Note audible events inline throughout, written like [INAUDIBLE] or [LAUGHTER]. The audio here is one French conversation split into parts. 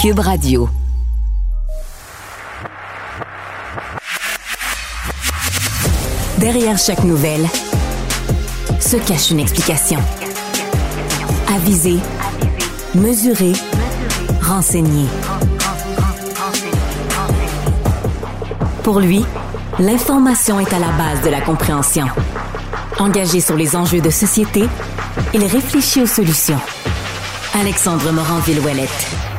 Cube Radio. Derrière chaque nouvelle se cache une explication. Aviser, mesurer, renseigner. Pour lui, l'information est à la base de la compréhension. Engagé sur les enjeux de société, il réfléchit aux solutions. Alexandre Morin-Villouellette.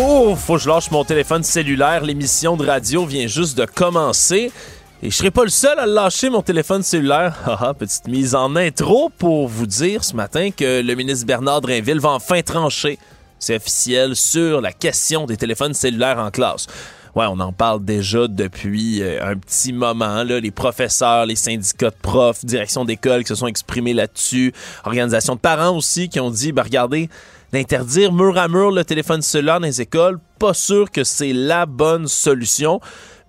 Oh, faut que je lâche mon téléphone cellulaire. L'émission de radio vient juste de commencer. Et je serai pas le seul à lâcher mon téléphone cellulaire. Haha, [LAUGHS] petite mise en intro pour vous dire ce matin que le ministre Bernard Drinville va enfin trancher. C'est officiel sur la question des téléphones cellulaires en classe. Ouais, on en parle déjà depuis euh, un petit moment. Là. Les professeurs, les syndicats de profs, direction d'école qui se sont exprimés là-dessus, organisations de parents aussi qui ont dit, ben regardez, d'interdire mur à mur le téléphone cellulaire dans les écoles, pas sûr que c'est la bonne solution.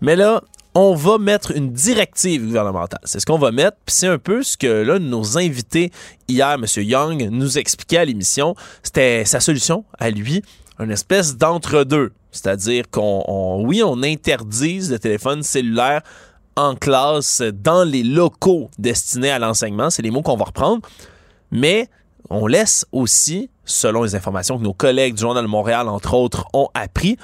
Mais là, on va mettre une directive gouvernementale. C'est ce qu'on va mettre. Puis c'est un peu ce que là, nos invités hier, M. Young, nous expliquait à l'émission. C'était sa solution à lui, une espèce d'entre-deux. C'est-à-dire qu'on, oui, on interdise le téléphone cellulaire en classe dans les locaux destinés à l'enseignement. C'est les mots qu'on va reprendre. Mais on laisse aussi, selon les informations que nos collègues du Journal de Montréal, entre autres, ont appris,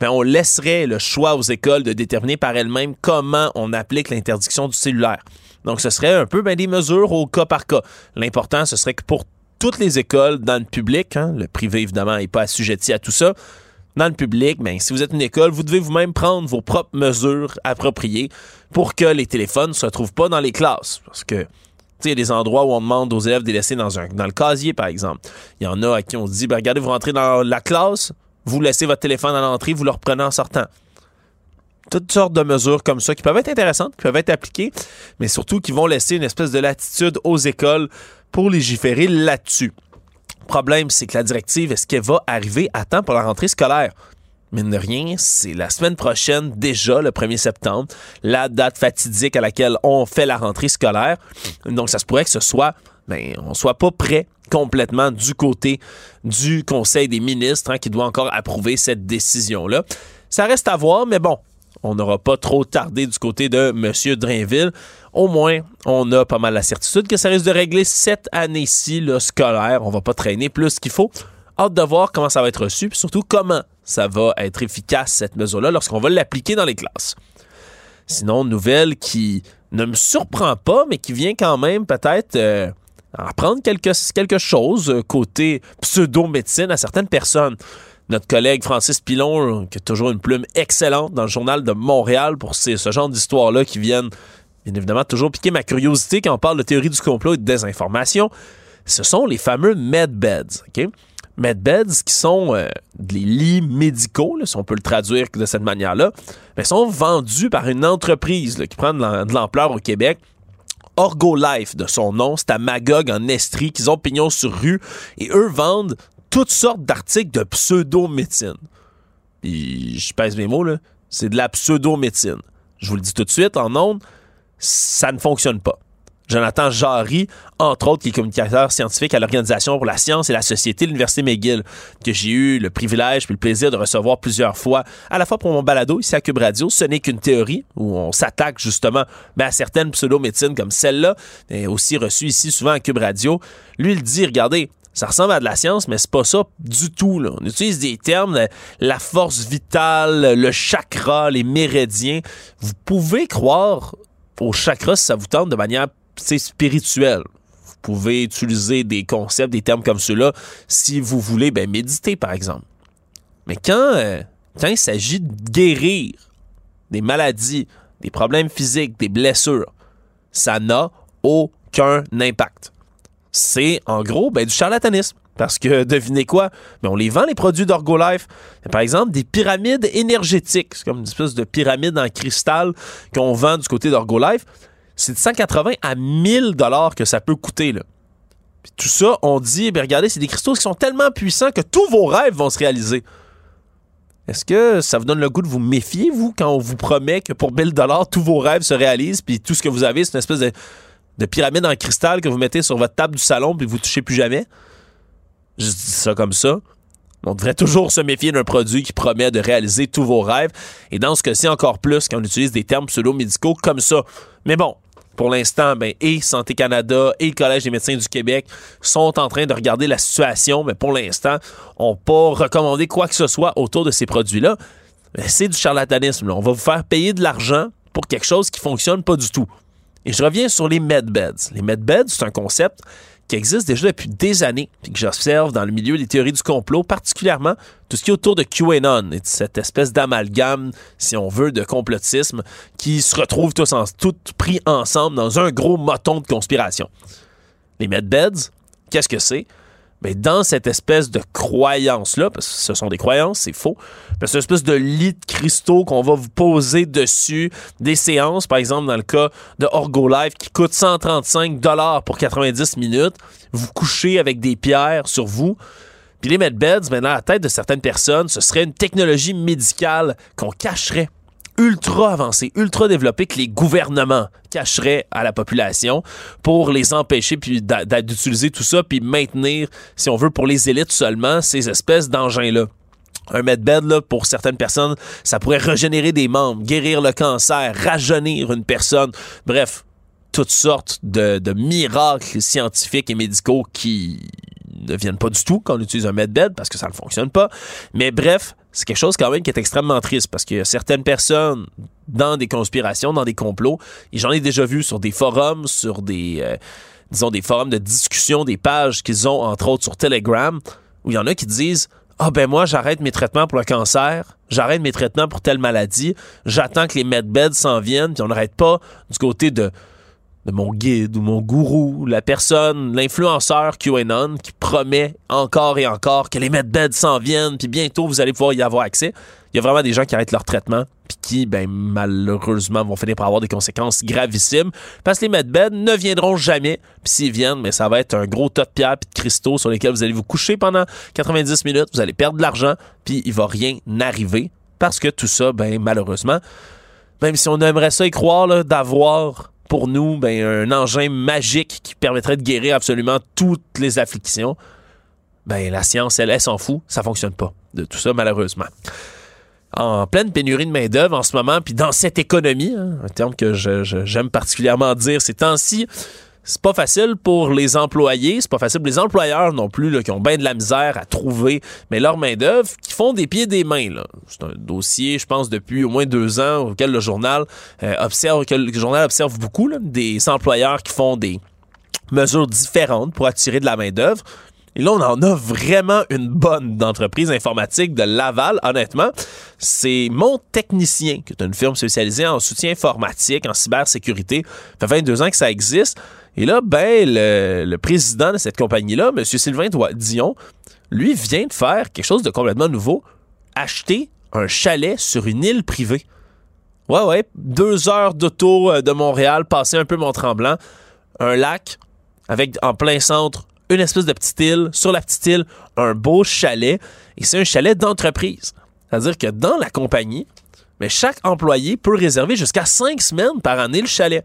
ben on laisserait le choix aux écoles de déterminer par elles-mêmes comment on applique l'interdiction du cellulaire. Donc, ce serait un peu ben, des mesures au cas par cas. L'important, ce serait que pour toutes les écoles dans le public, hein, le privé évidemment n'est pas assujetti à tout ça, dans le public, ben, si vous êtes une école, vous devez vous-même prendre vos propres mesures appropriées pour que les téléphones ne se retrouvent pas dans les classes. Parce que il y a des endroits où on demande aux élèves de les laisser dans, un, dans le casier, par exemple. Il y en a à qui on dit, ben, regardez, vous rentrez dans la classe, vous laissez votre téléphone à l'entrée, vous le reprenez en sortant. Toutes sortes de mesures comme ça qui peuvent être intéressantes, qui peuvent être appliquées, mais surtout qui vont laisser une espèce de latitude aux écoles pour légiférer là-dessus. Le problème, c'est que la directive, est-ce qu'elle va arriver à temps pour la rentrée scolaire? Mine de rien, c'est la semaine prochaine, déjà le 1er septembre, la date fatidique à laquelle on fait la rentrée scolaire. Donc, ça se pourrait que ce soit, ben, on soit pas prêt complètement du côté du Conseil des ministres hein, qui doit encore approuver cette décision-là. Ça reste à voir, mais bon, on n'aura pas trop tardé du côté de M. Drainville. Au moins, on a pas mal la certitude que ça risque de régler cette année-ci le scolaire. On va pas traîner plus qu'il faut. Hâte de voir comment ça va être reçu, puis surtout comment ça va être efficace, cette mesure-là, lorsqu'on va l'appliquer dans les classes. Sinon, nouvelle qui ne me surprend pas, mais qui vient quand même peut-être euh, apprendre quelque, quelque chose euh, côté pseudo-médecine à certaines personnes. Notre collègue Francis Pilon, qui a toujours une plume excellente dans le journal de Montréal pour ces, ce genre d'histoires-là qui viennent, bien évidemment, toujours piquer ma curiosité quand on parle de théorie du complot et de désinformation, ce sont les fameux medbeds. OK? Medbeds, qui sont euh, des lits médicaux, si on peut le traduire de cette manière-là, mais sont vendus par une entreprise qui prend de l'ampleur au Québec. Orgolife de son nom, c'est à Magog en Estrie qu'ils ont pignon sur rue et eux vendent toutes sortes d'articles de pseudo-médecine. Je pèse mes mots, là. C'est de la pseudo-médecine. Je vous le dis tout de suite, en ondes, ça ne fonctionne pas. Jonathan Jarry, entre autres, qui est communicateur scientifique à l'Organisation pour la science et la société de l'Université McGill, que j'ai eu le privilège et le plaisir de recevoir plusieurs fois, à la fois pour mon balado ici à Cube Radio. Ce n'est qu'une théorie où on s'attaque justement ben, à certaines pseudo-médecines comme celle-là, et aussi reçue ici souvent à Cube Radio. Lui, il dit, regardez, ça ressemble à de la science, mais c'est pas ça du tout. On utilise des termes, la force vitale, le chakra, les méridiens. Vous pouvez croire au chakra si ça vous tente de manière spirituel. Vous pouvez utiliser des concepts, des termes comme ceux-là si vous voulez ben, méditer, par exemple. Mais quand, euh, quand il s'agit de guérir des maladies, des problèmes physiques, des blessures, ça n'a aucun impact. C'est en gros ben, du charlatanisme. Parce que [LAUGHS] devinez quoi? Mais on les vend, les produits d'Orgolife. Par exemple, des pyramides énergétiques. C'est comme une espèce de pyramide en cristal qu'on vend du côté d'Orgolife c'est de 180 à 1000 dollars que ça peut coûter. Là. tout ça, on dit, ben regardez, c'est des cristaux qui sont tellement puissants que tous vos rêves vont se réaliser. Est-ce que ça vous donne le goût de vous méfier, vous, quand on vous promet que pour 1000 dollars, tous vos rêves se réalisent, puis tout ce que vous avez, c'est une espèce de, pyramide en cristal que vous mettez sur votre table du salon, puis vous touchez plus jamais? Je dis ça comme ça. On devrait toujours se méfier d'un produit qui promet de réaliser tous vos rêves. Et dans ce cas-ci, encore plus quand on utilise des termes pseudo-médicaux comme ça. Mais bon, pour l'instant, ben, et Santé Canada et le Collège des médecins du Québec sont en train de regarder la situation, mais pour l'instant, n'ont pas recommandé quoi que ce soit autour de ces produits-là. C'est du charlatanisme. On va vous faire payer de l'argent pour quelque chose qui fonctionne pas du tout. Et je reviens sur les medbeds. Les medbeds, c'est un concept qui existe déjà depuis des années, et que j'observe dans le milieu des théories du complot, particulièrement tout ce qui est autour de QAnon et de cette espèce d'amalgame, si on veut, de complotisme qui se retrouve tous, pris ensemble dans un gros moton de conspiration. Les medbeds, qu'est-ce que c'est? Mais dans cette espèce de croyance-là, parce que ce sont des croyances, c'est faux, parce que cette espèce de lit de cristaux qu'on va vous poser dessus, des séances, par exemple dans le cas de Orgo Life, qui coûte 135 dollars pour 90 minutes, vous couchez avec des pierres sur vous. Puis les medbeds, maintenant, à la tête de certaines personnes, ce serait une technologie médicale qu'on cacherait ultra avancé, ultra développé que les gouvernements cacheraient à la population pour les empêcher puis d'utiliser tout ça puis maintenir, si on veut, pour les élites seulement, ces espèces d'engins-là. Un medbed, là, pour certaines personnes, ça pourrait régénérer des membres, guérir le cancer, rajeunir une personne. Bref, toutes sortes de, miracles scientifiques et médicaux qui ne viennent pas du tout quand on utilise un medbed parce que ça ne fonctionne pas. Mais bref, c'est quelque chose quand même qui est extrêmement triste parce qu'il y a certaines personnes dans des conspirations, dans des complots, et j'en ai déjà vu sur des forums, sur des, euh, disons, des forums de discussion, des pages qu'ils ont, entre autres, sur Telegram, où il y en a qui disent ah ben moi j'arrête mes traitements pour le cancer, j'arrête mes traitements pour telle maladie, j'attends que les medbeds s'en viennent, puis on n'arrête pas du côté de de mon guide ou mon gourou, la personne, l'influenceur QAnon qui promet encore et encore que les medbeds s'en viennent, puis bientôt vous allez pouvoir y avoir accès. Il y a vraiment des gens qui arrêtent leur traitement, puis qui, ben, malheureusement, vont finir par avoir des conséquences gravissimes, parce que les medbeds ne viendront jamais, puis s'ils viennent, mais ça va être un gros tas de pierres puis de cristaux sur lesquels vous allez vous coucher pendant 90 minutes, vous allez perdre de l'argent, puis il va rien arriver, parce que tout ça, ben, malheureusement, même si on aimerait ça y croire, d'avoir pour nous ben, un engin magique qui permettrait de guérir absolument toutes les afflictions, ben, la science, elle, elle s'en fout. Ça fonctionne pas de tout ça, malheureusement. En pleine pénurie de main-d'œuvre en ce moment, puis dans cette économie, hein, un terme que j'aime particulièrement dire ces temps-ci, c'est pas facile pour les employés, c'est pas facile pour les employeurs non plus, là, qui ont bien de la misère à trouver mais leur main-d'œuvre, qui font des pieds et des mains. C'est un dossier, je pense, depuis au moins deux ans auquel le journal euh, observe, le journal observe beaucoup des employeurs qui font des mesures différentes pour attirer de la main-d'œuvre. Et là, on en a vraiment une bonne d'entreprise informatique de Laval, honnêtement. C'est Mon Technicien, qui est une firme spécialisée en soutien informatique, en cybersécurité. Ça fait 22 ans que ça existe. Et là, ben, le, président de cette compagnie-là, M. Sylvain Dion, lui vient de faire quelque chose de complètement nouveau, acheter un chalet sur une île privée. Ouais, ouais, deux heures d'auto euh, de Montréal, passer un peu Mont-Tremblant, un lac avec en plein centre une espèce de petite île, sur la petite île, un beau chalet, et c'est un chalet d'entreprise. C'est-à-dire que dans la compagnie, mais chaque employé peut réserver jusqu'à cinq semaines par année le chalet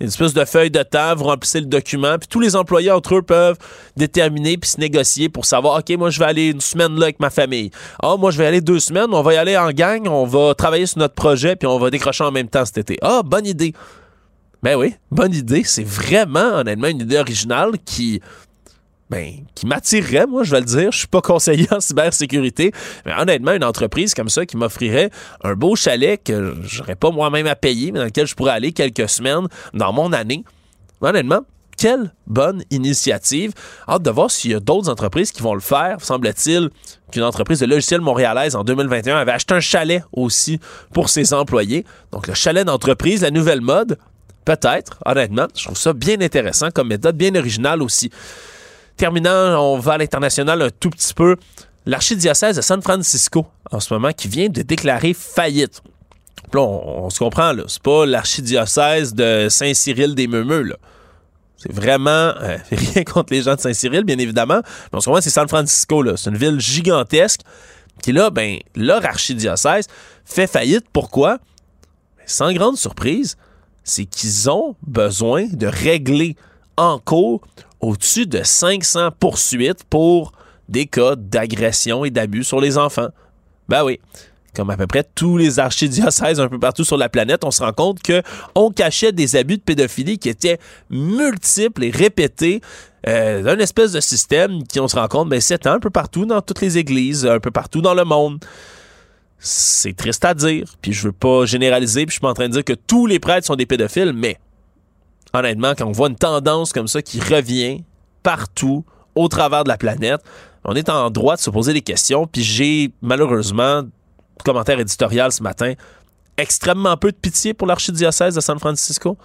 une espèce de feuille de temps, vous remplissez le document, puis tous les employés entre eux peuvent déterminer puis se négocier pour savoir, OK, moi, je vais aller une semaine là avec ma famille. Ah, moi, je vais aller deux semaines, on va y aller en gang, on va travailler sur notre projet, puis on va décrocher en même temps cet été. Ah, bonne idée. Ben oui, bonne idée. C'est vraiment, honnêtement, une idée originale qui ben, qui m'attirerait, moi, je vais le dire. Je suis pas conseiller en cybersécurité, mais honnêtement, une entreprise comme ça qui m'offrirait un beau chalet que j'aurais pas moi-même à payer, mais dans lequel je pourrais aller quelques semaines dans mon année. Honnêtement, quelle bonne initiative. Hâte de voir s'il y a d'autres entreprises qui vont le faire. Semble-t-il qu'une entreprise de logiciels montréalaise en 2021 avait acheté un chalet aussi pour ses employés. Donc, le chalet d'entreprise, la nouvelle mode, peut-être, honnêtement. Je trouve ça bien intéressant comme méthode, bien originale aussi. Terminant, on va à l'international un tout petit peu. L'archidiocèse de San Francisco, en ce moment, qui vient de déclarer faillite. On, se comprend, là. C'est pas l'archidiocèse de Saint-Cyril des Meumeux, C'est vraiment euh, [LAUGHS] rien contre les gens de Saint-Cyril, bien évidemment. Mais on se comprend, c'est San Francisco, là. C'est une ville gigantesque qui, là, ben, leur archidiocèse fait faillite. Pourquoi? Ben, sans grande surprise, c'est qu'ils ont besoin de régler en cours au-dessus de 500 poursuites pour des cas d'agression et d'abus sur les enfants. Ben oui comme à peu près tous les archidiocèses un peu partout sur la planète, on se rend compte que on cachait des abus de pédophilie qui étaient multiples et répétés euh, d'un espèce de système qui, on se rend compte, ben, c'est un peu partout dans toutes les églises, un peu partout dans le monde. C'est triste à dire, puis je veux pas généraliser, puis je suis pas en train de dire que tous les prêtres sont des pédophiles, mais honnêtement, quand on voit une tendance comme ça qui revient partout, au travers de la planète, on est en droit de se poser des questions, puis j'ai malheureusement commentaire éditorial ce matin, extrêmement peu de pitié pour l'archidiocèse de San Francisco.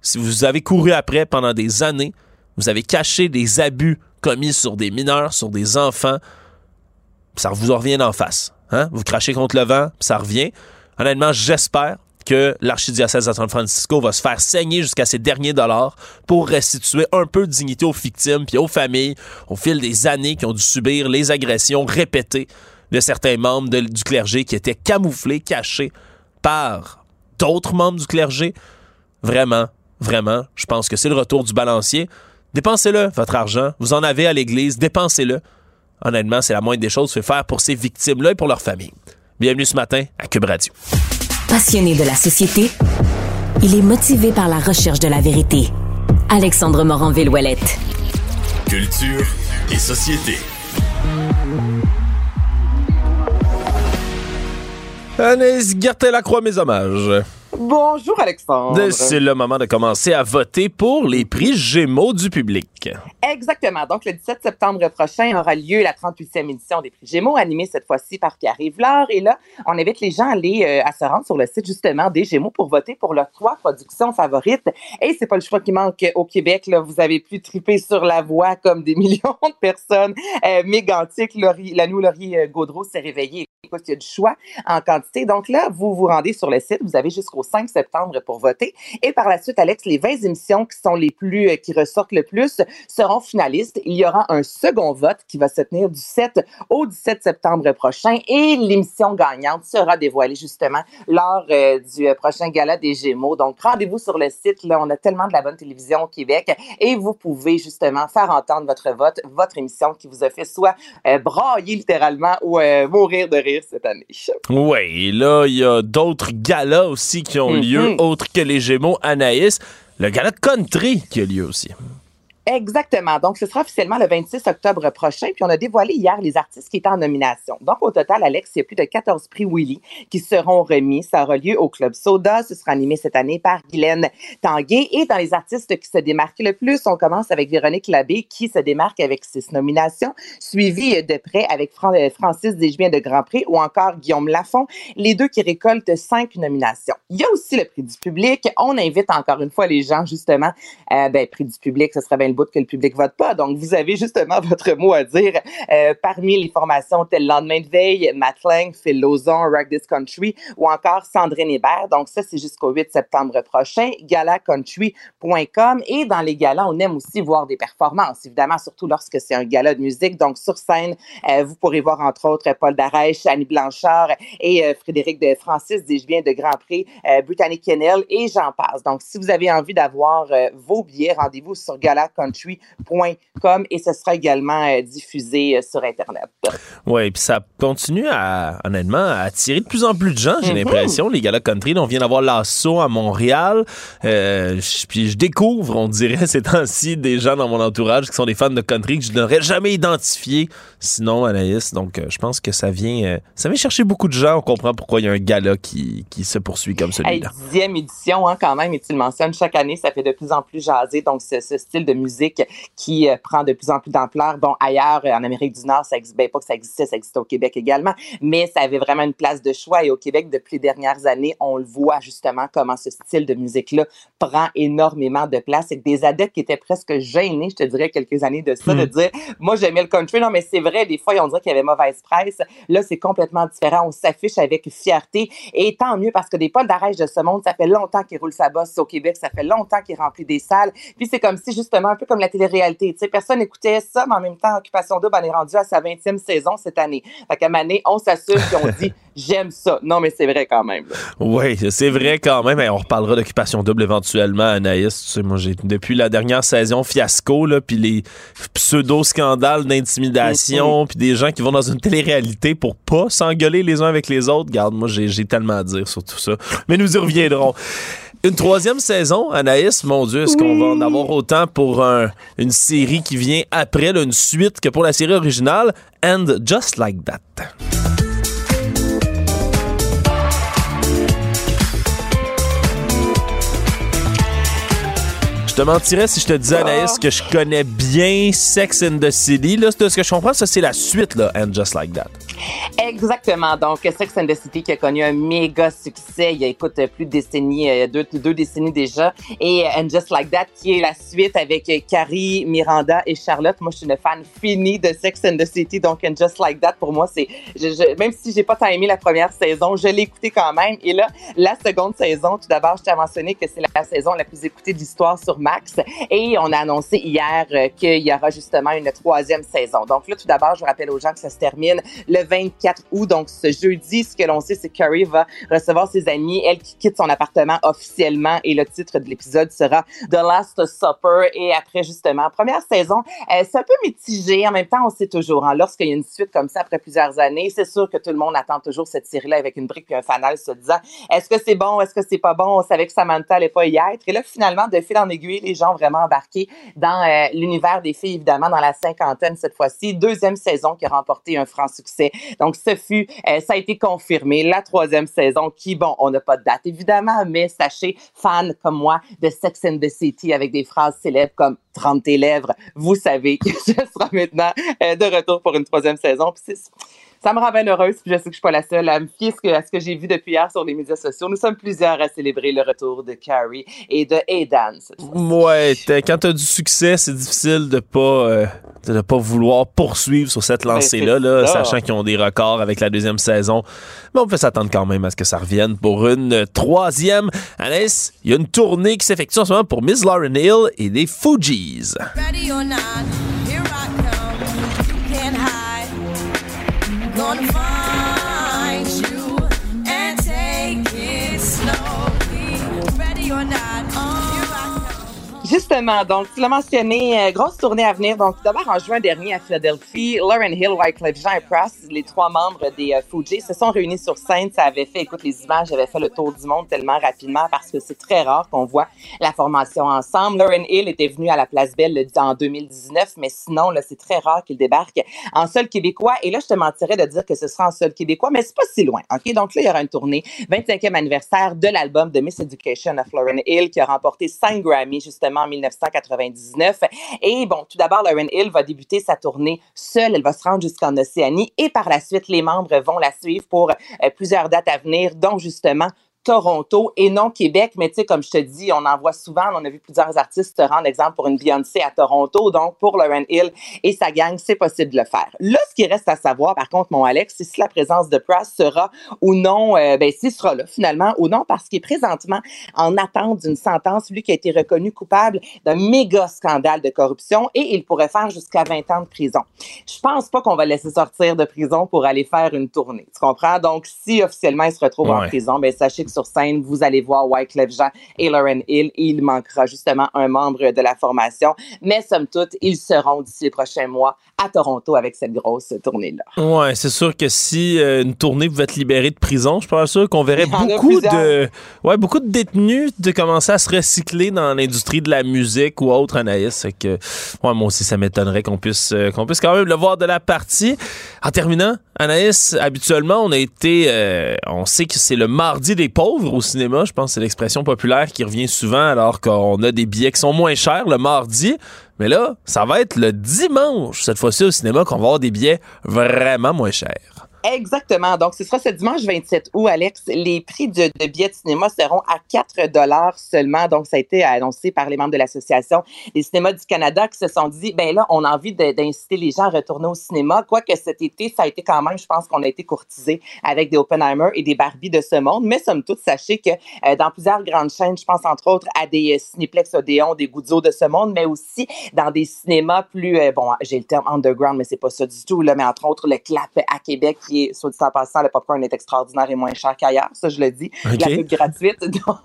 Si vous avez couru après pendant des années, vous avez caché des abus commis sur des mineurs, sur des enfants, ça vous revient en face. Hein? Vous crachez contre le vent, ça revient. Honnêtement, j'espère que l'archidiocèse de San Francisco va se faire saigner jusqu'à ses derniers dollars pour restituer un peu de dignité aux victimes puis aux familles au fil des années qui ont dû subir les agressions répétées de certains membres du clergé qui étaient camouflés, cachés par d'autres membres du clergé. Vraiment, vraiment, je pense que c'est le retour du balancier. Dépensez-le, votre argent. Vous en avez à l'Église, dépensez-le. Honnêtement, c'est la moindre des choses fait faire pour ces victimes-là et pour leur famille. Bienvenue ce matin à Cube Radio. Passionné de la société, il est motivé par la recherche de la vérité. Alexandre Morin-Villouellette. Culture et société. Anaïs Gertin-Lacroix, mes hommages. Bonjour Alexandre. C'est le moment de commencer à voter pour les prix Gémeaux du public. Exactement. Donc le 17 septembre prochain aura lieu la 38e édition des prix Gémeaux, animée cette fois-ci par Pierre-Yves Et là, on invite les gens à aller euh, à se rendre sur le site justement des Gémeaux pour voter pour leurs trois productions favorites. Et c'est pas le choix qui manque au Québec. Là, vous avez pu triper sur la voix comme des [LAUGHS] millions de personnes. Euh, Mégantic, la nous Laurier euh, Gaudreau s'est réveillé. Écoute, il y a du choix en quantité. Donc là, vous vous rendez sur le site. Vous avez jusqu'au 5 septembre pour voter. Et par la suite, Alex, les 20 émissions qui sont les plus, euh, qui ressortent le plus seront finalistes. Il y aura un second vote qui va se tenir du 7 au 17 septembre prochain et l'émission gagnante sera dévoilée justement lors euh, du euh, prochain gala des Gémeaux. Donc, rendez-vous sur le site. Là, on a tellement de la bonne télévision au Québec et vous pouvez justement faire entendre votre vote, votre émission qui vous a fait soit brailler littéralement ou mourir de rire cette année. Oui, là, il y a d'autres galas aussi qui ont lieu, mm-hmm. autres que les Gémeaux Anaïs. Le gala country qui a lieu aussi. Exactement. Donc, ce sera officiellement le 26 octobre prochain. Puis, on a dévoilé hier les artistes qui étaient en nomination. Donc, au total, Alex, il y a plus de 14 prix Willy qui seront remis. Ça aura lieu au Club Soda. Ce sera animé cette année par Guylaine Tanguay. Et dans les artistes qui se démarquent le plus, on commence avec Véronique Labbé qui se démarque avec six nominations, suivi de près avec euh, Francis Desjumien de Grand Prix ou encore Guillaume Lafont, les deux qui récoltent cinq nominations. Il y a aussi le prix du public. On invite encore une fois les gens, justement, euh, ben, prix du public, ce serait bien que le public vote pas. Donc, vous avez justement [LAUGHS] votre mot à dire euh, parmi les formations telles Lendemain de veille, Matt Lang, Phil Lozon, Rock This Country ou encore Sandrine Hébert. Donc, ça, c'est jusqu'au 8 septembre prochain. galacountry.com. Et dans les galas, on aime aussi voir des performances, évidemment, surtout lorsque c'est un gala de musique. Donc, sur scène, euh, vous pourrez voir entre autres Paul Darèche, Annie Blanchard et euh, Frédéric de Francis viens de Grand Prix, Brittany Kennel et j'en passe. Donc, si vous avez envie d'avoir vos billets, rendez-vous sur Gala country.com et ce sera également euh, diffusé euh, sur Internet. Oui, puis ça continue à, honnêtement, à attirer de plus en plus de gens, j'ai mm-hmm. l'impression. Les galas country, on vient d'avoir l'assaut à Montréal. Euh, puis je découvre, on dirait [LAUGHS] ces temps-ci, des gens dans mon entourage qui sont des fans de country que je n'aurais jamais identifié sinon, Anaïs. Donc, je pense que ça vient, ça vient chercher beaucoup de gens. On comprend pourquoi il y a un gala qui, qui se poursuit comme celui-là. dixième édition, hein, quand même, et tu le mentionnes, chaque année, ça fait de plus en plus jaser. Donc, ce, ce style de musique qui euh, prend de plus en plus d'ampleur. Bon, ailleurs, euh, en Amérique du Nord, ça existe, ben, pas que ça existait, ça existe au Québec également, mais ça avait vraiment une place de choix. Et au Québec, depuis les dernières années, on le voit justement comment ce style de musique-là prend énormément de place. Et des adeptes qui étaient presque gênés, je te dirais, quelques années de ça, de hmm. dire, moi, j'aimais le country. Non, mais c'est vrai, des fois, on dirait qu'il y avait mauvaise presse. Là, c'est complètement différent. On s'affiche avec fierté. Et tant mieux parce que des Paul d'arrêt de ce monde, ça fait longtemps qu'il roule sa bosse au Québec. Ça fait longtemps qu'il remplit des salles. Puis c'est comme si, justement, peu comme la télé-réalité. Tu sais, personne n'écoutait ça, mais en même temps, Occupation Double en est rendu à sa 20e saison cette année. Fait qu'à année, on s'assume qu'on dit [LAUGHS] j'aime ça. Non, mais c'est vrai quand même. Oui, c'est vrai quand même. on reparlera d'Occupation Double éventuellement, Anaïs. Tu sais, moi, j'ai depuis la dernière saison fiasco, là, puis les pseudo-scandales d'intimidation, mm-hmm. puis des gens qui vont dans une télé-réalité pour pas s'engueuler les uns avec les autres. Garde, moi, j'ai tellement à dire sur tout ça. Mais nous y reviendrons. Une troisième saison, Anaïs, mon Dieu, est-ce qu'on va en avoir autant pour une série qui vient après, une suite que pour la série originale, And Just Like That? Je te mentirais si je te disais, Anaïs, que je connais bien Sex and the City. Là, ce que je comprends, ça, c'est la suite, là, And Just Like That. Exactement. Donc, Sex and the City qui a connu un méga succès il y a, écoute, plus de décennies, euh, deux, deux décennies déjà. Et And Just Like That qui est la suite avec Carrie, Miranda et Charlotte. Moi, je suis une fan finie de Sex and the City. Donc, And Just Like That, pour moi, c'est, je, même si j'ai pas tant aimé la première saison, je l'ai écouté quand même. Et là, la seconde saison, tout d'abord, je t'ai mentionné que c'est la saison la plus écoutée de l'histoire sur Max. Et on a annoncé hier euh, qu'il y aura justement une troisième saison. Donc là, tout d'abord, je rappelle aux gens que ça se termine le 24 août. Donc, ce jeudi, ce que l'on sait, c'est que Carrie va recevoir ses amis, elle qui quitte son appartement officiellement et le titre de l'épisode sera The Last Supper. Et après, justement, première saison, euh, c'est un peu mitigé. En même temps, on sait toujours, hein, lorsqu'il y a une suite comme ça après plusieurs années, c'est sûr que tout le monde attend toujours cette série-là avec une brique et un fanal se disant est-ce que c'est bon, est-ce que c'est pas bon? On savait que Samantha allait pas y être. Et là, finalement, de fil en aiguille, les gens vraiment embarqué dans euh, l'univers des filles, évidemment, dans la cinquantaine cette fois-ci. Deuxième saison qui a remporté un franc succès. Donc, ce fut, euh, ça a été confirmé, la troisième saison qui, bon, on n'a pas de date évidemment, mais sachez, fan comme moi de Sex and the City avec des phrases célèbres comme 30 tes lèvres, vous savez que [LAUGHS] ce sera maintenant euh, de retour pour une troisième saison. Puis ça me rend bien heureuse, puis je sais que je suis pas la seule à me fier à ce que j'ai vu depuis hier sur les médias sociaux. Nous sommes plusieurs à célébrer le retour de Carrie et de Aidan. Ouais, quand tu as du succès, c'est difficile de pas euh, de pas vouloir poursuivre sur cette ben, lancée-là, là, sachant qu'ils ont des records avec la deuxième saison. Mais on peut s'attendre quand même à ce que ça revienne pour une troisième. Alice, il y a une tournée qui s'effectue en ce moment pour Miss Lauren Hill et les Fugees. Ready or not, wanna find Justement, donc tu l'as mentionné, euh, grosse tournée à venir. Donc d'abord en juin dernier à Philadelphie, Lauren Hill, Wyclef Jean et Press, les trois membres des euh, Fugees, se sont réunis sur scène. Ça avait fait, écoute, les images avaient fait le tour du monde tellement rapidement parce que c'est très rare qu'on voit la formation ensemble. Lauren Hill était venu à la Place Belle en 2019, mais sinon, là, c'est très rare qu'il débarque en sol québécois. Et là, je te mentirais de dire que ce sera en sol québécois, mais c'est pas si loin. Ok, donc là, il y aura une tournée 25e anniversaire de l'album de Miss Education of Lauren Hill qui a remporté 5 Grammy justement en 1999. Et bon, tout d'abord, Lauren Hill va débuter sa tournée seule. Elle va se rendre jusqu'en Océanie et par la suite, les membres vont la suivre pour euh, plusieurs dates à venir, dont justement Toronto et non Québec. Mais tu sais, comme je te dis, on en voit souvent. On a vu plusieurs artistes se rendre, exemple, pour une Beyoncé à Toronto. Donc, pour Lauren Hill et sa gang, c'est possible de le faire. Là, ce qui reste à savoir, par contre, mon Alex, c'est si la présence de Price sera ou non, euh, ben, s'il sera là, finalement, ou non, parce qu'il est présentement en attente d'une sentence, lui qui a été reconnu coupable d'un méga scandale de corruption et il pourrait faire jusqu'à 20 ans de prison. Je pense pas qu'on va laisser sortir de prison pour aller faire une tournée. Tu comprends? Donc, si officiellement il se retrouve en prison, ben, sachez que sur scène, vous allez voir Wyclef Jean et Lauren Hill et il manquera justement un membre de la formation. Mais somme toute, ils seront d'ici les prochains mois à Toronto avec cette grosse tournée-là. Ouais, c'est sûr que si euh, une tournée pouvait être libérée de prison, je pense sûr qu'on verrait beaucoup de, ouais, beaucoup de détenus de commencer à se recycler dans l'industrie de la musique ou autre, Anaïs. Que, ouais, moi aussi, ça m'étonnerait qu'on puisse, euh, qu'on puisse quand même le voir de la partie. En terminant, Anaïs, habituellement, on a été, euh, on sait que c'est le mardi des au cinéma. Je pense que c'est l'expression populaire qui revient souvent alors qu'on a des billets qui sont moins chers le mardi. Mais là, ça va être le dimanche, cette fois-ci au cinéma, qu'on va avoir des billets vraiment moins chers. Exactement. Donc, ce sera ce dimanche 27 août, Alex. Les prix de, billets de cinéma seront à 4 dollars seulement. Donc, ça a été annoncé par les membres de l'Association des cinémas du Canada qui se sont dit, ben là, on a envie d'inciter les gens à retourner au cinéma. Quoique cet été, ça a été quand même, je pense qu'on a été courtisé avec des Oppenheimer et des Barbie de ce monde. Mais somme toute, sachez que euh, dans plusieurs grandes chaînes, je pense entre autres à des euh, Cinéplex Odéon, des Goudzo de ce monde, mais aussi dans des cinémas plus, euh, bon, j'ai le terme underground, mais c'est pas ça du tout, là, mais entre autres le Clap à Québec est, soit dit en passant, le popcorn est extraordinaire et moins cher qu'ailleurs. Ça, je le dis. La pub gratuite. [LAUGHS] Donc,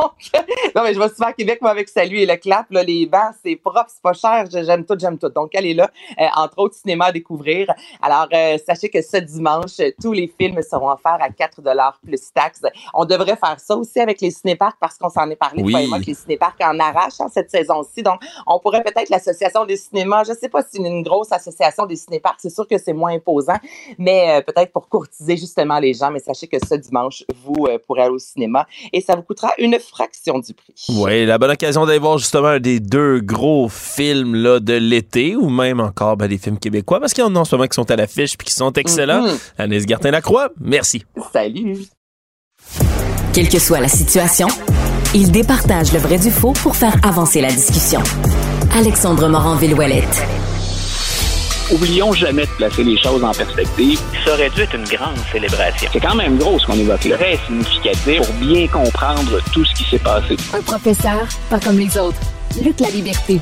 non, mais je vais souvent à Québec, moi, avec Salut et le clap. Là, les bancs, c'est propre, c'est pas cher. J'aime tout, j'aime tout. Donc, elle est là, euh, entre autres, cinéma à découvrir. Alors, euh, sachez que ce dimanche, tous les films seront offerts à 4 plus taxes. On devrait faire ça aussi avec les cinéparcs parce qu'on s'en est parlé, oui. moi, que les cinéparcs en arrachent hein, cette saison-ci. Donc, on pourrait peut-être l'association des cinémas, je sais pas si c'est une grosse association des cinéparcs, c'est sûr que c'est moins imposant, mais euh, peut-être pour courtiser justement les gens. Mais sachez que ce dimanche, vous euh, pourrez aller au cinéma et ça vous coûtera une fraction du prix. Oui, la bonne occasion d'aller voir justement un des deux gros films là, de l'été ou même encore ben, des films québécois parce qu'il y en a en ce moment qui sont à l'affiche puis qui sont excellents. Mm -hmm. Gartin-Lacroix, merci. Salut. Quelle que soit la situation, il départage le vrai du faux pour faire avancer la discussion. Alexandre Morin-Villouellette. Oublions jamais de placer les choses en perspective. Ça aurait dû être une grande célébration. C'est quand même gros ce qu'on évoque là. Très significatif pour bien comprendre tout ce qui s'est passé. Un professeur, pas comme les autres. Luc la liberté.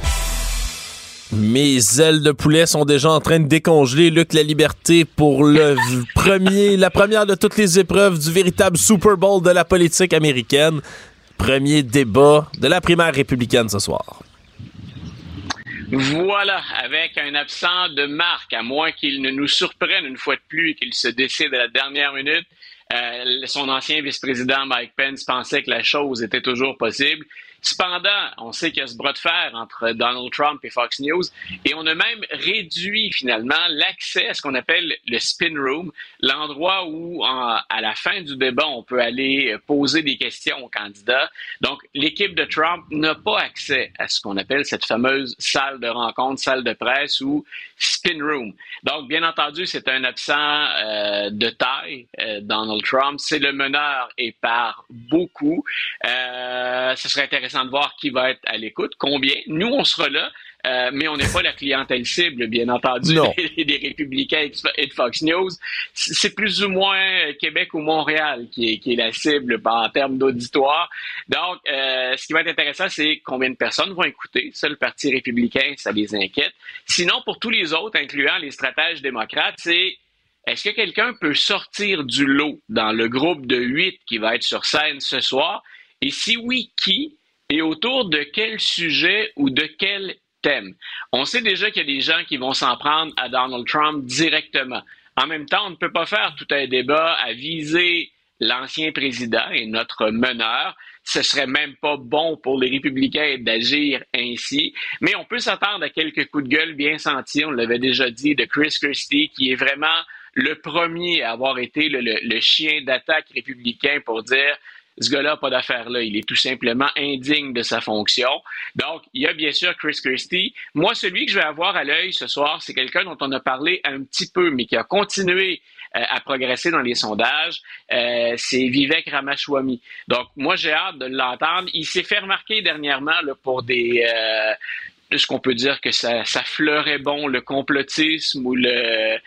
Mes ailes de poulet sont déjà en train de décongeler. Luc La Liberté pour le [LAUGHS] premier, la première de toutes les épreuves du véritable Super Bowl de la politique américaine. Premier débat de la primaire républicaine ce soir. Voilà, avec un absent de marque, à moins qu'il ne nous surprenne une fois de plus et qu'il se décide à la dernière minute. Euh, son ancien vice-président Mike Pence pensait que la chose était toujours possible. Cependant, on sait qu'il y a ce bras de fer entre Donald Trump et Fox News et on a même réduit finalement l'accès à ce qu'on appelle le spin room, l'endroit où à la fin du débat, on peut aller poser des questions aux candidats. Donc, l'équipe de Trump n'a pas accès à ce qu'on appelle cette fameuse salle de rencontre, salle de presse ou spin room. Donc, bien entendu, c'est un absent euh, de taille, euh, Donald Trump. C'est le meneur et par beaucoup. Euh, ce serait intéressant de voir qui va être à l'écoute, combien? Nous, on sera là, euh, mais on n'est pas la clientèle cible, bien entendu, [LAUGHS] des, républicains et de Fox News. C'est plus ou moins Québec ou Montréal qui est, qui est la cible en termes d'auditoire. Donc, euh, ce qui va être intéressant, c'est combien de personnes vont écouter. Ça, le Parti républicain, ça les inquiète. Sinon, pour tous les autres, incluant les stratèges démocrates, c'est est-ce que quelqu'un peut sortir du lot dans le groupe de huit qui va être sur scène ce soir? Et si oui, qui? et autour de quel sujet ou de quel On sait déjà qu'il y a des gens qui vont s'en prendre à Donald Trump directement. En même temps, on ne peut pas faire tout un débat à viser l'ancien président et notre meneur. Ce serait même pas bon pour les républicains d'agir ainsi. Mais on peut s'attendre à quelques coups de gueule bien sentis. On l'avait déjà dit de Chris Christie, qui est vraiment le premier à avoir été le chien d'attaque républicain pour dire ce gars-là n'a pas d'affaire là. Il est tout simplement indigne de sa fonction. Donc, il y a bien sûr Chris Christie. Moi, celui que je vais avoir à l'œil ce soir, c'est quelqu'un dont on a parlé un petit peu, mais qui a continué euh, à progresser dans les sondages. Euh, c'est Vivek Ramaswamy. Donc, moi, j'ai hâte de l'entendre. Il s'est fait remarquer dernièrement là, pour des, euh, est-ce qu'on peut dire que ça, ça fleurait bon le complotisme ou euh,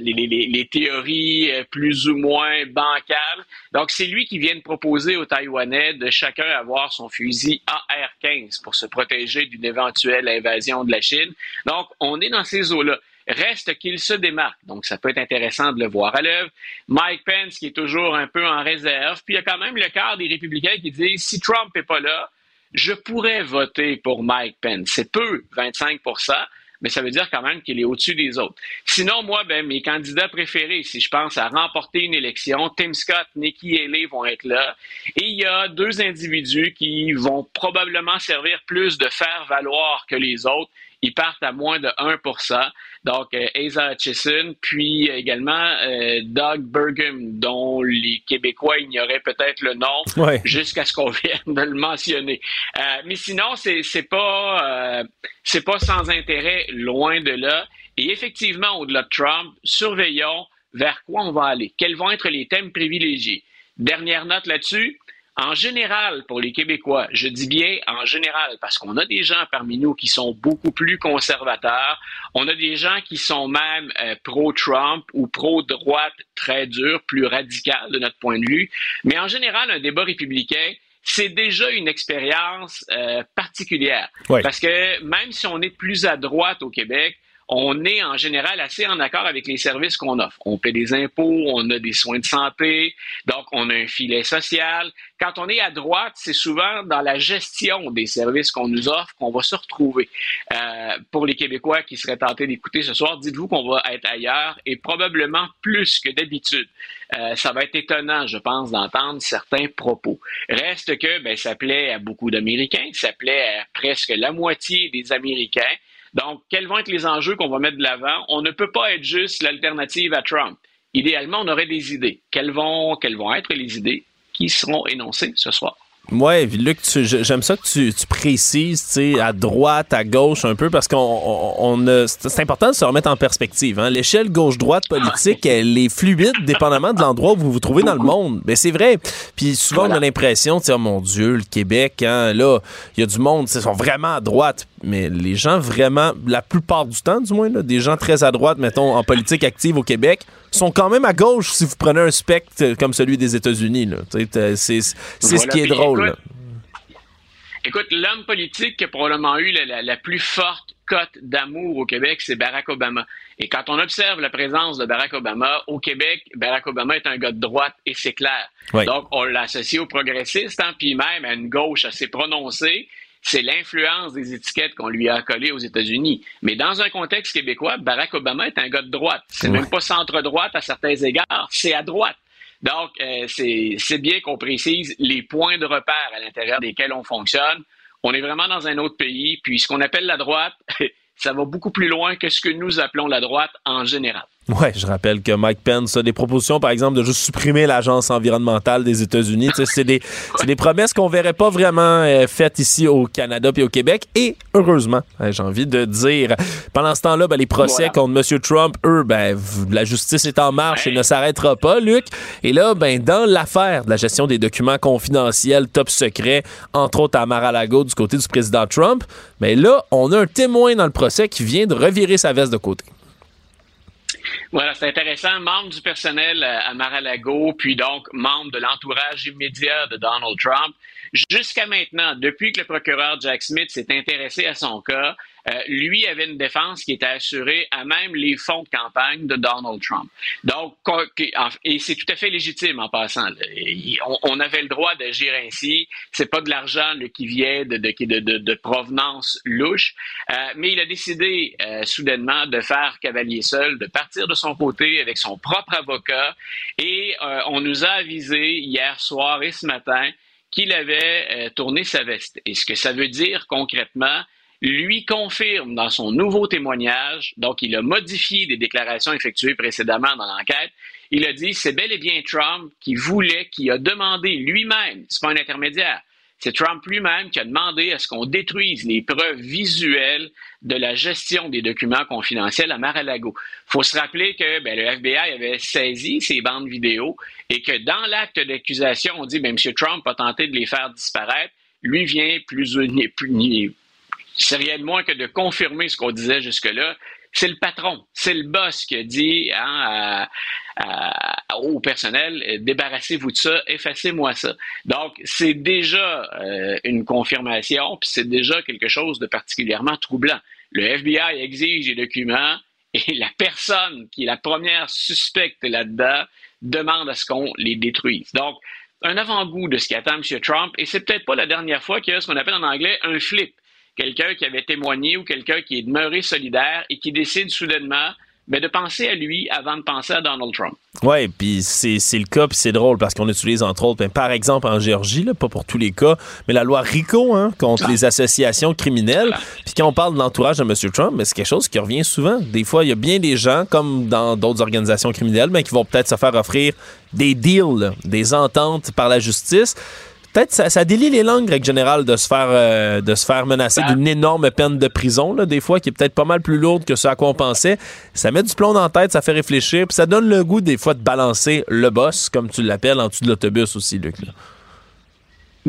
les, théories euh, plus ou moins bancales? Donc, c'est lui qui vient de proposer aux Taïwanais de chacun avoir son fusil AR-15 pour se protéger d'une éventuelle invasion de la Chine. Donc, on est dans ces eaux-là. Reste qu'il se démarque. Donc, ça peut être intéressant de le voir à l'œuvre. Mike Pence, qui est toujours un peu en réserve. Puis, il y a quand même le quart des républicains qui disent, si Trump n'est pas là, je pourrais voter pour Mike Pence. C'est peu, 25% mais ça veut dire quand même qu'il est au-dessus des autres. Sinon, moi, ben, mes candidats préférés, si je pense à remporter une élection, Tim Scott, Nikki Haley vont être là. Et il y a deux individus qui vont probablement servir plus de faire valoir que les autres. Ils partent à moins de 1 donc, euh, Asa Hutchison, puis également euh, Doug Burgum, dont les Québécois ignoraient peut-être le nom jusqu'à ce qu'on [LAUGHS] vienne de le mentionner. Euh, mais sinon, c'est c'est pas c'est pas sans intérêt, loin de là. Et effectivement, au-delà de Trump, surveillons vers quoi on va aller, quels vont être les thèmes privilégiés? Dernière note là-dessus, en général, pour les Québécois, je dis bien en général, parce qu'on a des gens parmi nous qui sont beaucoup plus conservateurs, on a des gens qui sont même euh, pro-Trump ou pro-droite très dur, plus radical de notre point de vue, mais en général, un débat républicain, c'est déjà une expérience euh, particulière. Parce que même si on est plus à droite au Québec, on est en général assez en accord avec les services qu'on offre. On paie des impôts, on a des soins de santé, donc on a un filet social. Quand on est à droite, c'est souvent dans la gestion des services qu'on nous offre qu'on va se retrouver. Euh, pour les Québécois qui seraient tentés d'écouter ce soir, dites-vous qu'on va être ailleurs et probablement plus que d'habitude. Euh, ça va être étonnant, je pense, d'entendre certains propos. Reste que ben, ça plaît à beaucoup d'Américains, ça plaît à presque la moitié des Américains. Donc, quels vont être les enjeux qu'on va mettre de l'avant? On ne peut pas être juste l'alternative à Trump. Idéalement, on aurait des idées. Quelles vont, quelles vont être les idées qui seront énoncées ce soir? Ouais, Luc, j'aime ça que tu, tu précises, tu sais, à droite, à gauche un peu, parce qu'on on, c'est important de se remettre en perspective. Hein. L'échelle gauche-droite politique, elle est fluide, dépendamment de l'endroit où vous vous trouvez dans le monde. Mais c'est vrai. Puis souvent, on a l'impression, tu sais, oh mon Dieu, le Québec, hein, là, il y a du monde, ils sont vraiment à droite. Mais les gens vraiment, la plupart du temps, du moins, là, des gens très à droite, mettons, en politique active au Québec, sont quand même à gauche si vous prenez un spectre comme celui des États-Unis. C'est ce qui est drôle. Écoute, l'homme politique qui a probablement eu la, plus forte cote d'amour au Québec, c'est Barack Obama. Et quand on observe la présence de Barack Obama au Québec, Barack Obama est un gars de droite et c'est clair. Donc, on l'associe aux progressistes, hein, puis même à une gauche assez prononcée c'est l'influence des étiquettes qu'on lui a collées aux États-Unis. Mais dans un contexte québécois, Barack Obama est un gars de droite. C'est même pas centre-droite à certains égards, c'est à droite. Donc, euh, c'est bien qu'on précise les points de repère à l'intérieur desquels on fonctionne. On est vraiment dans un autre pays, puis ce qu'on appelle la droite, [LAUGHS] ça va beaucoup plus loin que ce que nous appelons la droite en général. Ouais, je rappelle que Mike Pence a des propositions, par exemple, de juste supprimer l'agence environnementale des États-Unis. c'est des, des, promesses qu'on verrait pas vraiment euh, faites ici au Canada puis au Québec. Et heureusement, hein, j'ai envie de dire, pendant ce temps-là, ben, les procès contre M. Trump, eux, ben, la justice est en marche et ne s'arrêtera pas, Luc. Et là, ben, dans l'affaire de la gestion des documents confidentiels, top secret, entre autres à Mar-a-Lago du côté du président Trump, mais ben, là, on a un témoin dans le procès qui vient de revirer sa veste de côté. Voilà, c'est intéressant. Membre du personnel euh, à Mar-a-Lago, puis donc membre de l'entourage immédiat de Donald Trump. Jusqu'à maintenant, depuis que le procureur Jack Smith s'est intéressé à son cas, euh, lui avait une défense qui était assurée à même les fonds de campagne de Donald Trump. Donc, et c'est tout à fait légitime en passant. On, avait le droit d'agir ainsi. C'est pas de l'argent qui vient de, de, provenance louche, euh, mais il a décidé euh, soudainement de faire cavalier seul, de partir de son côté avec son propre avocat, et on nous a avisé hier soir et ce matin qu'il avait tourné sa veste. Et ce que ça veut dire concrètement, lui confirme dans son nouveau témoignage, donc il a modifié des déclarations effectuées précédemment dans l'enquête, il a dit c'est bel et bien Trump qui voulait, qui a demandé lui-même, c'est pas un intermédiaire, c'est Trump lui-même qui a demandé à ce qu'on détruise les preuves visuelles de la gestion des documents confidentiels à Mar-a-Lago. Il faut se rappeler que ben, le FBI avait saisi ces bandes vidéo et que dans l'acte d'accusation, on dit ben, M. Trump a tenté de les faire disparaître. Lui vient plus, plus, c'est rien de moins que de confirmer ce qu'on disait jusque-là. C'est le patron, c'est le boss qui a dit hein, au personnel débarrassez-vous de ça, effacez-moi ça. Donc c'est déjà euh, une confirmation, puis c'est déjà quelque chose de particulièrement troublant. Le FBI exige les documents et la personne qui est la première suspecte là-dedans demande à ce qu'on les détruise. Donc un avant-goût de ce qu'attend M. Trump, et c'est peut-être pas la dernière fois qu'il y a ce qu'on appelle en anglais un flip quelqu'un qui avait témoigné ou quelqu'un qui est demeuré solidaire et qui décide soudainement ben, de penser à lui avant de penser à Donald Trump. Oui, puis c'est le cas, puis c'est drôle parce qu'on utilise entre autres, ben, par exemple en Géorgie, là, pas pour tous les cas, mais la loi RICO hein, contre les associations criminelles. Puis quand on parle de l'entourage de M. Trump, ben, c'est quelque chose qui revient souvent. Des fois, il y a bien des gens, comme dans d'autres organisations criminelles, mais qui vont peut-être se faire offrir des deals, des ententes par la justice peut-être ça, ça, délie les langues, règle générale, de se faire, euh, de se faire menacer d'une énorme peine de prison, là, des fois, qui est peut-être pas mal plus lourde que ce à quoi on pensait. Ça met du plomb dans la tête, ça fait réfléchir, puis ça donne le goût, des fois, de balancer le boss, comme tu l'appelles, en dessous de l'autobus aussi, Luc. Là.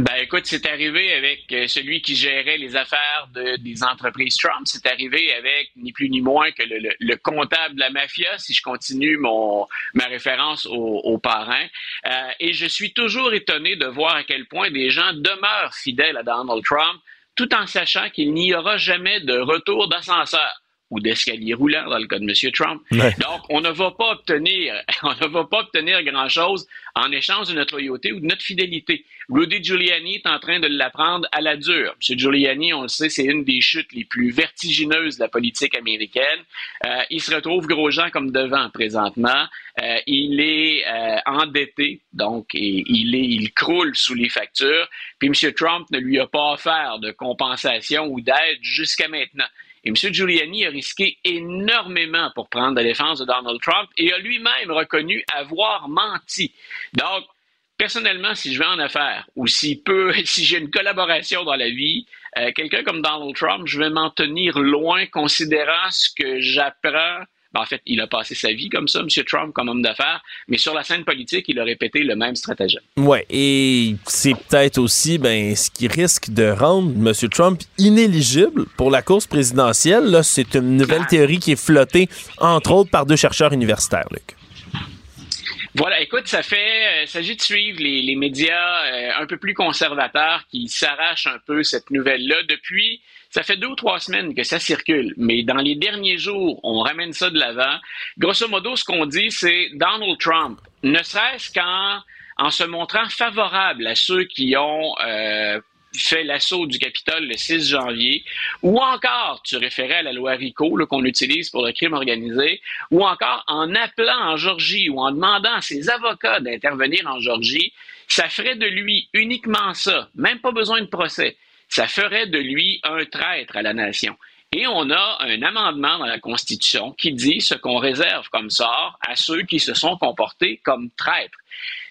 Ben écoute, c'est arrivé avec euh, celui qui gérait les affaires de, des entreprises Trump. C'est arrivé avec ni plus ni moins que le, le, comptable de la mafia, si je continue mon ma référence aux, aux parrains. Euh, et je suis toujours étonné de voir à quel point des gens demeurent fidèles à Donald Trump, tout en sachant qu'il n'y aura jamais de retour d'ascenseur ou d'escalier roulant dans le cas de M. Trump. Ouais. Donc, on ne va pas obtenir, [LAUGHS] on ne va pas obtenir grand-chose en échange de notre loyauté ou de notre fidélité. Rudy Giuliani est en train de l'apprendre à la dure. M. Giuliani, on le sait, c'est une des chutes les plus vertigineuses de la politique américaine. Euh, il se retrouve gros gens comme devant présentement. Euh, il est euh, endetté, donc et, il, est, il croule sous les factures. Puis M. Trump ne lui a pas offert de compensation ou d'aide jusqu'à maintenant. Et M. Giuliani a risqué énormément pour prendre la défense de Donald Trump et a lui-même reconnu avoir menti. Donc, personnellement, si je vais en affaires ou si [LAUGHS] si j'ai une collaboration dans la vie, euh, quelqu'un comme Donald Trump, je vais m'en tenir loin, considérant ce que j'apprends ben, en fait, il a passé sa vie comme ça, M. Trump, comme homme d'affaires, mais sur la scène politique, il a répété le même stratagème. Oui, et c'est peut-être aussi ben, ce qui risque de rendre M. Trump inéligible pour la course présidentielle. Là, c'est une nouvelle théorie qui est flottée, entre autres, par deux chercheurs universitaires, Luc. Voilà, écoute, ça fait, il euh, s'agit de suivre les, les médias euh, un peu plus conservateurs qui s'arrachent un peu cette nouvelle-là depuis ça fait deux ou trois semaines que ça circule, mais dans les derniers jours, on ramène ça de l'avant. Grosso modo, ce qu'on dit, c'est Donald Trump, ne serait-ce qu'en en se montrant favorable à ceux qui ont euh, fait l'assaut du Capitole le 6 janvier, ou encore, tu référais à la loi RICO qu'on utilise pour le crime organisé, ou encore en appelant en Georgie ou en demandant à ses avocats d'intervenir en Georgie, ça ferait de lui uniquement ça, même pas besoin de procès ça ferait de lui un traître à la nation. Et on a un amendement dans la Constitution qui dit ce qu'on réserve comme sort à ceux qui se sont comportés comme traîtres.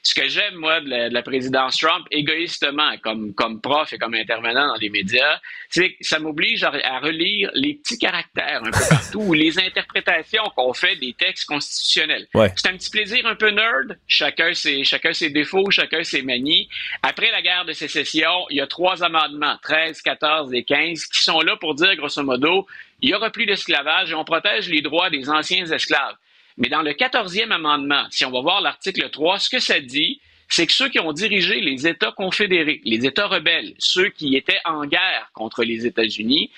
Ce que j'aime, moi, de la, présidence Trump, égoïstement, comme, comme prof et comme intervenant dans les médias, c'est que ça m'oblige à, relire les petits caractères un peu [LAUGHS] partout ou les interprétations qu'on fait des textes constitutionnels. Ouais. C'est un petit plaisir un peu nerd. Chacun ses, chacun ses défauts, chacun ses manies. Après la guerre de sécession, il y a trois amendements, 13, 14 et 15, qui sont là pour dire, grosso modo, il n'y aura plus d'esclavage et on protège les droits des anciens esclaves. Mais dans le 14e amendement, si on va voir l'article 3, ce que ça dit, c'est que ceux qui ont dirigé les États confédérés, les États rebelles, ceux qui étaient en guerre contre les États-Unis,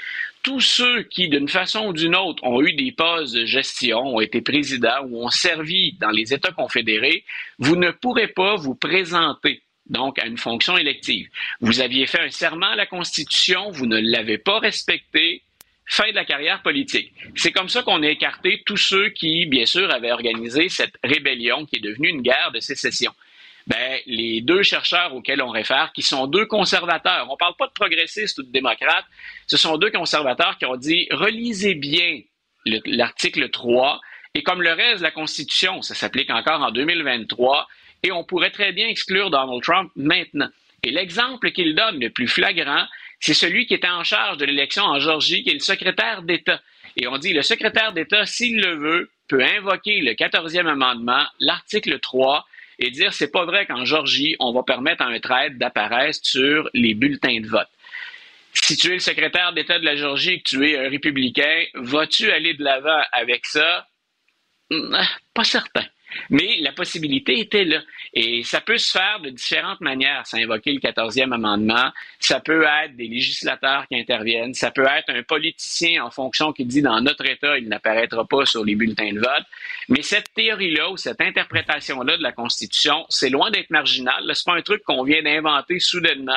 tous ceux qui, d'une façon ou d'une autre, ont eu des postes de gestion, ont été présidents ou ont servi dans les États confédérés, vous ne pourrez pas vous présenter donc à une fonction élective. Vous aviez fait un serment à la Constitution, vous ne l'avez pas respecté, fin de la carrière politique. C'est comme ça qu'on a écarté tous ceux qui, bien sûr, avaient organisé cette rébellion qui est devenue une guerre de sécession. Ben, les deux chercheurs auxquels on réfère, qui sont deux conservateurs, on ne parle pas de progressistes ou de démocrates, ce sont deux conservateurs qui ont dit relisez bien l'article 3 et comme le reste de la Constitution, ça s'applique encore en 2023 et on pourrait très bien exclure Donald Trump maintenant. Et l'exemple qu'il donne le plus flagrant, c'est celui qui était en charge de l'élection en Georgie, qui est le secrétaire d'État. Et on dit, le secrétaire d'État, s'il le veut, peut invoquer le 14e amendement, l'article 3, et dire, c'est pas vrai qu'en Georgie, on va permettre à un traître d'apparaître sur les bulletins de vote. Si tu es le secrétaire d'État de la Georgie et que tu es un républicain, vas-tu aller de l'avant avec ça? Hmm, pas certain. Mais la possibilité était là. Et ça peut se faire de différentes manières. Ça invoquer le 14e amendement. Ça peut être des législateurs qui interviennent. Ça peut être un politicien en fonction qui dit dans notre État, il n'apparaîtra pas sur les bulletins de vote. Mais cette théorie-là ou cette interprétation-là de la Constitution, c'est loin d'être marginal. C'est pas un truc qu'on vient d'inventer soudainement.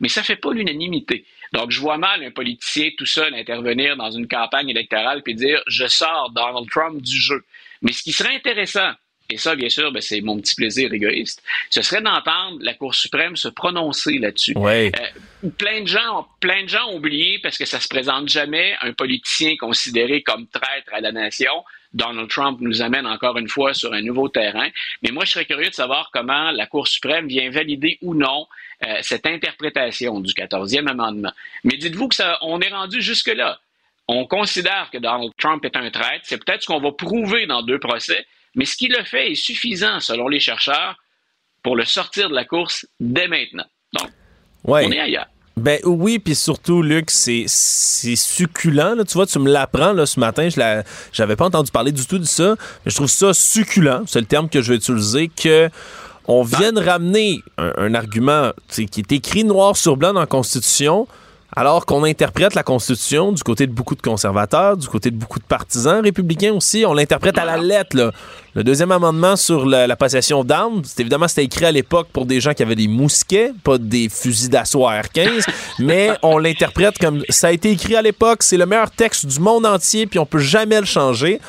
Mais ça fait pas l'unanimité. Donc, je vois mal un politicien tout seul intervenir dans une campagne électorale puis dire je sors Donald Trump du jeu. Mais ce qui serait intéressant, et ça, bien sûr, ben, c'est mon petit plaisir égoïste, ce serait d'entendre la Cour suprême se prononcer là-dessus. Ouais. Euh, plein de gens, plein de gens ont oublié parce que ça se présente jamais un politicien considéré comme traître à la nation. Donald Trump nous amène encore une fois sur un nouveau terrain. Mais moi, je serais curieux de savoir comment la Cour suprême vient valider ou non euh, cette interprétation du 14e amendement. Mais dites-vous que ça, on est rendu jusque-là. On considère que Donald Trump est un traître. C'est peut-être ce qu'on va prouver dans deux procès. Mais ce qu'il a fait est suffisant, selon les chercheurs, pour le sortir de la course dès maintenant. Donc, Ouais. on est ailleurs. Ben oui, puis surtout, Luc, c'est c'est succulent. Là. Tu vois, tu me l'apprends là, ce matin. Je j'avais pas entendu parler du tout de ça. Mais je trouve ça succulent, c'est le terme que je vais utiliser, que on vienne ramener un, un argument qui est écrit noir sur blanc dans la Constitution, alors qu'on interprète la Constitution du côté de beaucoup de conservateurs, du côté de beaucoup de partisans républicains aussi. On l'interprète à la lettre. Là. Le deuxième amendement sur la, la possession d'armes, c'est évidemment c'était écrit à l'époque pour des gens qui avaient des mousquets, pas des fusils d'assaut R15, [LAUGHS] mais on l'interprète comme ça a été écrit à l'époque, c'est le meilleur texte du monde entier, puis on peut jamais le changer.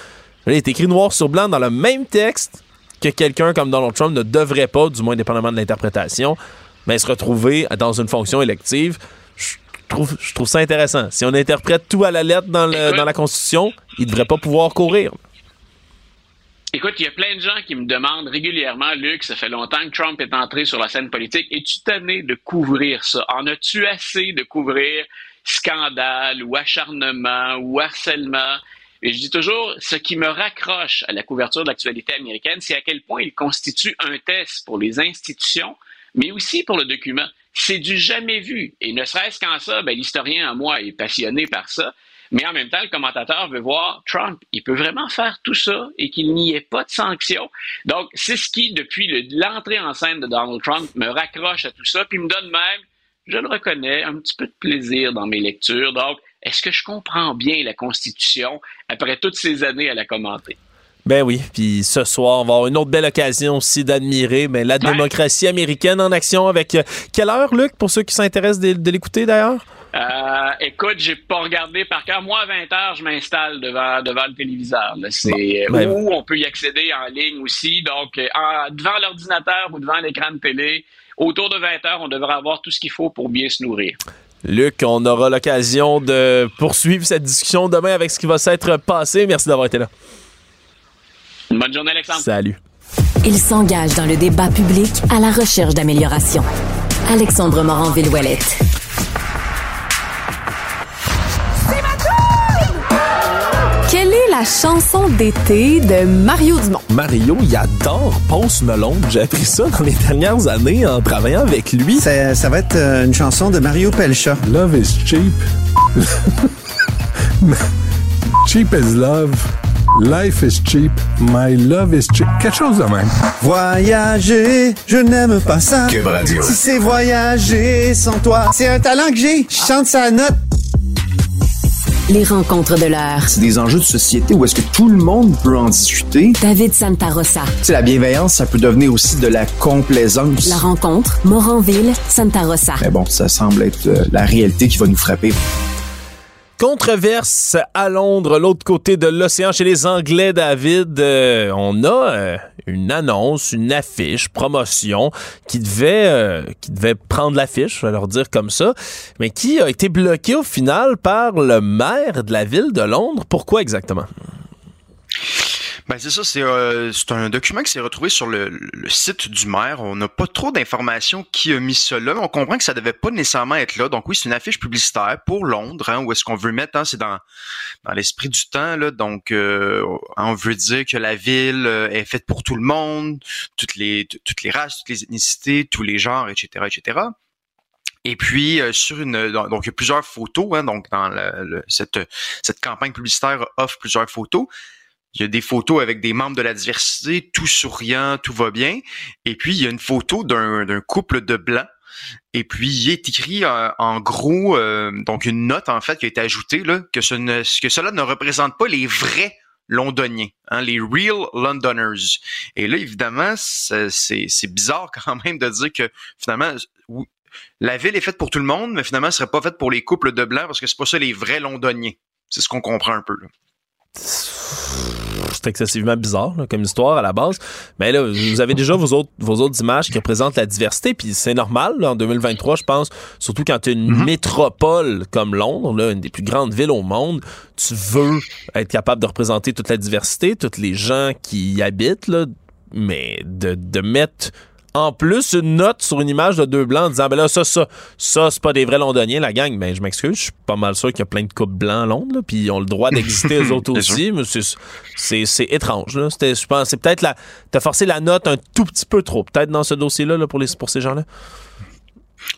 Il est écrit noir sur blanc dans le même texte que quelqu'un comme Donald Trump ne devrait pas, du moins dépendamment de l'interprétation, mais se retrouver dans une fonction élective. Je trouve, je trouve ça intéressant. Si on interprète tout à la lettre dans, le- Écoute. dans la Constitution, il devrait pas pouvoir courir. Écoute, il y a plein de gens qui me demandent régulièrement, Luc, ça fait longtemps que Trump est entré sur la scène politique. Es-tu tanné de couvrir ça? En as-tu assez de couvrir scandale ou acharnement ou harcèlement? Et je dis toujours, ce qui me raccroche à la couverture de l'actualité américaine, c'est à quel point il constitue un test pour les institutions, mais aussi pour le document. C'est du jamais vu. Et ne serait-ce qu'en ça, ben, l'historien en moi est passionné par ça. Mais en même temps, le commentateur veut voir Trump. Il peut vraiment faire tout ça et qu'il n'y ait pas de sanctions. Donc, c'est ce qui, depuis le- l'entrée en scène de Donald Trump, me raccroche à tout ça, puis me donne même, je le reconnais, un petit peu de plaisir dans mes lectures. Donc, est-ce que je comprends bien la Constitution après toutes ces années à la commenter? Ben oui, puis ce soir, on va avoir une autre belle occasion aussi d'admirer ben, la démocratie américaine en action avec... euh, quelle heure, Luc, pour ceux qui s'intéressent de, de l'écouter d'ailleurs? Euh, écoute, j'ai pas regardé par cœur. Moi, à 20 h je m'installe devant, devant le téléviseur. C'est Bon, ben- où on peut y accéder en ligne aussi. Donc, euh, en- devant l'ordinateur ou devant l'écran de télé, autour de 20 h on devrait avoir tout ce qu'il faut pour bien se nourrir. Luc, on aura l'occasion de poursuivre cette discussion demain avec ce qui va s'être passé. Merci d'avoir été là. Une bonne journée, Alexandre. Salut. Il s'engage dans le débat public à la recherche d'amélioration. Alexandre Morin-Villouellette. Quelle est la chanson d'été de Mario Dumont? Mario, il adore Post Malone. J'ai appris ça dans les dernières années en travaillant avec lui. Ça, ça va être euh, une chanson de Mario Pelcha. Love is cheap. [LAUGHS] cheap is love. Life is cheap. My love is cheap. Quelque chose de même. Voyager, je n'aime pas ça. Cube Radio. Si c'est voyager sans toi, c'est un talent que j'ai. Je chante sa note. Les rencontres de l'heure. C'est des enjeux de société où est-ce que tout le monde peut en discuter. David Santarossa. Tu sais, la bienveillance, ça peut devenir aussi de la complaisance. La rencontre, Moranville, Santarossa. Mais bon, ça semble être euh, la réalité qui va nous frapper. Controverse à Londres, l'autre côté de l'océan, chez les Anglais, David. euh, on a euh, une annonce, une affiche, promotion qui devait, euh, qui devait prendre l'affiche, je vais leur dire comme ça, mais qui a été bloquée au final par le maire de la ville de Londres. Pourquoi exactement? Ben c'est ça, c'est euh, un document qui s'est retrouvé sur le, site du maire. On n'a pas trop d'informations qui a mis mais on comprend que ça devait pas nécessairement être là. Donc oui, c'est une affiche publicitaire pour Londres, hein, où est-ce qu'on veut mettre, hein, c'est dans, dans l'esprit du temps, là, donc euh, on veut dire que la ville euh, est faite pour tout le monde, toutes les, toutes les races, toutes les ethnicités, tous les genres, etc., etc. Et puis euh, sur une donc, il y a plusieurs photos hein, donc dans le- le- cette cette campagne publicitaire offre plusieurs photos. Il y a des photos avec des membres de la diversité, tout souriant, tout va bien. Et puis, il y a une photo d'un couple de blancs. Et puis, il est écrit euh, en gros, euh, donc une note en fait qui a été ajoutée, là, que, ce ne, que cela ne représente pas les vrais londoniens, hein, les real Londoners. Et là, évidemment, c'est bizarre [LAUGHS] quand même de dire que finalement, la ville est faite pour tout le monde, mais finalement, elle serait pas faite pour les couples de blancs parce que c'est pas ça les vrais londoniens. C'est ce qu'on comprend un peu. Là. C'est excessivement bizarre comme histoire à la base. Mais là, vous avez déjà vos autres, vos autres images qui représentent la diversité, puis c'est normal en 2023, je pense, surtout quand tu as une mm-hmm. métropole comme Londres, là, une des plus grandes villes au monde, tu veux être capable de représenter toute la diversité, tous les gens qui y habitent, là, mais de, de mettre en plus une note sur une image de deux blancs en disant ben là ça ça ça c'est pas des vrais londoniens la gang ben je m'excuse je suis pas mal sûr qu'il y a plein de couples blancs à Londres puis ils ont le droit d'exister eux [LAUGHS] autres aussi mais c'est c'est étrange là c'était je pense c'est peut-être la t'as forcé la note un tout petit peu trop peut-être dans ce dossier là, pour les pour ces gens là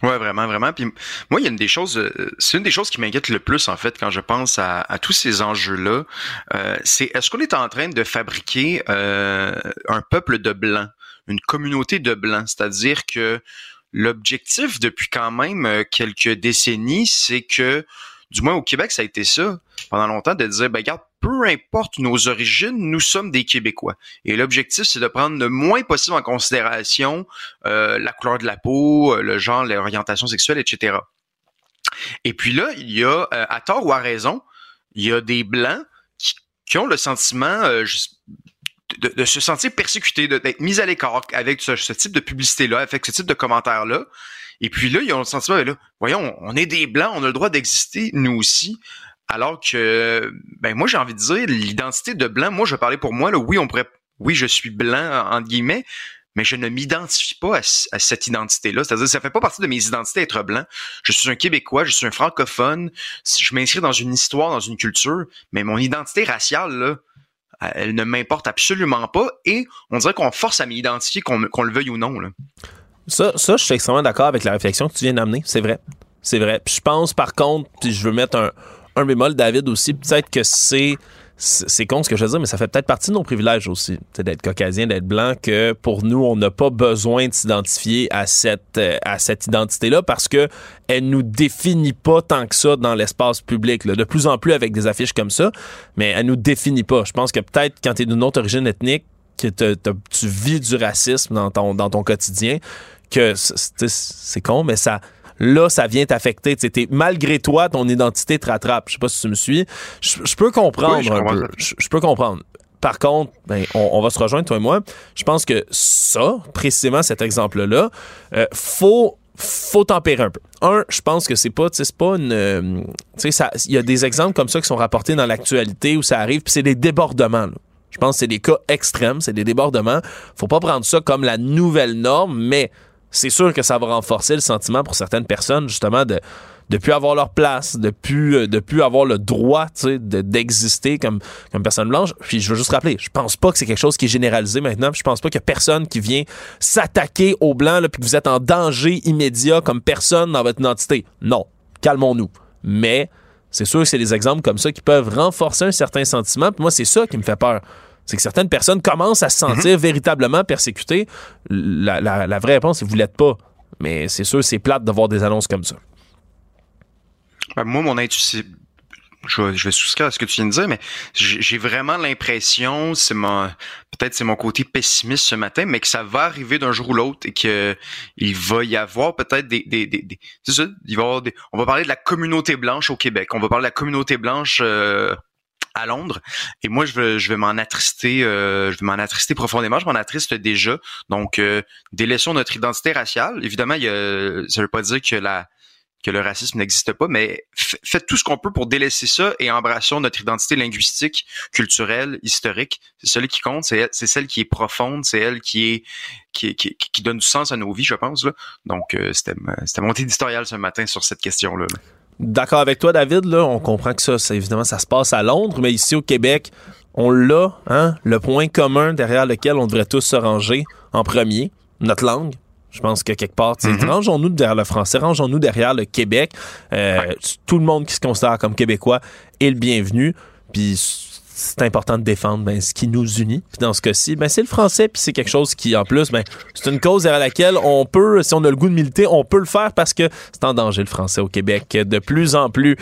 Ouais, vraiment, vraiment. Puis moi, il y a une des choses, euh, c'est une des choses qui m'inquiète le plus en fait quand je pense à, tous ces enjeux-là. Euh, c'est est-ce qu'on est en train de fabriquer euh, un peuple de blancs? Une communauté de blancs. C'est-à-dire que l'objectif depuis quand même euh, quelques décennies, c'est que, du moins au Québec, ça a été ça pendant longtemps, de dire, ben regarde, peu importe nos origines, nous sommes des Québécois. Et l'objectif, c'est de prendre le moins possible en considération euh, la couleur de la peau, euh, le genre, l'orientation sexuelle, etc. Et puis là, il y a, à tort ou à raison, il y a des Blancs qui, ont le sentiment, de, se sentir persécuté, d'être mis à l'écart avec ce, type de publicité-là, avec ce type de commentaires-là. Et puis là, ils ont le sentiment, ben là, voyons, on est des blancs, on a le droit d'exister, nous aussi. Alors que, ben moi, j'ai envie de dire, l'identité de blanc, moi, je parlais pour moi, là, oui, on pourrait, oui, je suis blanc, entre guillemets, mais je ne m'identifie pas à, cette identité-là. C'est-à-dire, ça fait pas partie de mes identités être blanc. Je suis un Québécois, je suis un francophone, je m'inscris dans une histoire, dans une culture, mais mon identité raciale, là, elle ne m'importe absolument pas et on dirait qu'on force à m'identifier, qu'on le veuille ou non. Ça, ça, je suis extrêmement d'accord avec la réflexion que tu viens d'amener. C'est vrai. C'est vrai. Puis je pense, par contre, puis je veux mettre un, un bémol, David, aussi, peut-être que c'est c'est con ce que je veux dire, mais ça fait peut-être partie de nos privilèges aussi, d'être caucasien, d'être blanc, que pour nous, on n'a pas besoin de s'identifier à cette, euh, à cette identité-là parce que elle nous définit pas tant que ça dans l'espace public. De plus en plus avec des affiches comme ça, mais elle nous définit pas. Je pense que peut-être quand tu es d'une autre origine ethnique, que tu vis du racisme dans ton, dans ton quotidien, que c'est con, mais ça, là, ça vient t'affecter. malgré toi, ton identité te rattrape. Je sais pas si tu me suis. Je, peux comprendre un peu. Je, peux comprendre. Par contre, ben, on, va se rejoindre, toi et moi. Je pense que ça, précisément cet exemple-là, euh, faut faut tempérer un peu. Un, je pense que c'est pas, c'est pas une, euh, tu sais, il y a des exemples comme ça qui sont rapportés dans l'actualité où ça arrive, puis c'est des débordements. Je pense que c'est des cas extrêmes, c'est des débordements. Faut pas prendre ça comme la nouvelle norme, mais c'est sûr que ça va renforcer le sentiment pour certaines personnes, justement, de de plus avoir leur place, de plus, euh, plus avoir le droit d'exister comme, personne blanche. Puis je veux juste rappeler, je pense pas que c'est quelque chose qui est généralisé maintenant. je pense pas qu'il a personne qui vient s'attaquer aux blancs là, puis que vous êtes en danger immédiat comme personne dans votre identité. Non, calmons-nous. Mais c'est sûr que c'est des exemples comme ça qui peuvent renforcer un certain sentiment. Puis moi, c'est ça qui me fait peur c'est que certaines personnes commencent à se sentir mhm. véritablement persécutées. La, vraie réponse, c'est que vous l'êtes pas. Mais c'est sûr, c'est plate d'avoir des annonces comme ça. Ben, moi, mon intuition, je vais, je vais souscrire à ce que tu viens de dire, mais j'ai vraiment l'impression, c'est mon, peut-être c'est mon côté pessimiste ce matin, mais que ça va arriver d'un jour ou l'autre et que il va y avoir peut-être des, des, des, c'est ça, il va y avoir des, on va parler de la communauté blanche au Québec, on va parler de la communauté blanche euh, à Londres. Et moi, je vais, je vais m'en attrister, euh, je vais m'en attrister profondément. Je m'en attriste déjà. Donc, euh, délaissons notre identité raciale. Évidemment, il y a, ça veut pas dire que la que le racisme n'existe pas, mais faites tout ce qu'on peut pour délaisser ça et embrassons notre identité linguistique, culturelle, historique. C'est celle qui compte, c'est celle qui est profonde, c'est elle qui est qui, qui, qui, donne du sens à nos vies, je pense. Là. Donc, euh, c'était mon éditorial ce matin sur cette question-là. là D'accord avec toi, David. Là, on comprend que ça, évidemment, ça se passe à Londres, mais ici au Québec, on l'a, hein, le point commun derrière lequel on devrait tous se ranger en premier, notre langue. Je pense que quelque part, mm rangeons-nous derrière le français, rangeons-nous derrière le Québec. Euh, tout le monde qui se considère comme québécois est le bienvenu. Puis c'est important de défendre ben, ce qui nous unit. Dans ce cas-ci, ben, c'est le français, puis c'est quelque chose qui, en plus, ben, c'est une cause à laquelle on peut, si on a le goût de militer, on peut le faire parce que c'est en danger le français au Québec de plus en plus.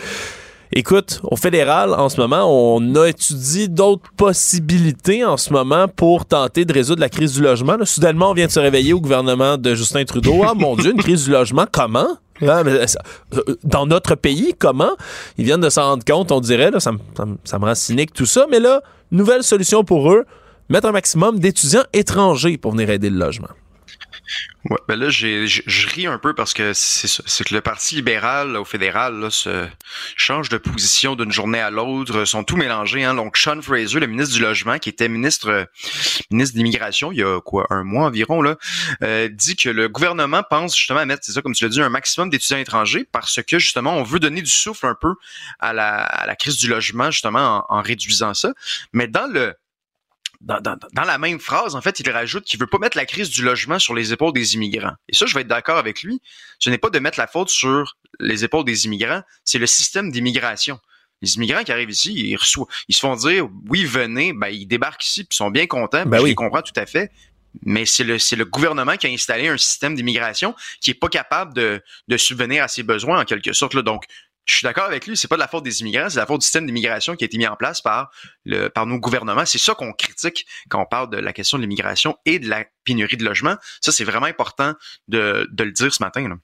Écoute, au fédéral, en ce moment, on a étudié d'autres possibilités en ce moment pour tenter de résoudre la crise du logement. soudainement, on vient de se réveiller au gouvernement de Justin Trudeau. Ah mon Dieu, une crise du logement, comment? Ah, euh, dans notre pays, comment? Ils viennent de s'en rendre compte, on dirait, là, ça, me rend cynique tout ça, mais là, Nouvelle solution pour eux, mettre un maximum d'étudiants étrangers pour venir aider le logement. Ouais, ben là, j'ai, je ris un peu parce que c'est que le Parti libéral au fédéral là, se change de position d'une journée à l'autre, sont tout mélangés. Hein. Donc, Sean Fraser, le ministre du Logement, qui était ministre ministre de l'immigration il y a quoi, un mois environ, là, euh, dit que le gouvernement pense justement à mettre, c'est ça, comme tu l'as dit, un maximum d'étudiants étrangers parce que justement, on veut donner du souffle un peu à la, à la crise du logement, justement, en, en réduisant ça. Mais dans le dans, dans, dans, la même phrase, en fait, il rajoute qu'il veut pas mettre la crise du logement sur les épaules des immigrants. Et ça, je vais être d'accord avec lui. Ce n'est pas de mettre la faute sur les épaules des immigrants, c'est le système d'immigration. Les immigrants qui arrivent ici, ils, reçoivent, ils se font dire, oui, venez, ben, ils débarquent ici, puis ils sont bien contents, ben je les comprends tout à fait. Mais c'est le, c'est le gouvernement qui a installé un système d'immigration qui est pas capable de, de subvenir à ses besoins, en quelque sorte. Là. Donc, je suis d'accord avec lui, c'est pas de la faute des immigrants, c'est la faute du système d'immigration qui a été mis en place par le par nos gouvernements. C'est ça qu'on critique quand on parle de la question de l'immigration et de la pénurie de logement. Ça, c'est vraiment important de, de le dire ce matin. Là.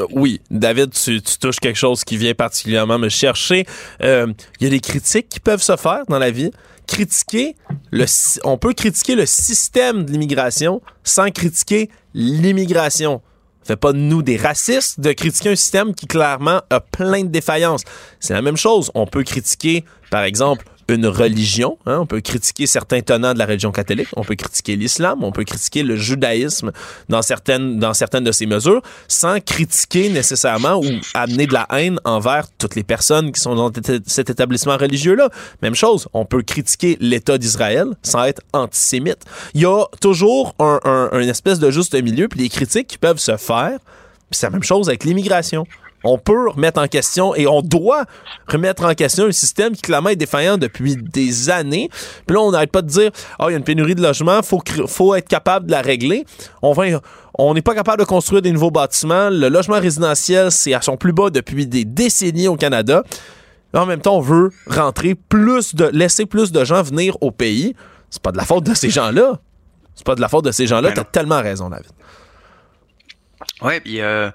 Euh, oui, David, tu, tu, touches quelque chose qui vient particulièrement me chercher. Il euh, y a des critiques qui peuvent se faire dans la vie. Critiquer le, on peut critiquer le système de l'immigration sans critiquer l'immigration fait pas de nous des racistes de critiquer un système qui clairement a plein de défaillances. C'est la même chose. On peut critiquer, par exemple, une religion. Hein. On peut critiquer certains tenants de la religion catholique, on peut critiquer l'islam, on peut critiquer le judaïsme dans certaines, dans certaines de ses mesures, sans critiquer nécessairement ou amener de la haine envers toutes les personnes qui sont dans cet établissement religieux-là. Même chose, on peut critiquer l'État d'Israël sans être antisémite. Il y a toujours un, espèce de juste milieu, puis les critiques qui peuvent se faire. C'est la même chose avec l'immigration on peut remettre en question et on doit remettre en question un système qui clairement est défaillant depuis des années. Puis là, on n'arrête pas de dire, ah, oh, il y a une pénurie de logements, faut faut être capable de la régler. On va on n'est pas capable de construire des nouveaux bâtiments. Le logement résidentiel, c'est à son plus bas depuis des décennies au Canada. En même temps, on veut rentrer plus de, laisser plus de gens venir au pays. C'est pas de la faute de ces gens-là. C'est pas de la faute de ces gens-là. Ben T'as tellement raison, David. Ouais, puis euh,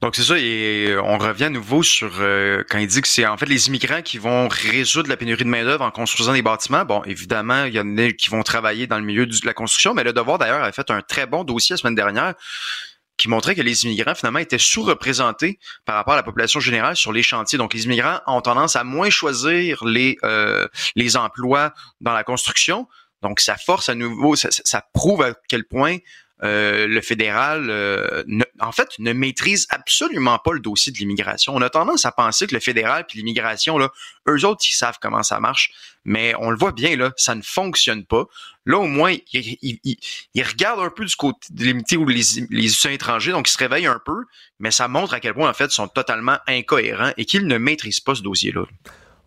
donc c'est ça. Et on revient à nouveau sur euh, quand il dit que c'est en fait les immigrants qui vont résoudre la pénurie de main d'œuvre en construisant des bâtiments. Bon, évidemment, il y en a qui vont travailler dans le milieu de la construction, mais le Devoir d'ailleurs a fait un très bon dossier la semaine dernière qui montrait que les immigrants finalement étaient sous-représentés par rapport à la population générale sur les chantiers. Donc les immigrants ont tendance à moins choisir les euh, les emplois dans la construction. Donc ça force à nouveau, ça prouve à quel point euh, le fédéral, euh, en fait, ne maîtrise absolument pas le dossier de l'immigration. On a tendance à penser que le fédéral puis l'immigration, là, eux autres, ils savent comment ça marche, mais on le voit bien là, ça ne fonctionne pas. Là, au moins, ils, regardent un peu du côté de l'immunité ou les étrangers, donc ils se réveillent un peu, mais ça montre à quel point en fait ils sont totalement incohérents et qu'ils ne maîtrisent pas ce dossier-là.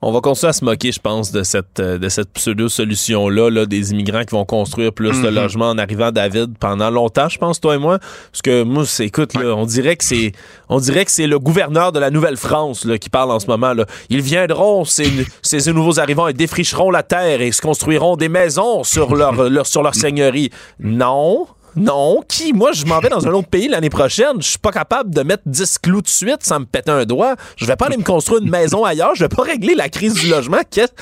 On va continuer à se moquer, je pense, de cette, euh, de cette pseudo-solution-là, là, des immigrants qui vont construire plus de mhm. logements en arrivant, David, pendant longtemps, je pense, toi et moi. Parce que moi, c'est, écoute, là, on dirait que c'est, on dirait que c'est le gouverneur de la Nouvelle-France, qui parle en ce moment, là. Ils viendront, ces, ces nouveaux arrivants, et défricheront la terre et se construiront des maisons sur leur, leur sur leur seigneurie. Non. Non, qui? Moi, je m'en vais dans un autre pays l'année prochaine. Je suis pas capable de mettre 10 clous de suite sans me péter un doigt. Je vais pas aller me construire une maison ailleurs. Je vais pas régler la crise du logement. Qu'est-ce...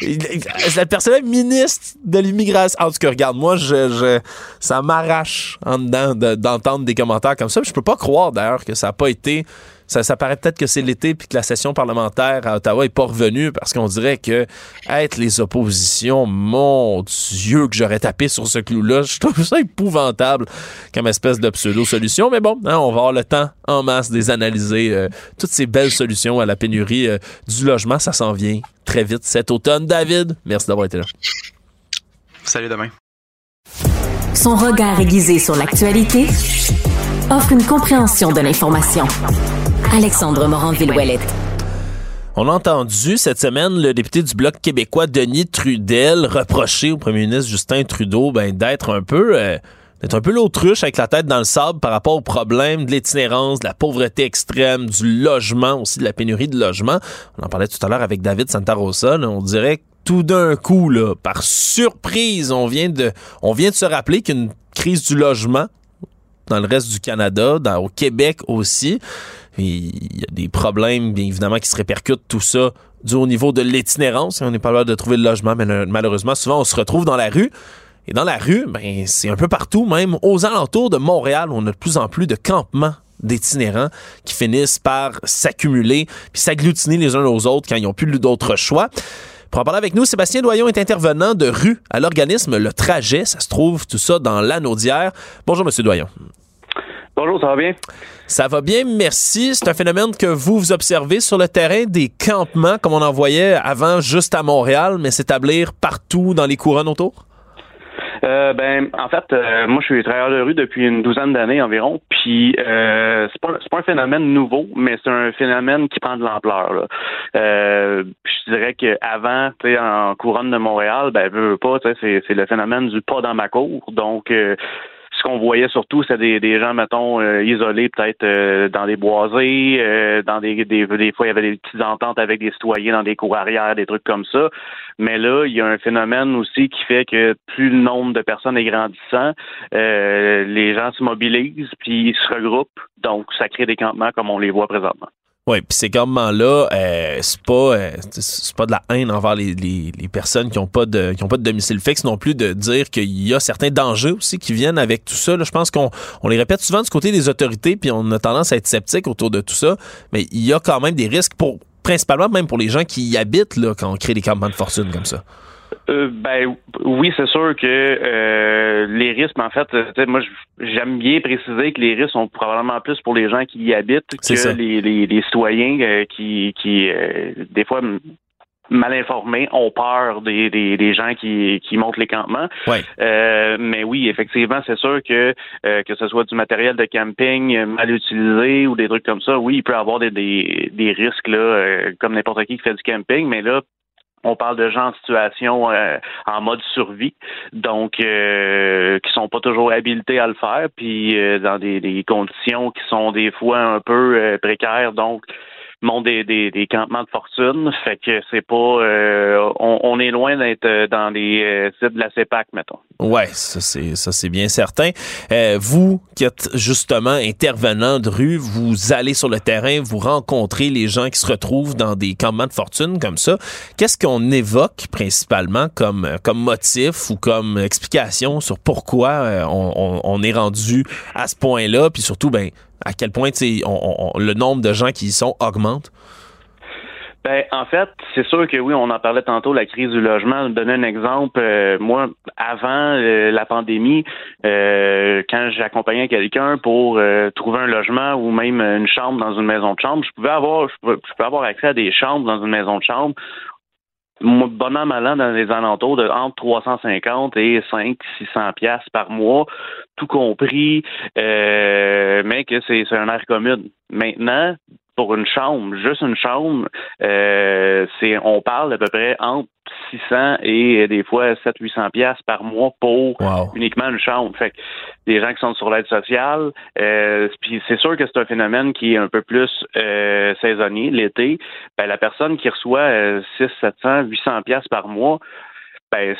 Le personnel ministre de l'immigration. En tout cas, regarde, moi, je, ça m'arrache en dedans d'entendre des commentaires comme ça. Je peux pas croire, d'ailleurs, que ça a pas été ça, paraît peut-être que c'est l'été puis que la session parlementaire à Ottawa est pas revenue parce qu'on dirait que être les oppositions, mon Dieu, que j'aurais tapé sur ce clou-là. Je trouve ça épouvantable comme espèce de pseudo-solution. Mais bon, hein, on va avoir le temps en masse des analyser. Euh, toutes ces belles solutions à la pénurie euh, du logement, ça s'en vient très vite cet automne. David, merci d'avoir été là. Salut demain. Son regard aiguisé sur l'actualité offre une compréhension de l'information. Alexandre Morin-Villouellette. On a entendu cette semaine le député du Bloc québécois Denis Trudel reprocher au premier ministre Justin Trudeau ben, d'être un peu euh, un peu l'autruche avec la tête dans le sable par rapport au problème de l'itinérance, de la pauvreté extrême, du logement, aussi de la pénurie de logement. On en parlait tout à l'heure avec David Santarosa. on dirait que tout d'un coup, là, par surprise, on vient de, on vient de se rappeler qu'une crise du logement dans le reste du Canada, au Québec aussi. Il y a des problèmes, bien évidemment, qui se répercutent tout ça dû au niveau de l'itinérance. On n'est pas là de trouver le logement, mais malheureusement, souvent, on se retrouve dans la rue. Et dans la rue, ben, c'est un peu partout, même aux alentours de Montréal, on a de plus en plus de campements d'itinérants qui finissent par s'accumuler puis s'agglutiner les uns aux autres quand ils n'ont plus d'autres choix. Pour en parler avec nous, Sébastien Doyon est intervenant de rue à l'organisme Le Trajet. Ça se trouve tout ça dans l'Anaudière. Bonjour, Monsieur Doyon. Bonjour, ça va bien? Ça va bien, merci. C'est un phénomène que vous, vous observez sur le terrain des campements, comme on en voyait avant juste à Montréal, mais s'établir partout dans les couronnes autour? Euh, ben, en fait, euh, moi, je suis travailleur de rue depuis une douzaine d'années environ. Puis, euh, c'est pas, pas un phénomène nouveau, mais c'est un phénomène qui prend de l'ampleur. Euh, je dirais qu'avant, tu sais, en couronne de Montréal, ben, veux, veux pas, c'est, c'est le phénomène du pas dans ma cour. Donc, ce qu'on voyait surtout, c'est des, des gens, mettons, euh, isolés peut-être euh, dans des boisés, euh, dans des, des, des fois il y avait des petites ententes avec des citoyens dans des cours arrière, des trucs comme ça. Mais là, il y a un phénomène aussi qui fait que plus le nombre de personnes est grandissant, les gens se mobilisent puis ils se regroupent, donc ça crée des campements comme on les voit présentement. Oui, puis ces campements-là, euh, c'est pas euh, c'est pas de la haine envers les, les, les personnes qui ont pas de qui ont pas de domicile fixe non plus de dire qu'il y a certains dangers aussi qui viennent avec tout ça. Je pense qu'on on les répète souvent du côté des autorités, puis on a tendance à être sceptique autour de tout ça, mais il y a quand même des risques pour principalement même pour les gens qui y habitent là, quand on crée des campements de fortune comme ça. Euh, ben oui, c'est sûr que euh, les risques, en fait, moi j'aime bien préciser que les risques sont probablement plus pour les gens qui y habitent que les, les, citoyens euh, qui, qui des fois mal informés ont peur des, des, des gens qui, qui montent les campements. mais oui, effectivement, c'est sûr que que ce soit du matériel de camping mal utilisé ou des trucs comme ça, oui, il peut y avoir des, des, des risques là, comme n'importe qui qui fait du camping, mais là, on parle de gens en situation euh, en mode survie, donc euh, qui sont pas toujours habilités à le faire, puis euh, dans des, des, conditions qui sont des fois un peu euh, précaires, donc montent des, des, des, campements de fortune. Fait que c'est pas. Euh, on, est loin d'être euh, dans les sites de la CEPAC, mettons. Ouais, ça c'est bien certain. vous qui êtes justement intervenant de rue, vous allez sur le terrain, vous rencontrez les gens qui se retrouvent dans des campements de fortune comme ça. Qu'est-ce qu'on évoque principalement comme comme motif ou comme explication sur pourquoi on, on est rendu à ce point-là, puis surtout ben à quel point le nombre de gens qui y sont augmente? Ben, en fait, c'est sûr que oui, on en parlait tantôt, la crise du logement. Donner un exemple, euh, moi, avant euh, la pandémie, euh, quand j'accompagnais quelqu'un pour trouver un logement ou même une chambre dans une maison de chambre, je pouvais avoir, je pouvais, avoir accès à des chambres dans une maison de chambre bon an, mal an, dans les alentours de entre 350 et 5 600 pièces par mois, tout compris, euh, mais que c'est un air commune. Maintenant, pour une chambre, juste une chambre, euh, c'est on parle à peu près entre 600 et des fois 700-800 pièces par mois pour uniquement une chambre. Fait que des gens qui sont sur l'aide sociale, euh, puis c'est sûr que c'est un phénomène qui est un peu plus euh, saisonnier l'été. Ben, la personne qui reçoit euh, 6, 700, 800 pièces par mois, ben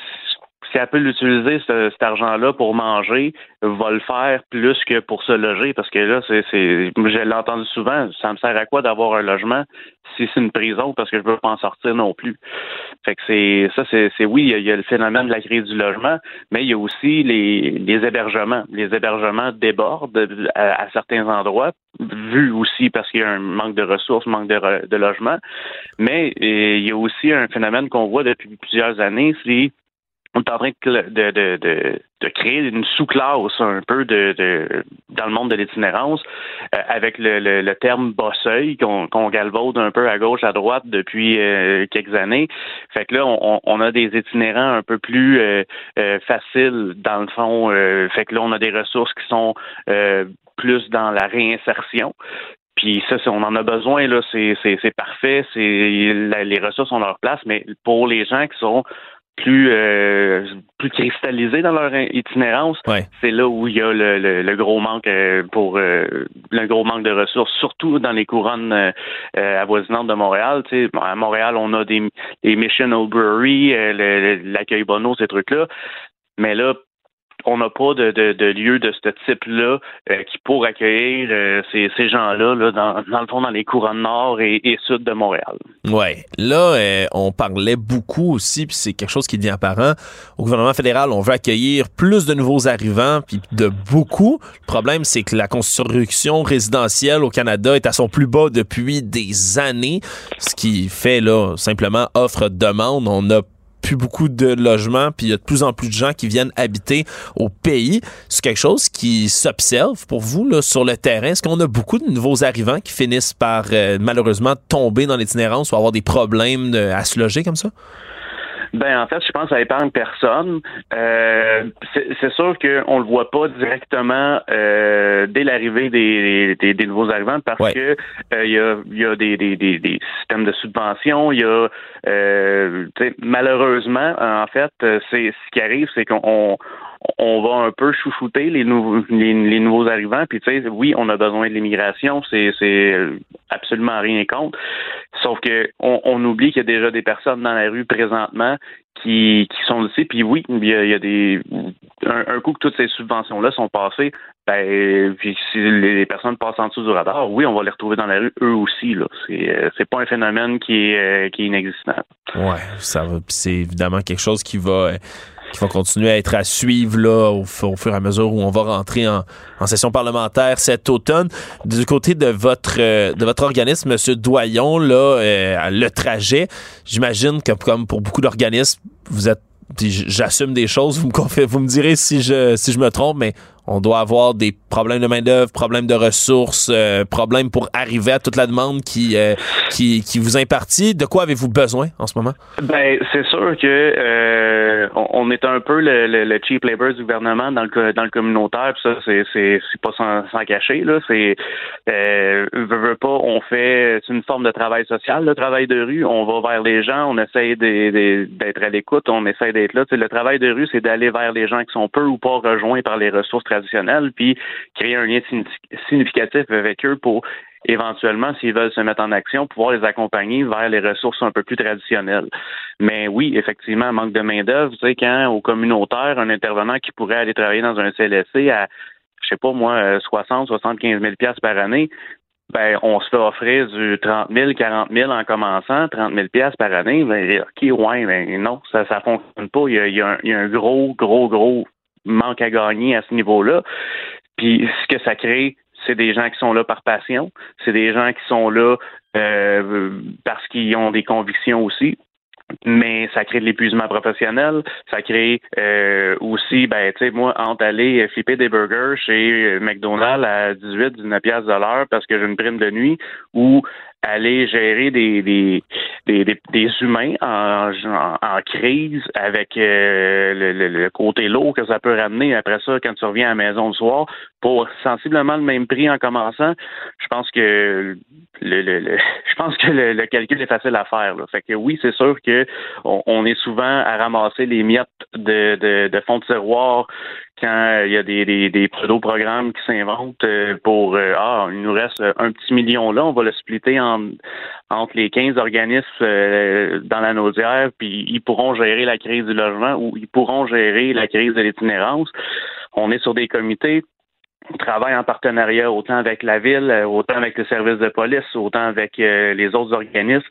si elle peut l'utiliser, cet argent-là, pour manger, va le faire plus que pour se loger, parce que là, c'est, c'est, je l'ai entendu souvent, ça me sert à quoi d'avoir un logement si c'est une prison, parce que je veux pas en sortir non plus. Fait que c'est, ça, c'est, c'est oui, il y, a, le phénomène de la crise du logement, mais il y a aussi les, les hébergements. Les hébergements débordent à, certains endroits, vu aussi parce qu'il y a un manque de ressources, manque de, de logement, mais il y a aussi un phénomène qu'on voit depuis plusieurs années, c'est on est en train de, de, de, de créer une sous-classe un peu de, de, dans le monde de l'itinérance euh, avec le, le, terme bosseuil qu'on qu'on galvaude un peu à gauche, à droite depuis euh, quelques années. Fait que là, on, on, a des itinérants un peu plus euh, faciles dans le fond. fait que là, on a des ressources qui sont plus dans la réinsertion. Puis ça, on en a besoin, là, c'est parfait, c'est les ressources ont leur place, mais pour les gens qui sont plus euh, plus cristallisés dans leur itinérance, c'est là où il y a le, le, gros manque euh, pour euh, le gros manque de ressources, surtout dans les couronnes euh, avoisinantes de Montréal. Tu sais, à Montréal, on a des, des Mission Old Brewery, l'accueil Bono, ces trucs-là. Mais là, on n'a pas de, de, de, lieu de ce type-là euh, qui pourrait accueillir euh, ces, ces gens-là là, dans, dans, le fond dans les couronnes nord et, et sud de Montréal. Ouais, là euh, on parlait beaucoup aussi, puis c'est quelque chose qui devient apparent au gouvernement fédéral. On veut accueillir plus de nouveaux arrivants, puis de beaucoup. Le problème, c'est que la construction résidentielle au Canada est à son plus bas depuis des années, ce qui fait là simplement offre-demande. On a plus beaucoup de logements, puis il y a de plus en plus de gens qui viennent habiter au pays. C'est quelque chose qui s'observe pour vous là, sur le terrain. Est-ce qu'on a beaucoup de nouveaux arrivants qui finissent par euh, malheureusement tomber dans l'itinérance ou avoir des problèmes à se loger comme ça? Ben en fait, je pense que ça épargne personne. Euh, c'est sûr qu'on le voit pas directement euh, dès l'arrivée des, des, des, nouveaux arrivants parce que euh, il y, a, y a des, des, des, systèmes de subvention. Il y a euh, malheureusement, en fait, c'est ce qui arrive, c'est qu'on on va un peu chouchouter les nouveaux les, nouveaux arrivants. Puis tu sais, oui, on a besoin de l'immigration, c'est absolument rien contre. Sauf que on, oublie qu'il y a déjà des personnes dans la rue présentement qui, sont ici. Puis oui, il y a, des un, coup que toutes ces subventions-là sont passées, ben puis si les personnes passent en dessous du radar, oui, on va les retrouver dans la rue eux aussi. Là, c'est c'est pas un phénomène qui est qui est inexistant. Ouais, ça va. c'est évidemment quelque chose qui va qui va continuer à être à suivre là, au, fur et à mesure où on va rentrer en, en, session parlementaire cet automne. Du côté de votre euh, de votre organisme, M. Doyon, là, euh, le trajet, j'imagine que comme pour beaucoup d'organismes, vous êtes j'assume des choses, vous me, vous me direz si je, si je me trompe, mais on doit avoir des problèmes de main-d'œuvre, problèmes de ressources, euh, problèmes pour arriver à toute la demande qui, euh, qui, qui, vous impartit. De quoi avez-vous besoin en ce moment? Ben, c'est sûr que euh, on, est un peu le, cheap labor du gouvernement dans le dans le communautaire, puis ça, c'est, c'est, pas sans, cacher. Là. C'est pas, on fait c'est une forme de travail social, le travail de rue. On va vers les gens, on essaye d'être à l'écoute, on essaie d'être là. le travail de rue, c'est d'aller vers les gens qui sont peu ou pas rejoints par les ressources traditionnelles, puis créer un lien significatif avec eux pour éventuellement, s'ils veulent se mettre en action, pouvoir les accompagner vers les ressources un peu plus traditionnelles. Mais oui, effectivement, manque de main-d'œuvre. Tu sais, quand au communautaire, un intervenant qui pourrait aller travailler dans un CLSC à, je sais pas moi, 60, 75 000 par année, ben, on se fait offrir du 30 000, 40 000 en commençant, 30 000 par année. Ben, OK, ouais, ben, non, ça, ça fonctionne pas. Il y a un gros, gros, gros manque à gagner à ce niveau-là. Puis ce que ça crée, c'est des gens qui sont là par passion, c'est des gens qui sont là euh, parce qu'ils ont des convictions aussi. Mais ça crée de l'épuisement professionnel, ça crée euh, aussi, ben, tu sais, moi, entre aller flipper des burgers chez McDonald's à 18, 19 piastres de l'heure parce que j'ai une prime de nuit, ou aller gérer des, des, des, des, humains en, en, crise avec euh, le, le, côté lourd que ça peut ramener après ça quand tu reviens à la maison le soir pour sensiblement le même prix en commençant. Je pense que le, le, [LAUGHS] je pense que le, calcul est facile à faire. Là. Fait que oui, c'est sûr que on, est souvent à ramasser les miettes de, de, de fonds de tiroir quand il y a des, des, des pseudo-programmes qui s'inventent euh, pour euh, Ah, il nous reste un petit million. Là, on va le splitter en, entre les 15 organismes euh, dans la naudière, puis ils pourront gérer la crise du logement ou ils pourront gérer la crise de l'itinérance. On est sur des comités. On travaille en partenariat autant avec la ville, autant avec le service de police, autant avec les autres organismes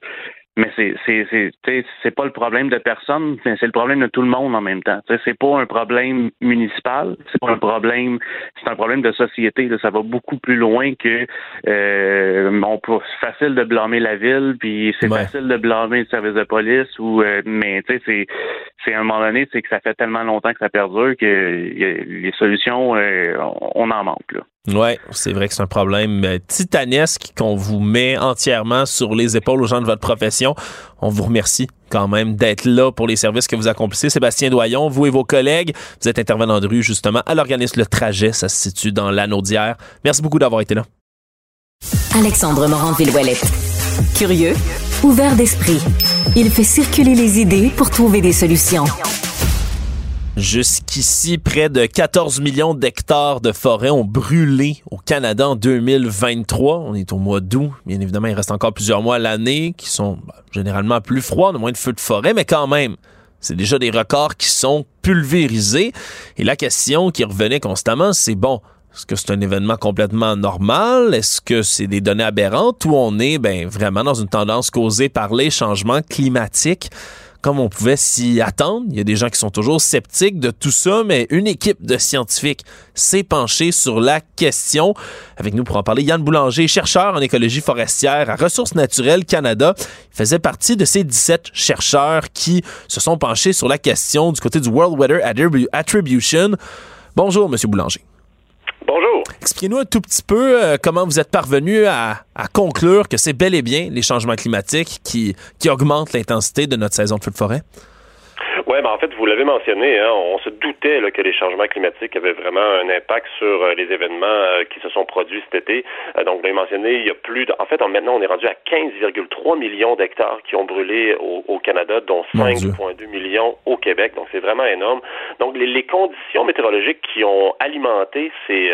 mais c'est c'est c'est pas le problème de personne, c'est le problème de tout le monde en même temps. C'est pas un problème municipal, c'est pas un problème, c'est un problème de société. Ça va beaucoup plus loin que euh, on peut facile de blâmer la ville, puis c'est facile de blâmer le service de police ou euh, mais tu sais c'est c'est à un moment donné, c'est que ça fait tellement longtemps que ça perdure que les solutions euh, on en manque là. Oui, c'est vrai que c'est un problème euh, titanesque qu'on vous met entièrement sur les épaules aux gens de votre profession. On vous remercie quand même d'être là pour les services que vous accomplissez. Sébastien Doyon, vous et vos collègues, vous êtes intervenant de rue justement à l'organisme Le Trajet, ça se situe dans l'Anaudière. Merci beaucoup d'avoir été là. Alexandre Morand-Villouellette. Curieux, ouvert d'esprit. Il fait circuler les idées pour trouver des solutions. Jusqu'ici, près de 14 millions d'hectares de forêt ont brûlé au Canada en 2023. On est au mois d'août. Bien évidemment, il reste encore plusieurs mois à l'année qui sont bah, généralement plus froids, moins de feux de forêt, mais quand même, C'est déjà des records qui sont pulvérisés. Et la question qui revenait constamment, c'est bon, est-ce que c'est un événement complètement normal? Est-ce que c'est des données aberrantes ou on est ben, vraiment dans une tendance causée par les changements climatiques? Comme on pouvait s'y attendre. Il y a des gens qui sont toujours sceptiques de tout ça, mais une équipe de scientifiques s'est penchée sur la question. Avec nous pour en parler, Yann Boulanger, chercheur en écologie forestière à Ressources naturelles Canada. Il faisait partie de ces 17 chercheurs qui se sont penchés sur la question du côté du World Weather Attribution. Bonjour, Monsieur Boulanger. Expliquez-nous un tout petit peu euh, comment vous êtes parvenu à, conclure que c'est bel et bien les changements climatiques qui, qui augmentent l'intensité de notre saison de feu de forêt. Oui, ben en fait, vous l'avez mentionné, hein, on se doutait que les changements climatiques avaient vraiment un impact sur euh, les événements euh, qui se sont produits cet été. Euh, donc, vous l'avez mentionné, il y a plus de... En fait, maintenant, on est rendu à 15,3 millions d'hectares qui ont brûlé au, Canada, dont 5,2 millions au Québec. Donc, c'est vraiment énorme. Donc, les, conditions météorologiques qui ont alimenté ces,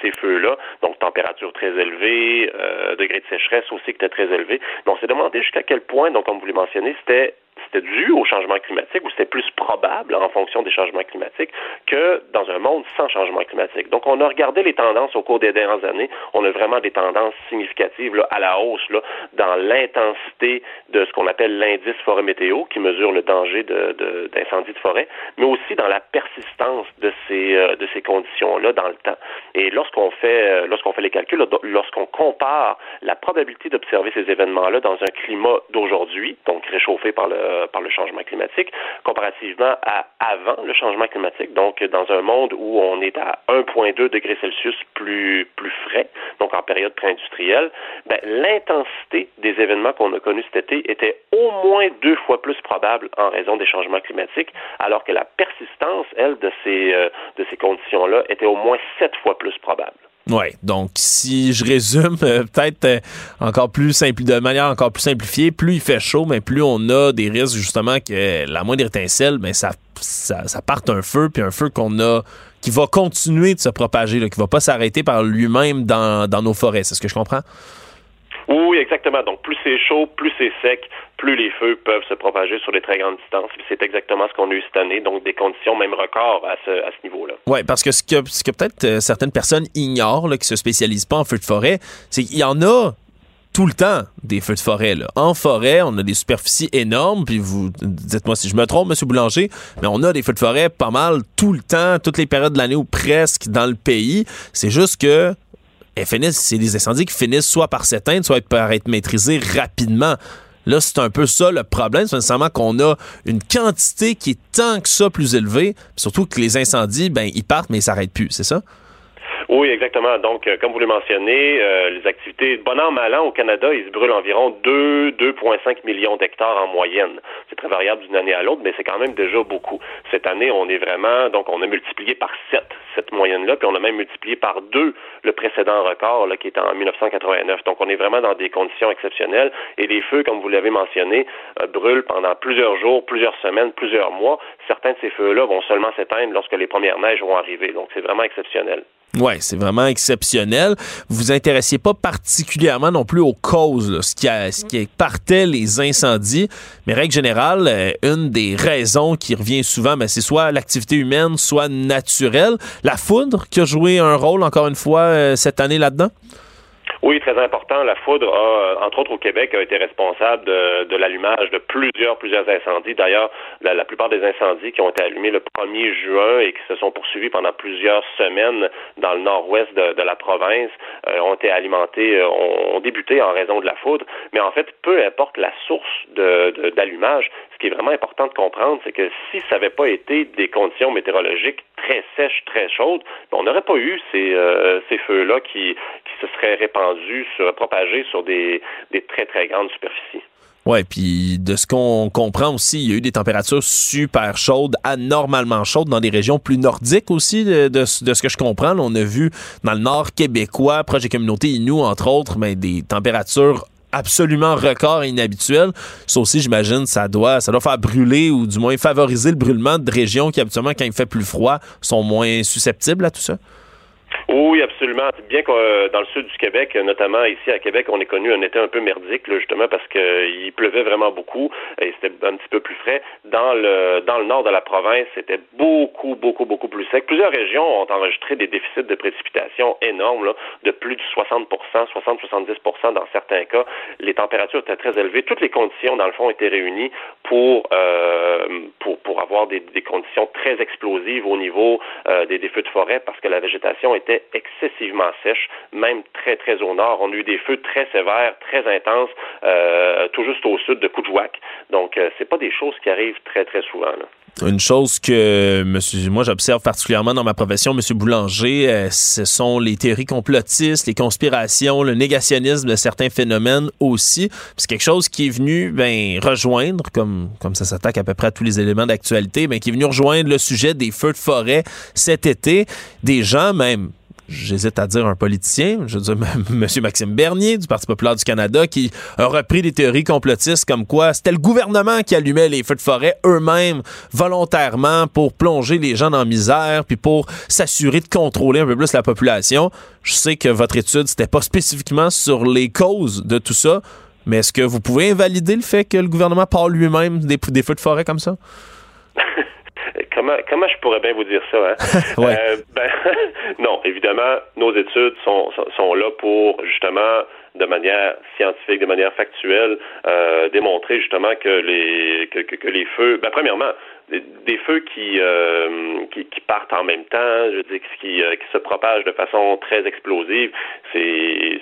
ces, feux-là, donc température très élevée, degré de sécheresse aussi qui était très élevé, mais on s'est demandé jusqu'à quel point, donc comme vous l'avez mentionné, c'était c'était dû au changement climatique ou c'était plus probable en fonction des changements climatiques que dans un monde sans changement climatique. Donc, on a regardé les tendances au cours des dernières années. On a vraiment des tendances significatives à la hausse là, dans l'intensité de ce qu'on appelle l'indice forêt météo, qui mesure le danger d'incendie de, de, forêt, mais aussi dans la persistance de ces, euh, de ces conditions-là dans le temps. Et lorsqu'on fait, euh, lorsqu'on fait les calculs, lorsqu'on compare la probabilité d'observer ces événements-là dans un climat d'aujourd'hui, donc réchauffé par le par le changement climatique, comparativement à avant le changement climatique, donc dans un monde où on est à 1,2 degrés Celsius plus, plus frais, donc en période pré-industrielle, ben, l'intensité des événements qu'on a connus cet été était au moins deux fois plus probable en raison des changements climatiques, alors que la persistance, elle, de ces, euh, de ces conditions-là était au moins sept fois plus probable. Oui, donc si je résume, euh, peut-être euh, encore plus simple, de manière encore plus simplifiée, plus il fait chaud, mais plus on a des risques justement que la moindre étincelle, ben ça, ça, parte un feu, puis un feu qu'on a qui va continuer de se propager, là, qui va pas s'arrêter par lui-même dans, dans nos forêts. C'est ce que je comprends? Oui, exactement. Donc, plus c'est chaud, plus c'est sec, plus les feux peuvent se propager sur des très grandes distances. C'est exactement ce qu'on a eu cette année, donc des conditions même records à ce, niveau-là. Oui, parce que ce que, ce que peut-être euh, certaines personnes ignorent, là, qui se spécialisent pas en feux de forêt, c'est qu'il y en a tout le temps des feux de forêt. En forêt, on a des superficies énormes, puis vous dites-moi si je me trompe, M. Boulanger, mais on a des feux de forêt pas mal tout le temps, toutes les périodes de l'année ou presque dans le pays. C'est juste que c'est des incendies qui finissent soit par s'éteindre, soit par être maîtrisés rapidement. Là, c'est un peu ça le problème. C'est nécessairement qu'on a une quantité qui est tant que ça plus élevée, surtout que les incendies, ben, ils partent, mais ils s'arrêtent plus, c'est ça? Oui, exactement. Donc, euh, comme vous le mentionnez, euh, les activités, bon an, mal an, au Canada, ils se brûlent environ 2, 2,5 millions d'hectares en moyenne. C'est très variable d'une année à l'autre, mais c'est quand même déjà beaucoup. Cette année, on est vraiment, donc, on a multiplié par 7 cette moyenne-là, puis on a même multiplié par 2 le précédent record, là, qui était en 1989. Donc, on est vraiment dans des conditions exceptionnelles. Et les feux, comme vous l'avez mentionné, euh, brûlent pendant plusieurs jours, plusieurs semaines, plusieurs mois. Certains de ces feux-là vont seulement s'éteindre lorsque les premières neiges vont arriver. Donc, c'est vraiment exceptionnel. Oui, c'est vraiment exceptionnel. Vous vous intéressiez pas particulièrement non plus aux causes, ce, qui a, ce qui partait les incendies, mais règle générale, euh, une des raisons qui revient souvent, ben, c'est soit l'activité humaine, soit naturelle. La foudre qui a joué un rôle, encore une fois, euh, cette année là-dedans? Oui, très important. La foudre, a, entre autres au Québec, a été responsable de, l'allumage de plusieurs, plusieurs incendies. D'ailleurs, la, plupart des incendies qui ont été allumés le 1er juin et qui se sont poursuivis pendant plusieurs semaines dans le nord-ouest de, la province euh, ont été alimentés, euh, ont, débuté en raison de la foudre. Mais en fait, peu importe la source d'allumage, qui est vraiment important de comprendre, c'est que si ça n'avait pas été des conditions météorologiques très sèches, très chaudes, ben, on n'aurait pas eu ces, euh, feux-là qui, se seraient répandus, sur, propagés sur des, très, très grandes superficies. Ouais, puis de ce qu'on comprend aussi, il y a eu des températures super chaudes, anormalement chaudes dans des régions plus nordiques aussi, de, ce que je comprends. on a vu dans le nord québécois, proche des communautés Inuit, entre autres, mais des températures absolument record et inhabituel. Ça aussi, j'imagine, ça doit, ça doit faire brûler ou du moins favoriser le brûlement de régions qui, habituellement, quand il fait plus froid, sont moins susceptibles à tout ça. Oui, absolument. Bien que euh, dans le sud du Québec, notamment ici à Québec, on est connu un été un peu merdique, justement parce qu'il pleuvait vraiment beaucoup et c'était un petit peu plus frais. Dans le dans le nord de la province, c'était beaucoup, beaucoup, beaucoup plus sec. Plusieurs régions ont enregistré des déficits de précipitation énormes, de plus de 60 60-70% dans certains cas. Les températures étaient très élevées. Toutes les conditions, dans le fond, étaient réunies pour euh, pour, pour avoir des, des, conditions très explosives au niveau euh, des, des feux de forêt parce que la végétation était excessivement sèche, même très, très au nord. On a eu des feux très sévères, très intenses, euh, tout juste au sud de Coudjouac. Donc, euh, c'est pas des choses qui arrivent très, très souvent. Une chose que monsieur, moi j'observe particulièrement dans ma profession, Monsieur Boulanger, euh, ce sont les théories complotistes, les conspirations, le négationnisme de certains phénomènes aussi. C'est quelque chose qui est venu ben, rejoindre, comme, comme ça s'attaque à peu près à tous les éléments d'actualité, ben, qui est venu rejoindre le sujet des feux de forêt cet été. Des gens même j'hésite à dire un politicien, je veux dire [LAUGHS] M. Maxime Bernier du Parti populaire du Canada, qui a repris des théories complotistes comme quoi c'était le gouvernement qui allumait les feux de forêt eux-mêmes volontairement pour plonger les gens dans la misère, puis pour s'assurer de contrôler un peu plus la population. Je sais que votre étude, c'était pas spécifiquement sur les causes de tout ça, mais est-ce que vous pouvez invalider le fait que le gouvernement parle lui-même des, des feux de forêt comme ça? [LAUGHS] comment, comment je pourrais bien vous dire ça? Hein? [LAUGHS] euh, ben, [LAUGHS] non, évidemment, nos études sont, sont là pour justement de manière scientifique, de manière factuelle, euh, démontrer justement que les que, que, que les feux, ben, premièrement, des, des feux qui, euh, qui, qui partent en même temps, je veux dire, qui, qui se propagent de façon très explosive, c'est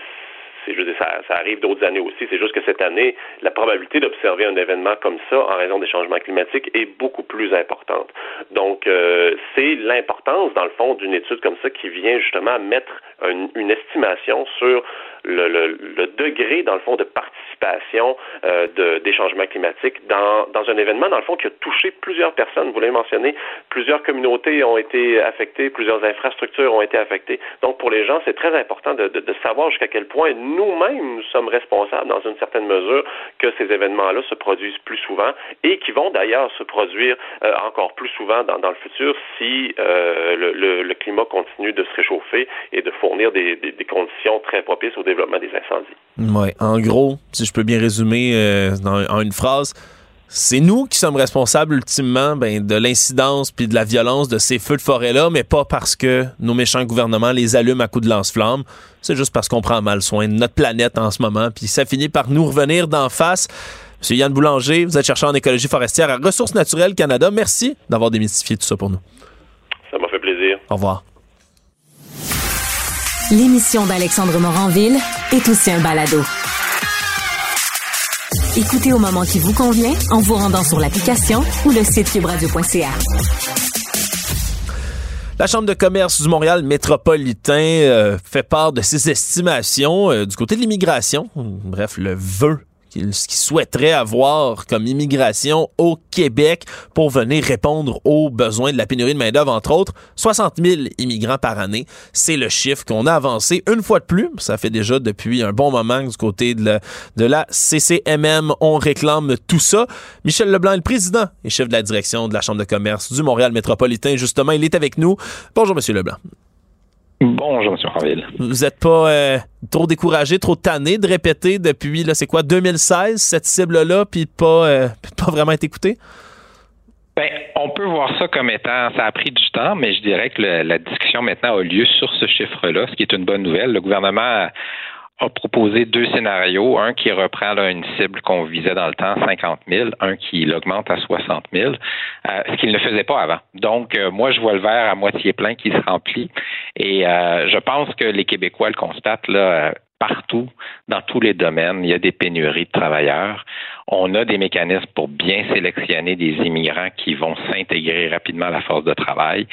je veux dire, ça, arrive d'autres années aussi. C'est juste que cette année, la probabilité d'observer un événement comme ça en raison des changements climatiques est beaucoup plus importante. Donc, euh, c'est l'importance, dans le fond, d'une étude comme ça qui vient justement mettre une estimation sur le, le, le, degré, dans le fond, de participation euh, de, des changements climatiques dans, dans un événement, dans le fond, qui a touché plusieurs personnes. Vous l'avez mentionné, plusieurs communautés ont été affectées, plusieurs infrastructures ont été affectées. Donc, pour les gens, c'est très important de, de, de savoir jusqu'à quel point nous-mêmes, nous sommes responsables, dans une certaine mesure, que ces événements-là se produisent plus souvent et qui vont d'ailleurs se produire euh, encore plus souvent dans, dans le futur si euh, le, le, climat continue de se réchauffer et de fournir des, des, des conditions très propices au développement des incendies. Ouais, en gros, si je peux bien résumer euh, dans, en une phrase, c'est nous qui sommes responsables ultimement ben, de l'incidence puis de la violence de ces feux de forêt-là, mais pas parce que nos méchants gouvernements les allument à coups de lance-flamme. C'est juste parce qu'on prend mal soin de notre planète en ce moment, puis ça finit par nous revenir d'en face. Monsieur Yann Boulanger, vous êtes chercheur en écologie forestière à Ressources naturelles Canada. Merci d'avoir démystifié tout ça pour nous. Ça m'a fait plaisir. Au revoir. L'émission d'Alexandre Moranville est aussi un balado. Écoutez au moment qui vous convient en vous rendant sur l'application ou le site cubradio.ca. La Chambre de commerce du Montréal métropolitain euh, fait part de ses estimations euh, du côté de l'immigration. Bref, le vœu qu'il souhaiterait avoir comme immigration au Québec pour venir répondre aux besoins de la pénurie de main-d'œuvre, entre autres. 60 000 immigrants par année, c'est le chiffre qu'on a avancé une fois de plus. Ça fait déjà depuis un bon moment du côté de la, de la CCMM, on réclame tout ça. Michel Leblanc est le président et chef de la direction de la Chambre de commerce du Montréal métropolitain. Justement, il est avec nous. Bonjour, Monsieur Leblanc. Bonjour, M. Ranville. Vous n'êtes pas euh, trop découragé, trop tanné de répéter depuis, là, c'est quoi, 2016, cette cible-là, puis pas, euh, [LAUGHS] pas vraiment être écouté? Ben, on peut voir ça comme étant, ça a pris du temps, mais je dirais que le, la discussion maintenant a lieu sur ce chiffre-là, ce qui est une bonne nouvelle. Le gouvernement a proposé deux scénarios, un qui reprend là, une cible qu'on visait dans le temps, 50 000, un qui l'augmente à 60 000, euh, ce qu'il ne faisait pas avant. Donc, euh, moi, je vois le verre à moitié plein qui se remplit. Et euh, je pense que les Québécois le constatent là, partout, dans tous les domaines. Il y a des pénuries de travailleurs. On a des mécanismes pour bien sélectionner des immigrants qui vont s'intégrer rapidement à la force de travail.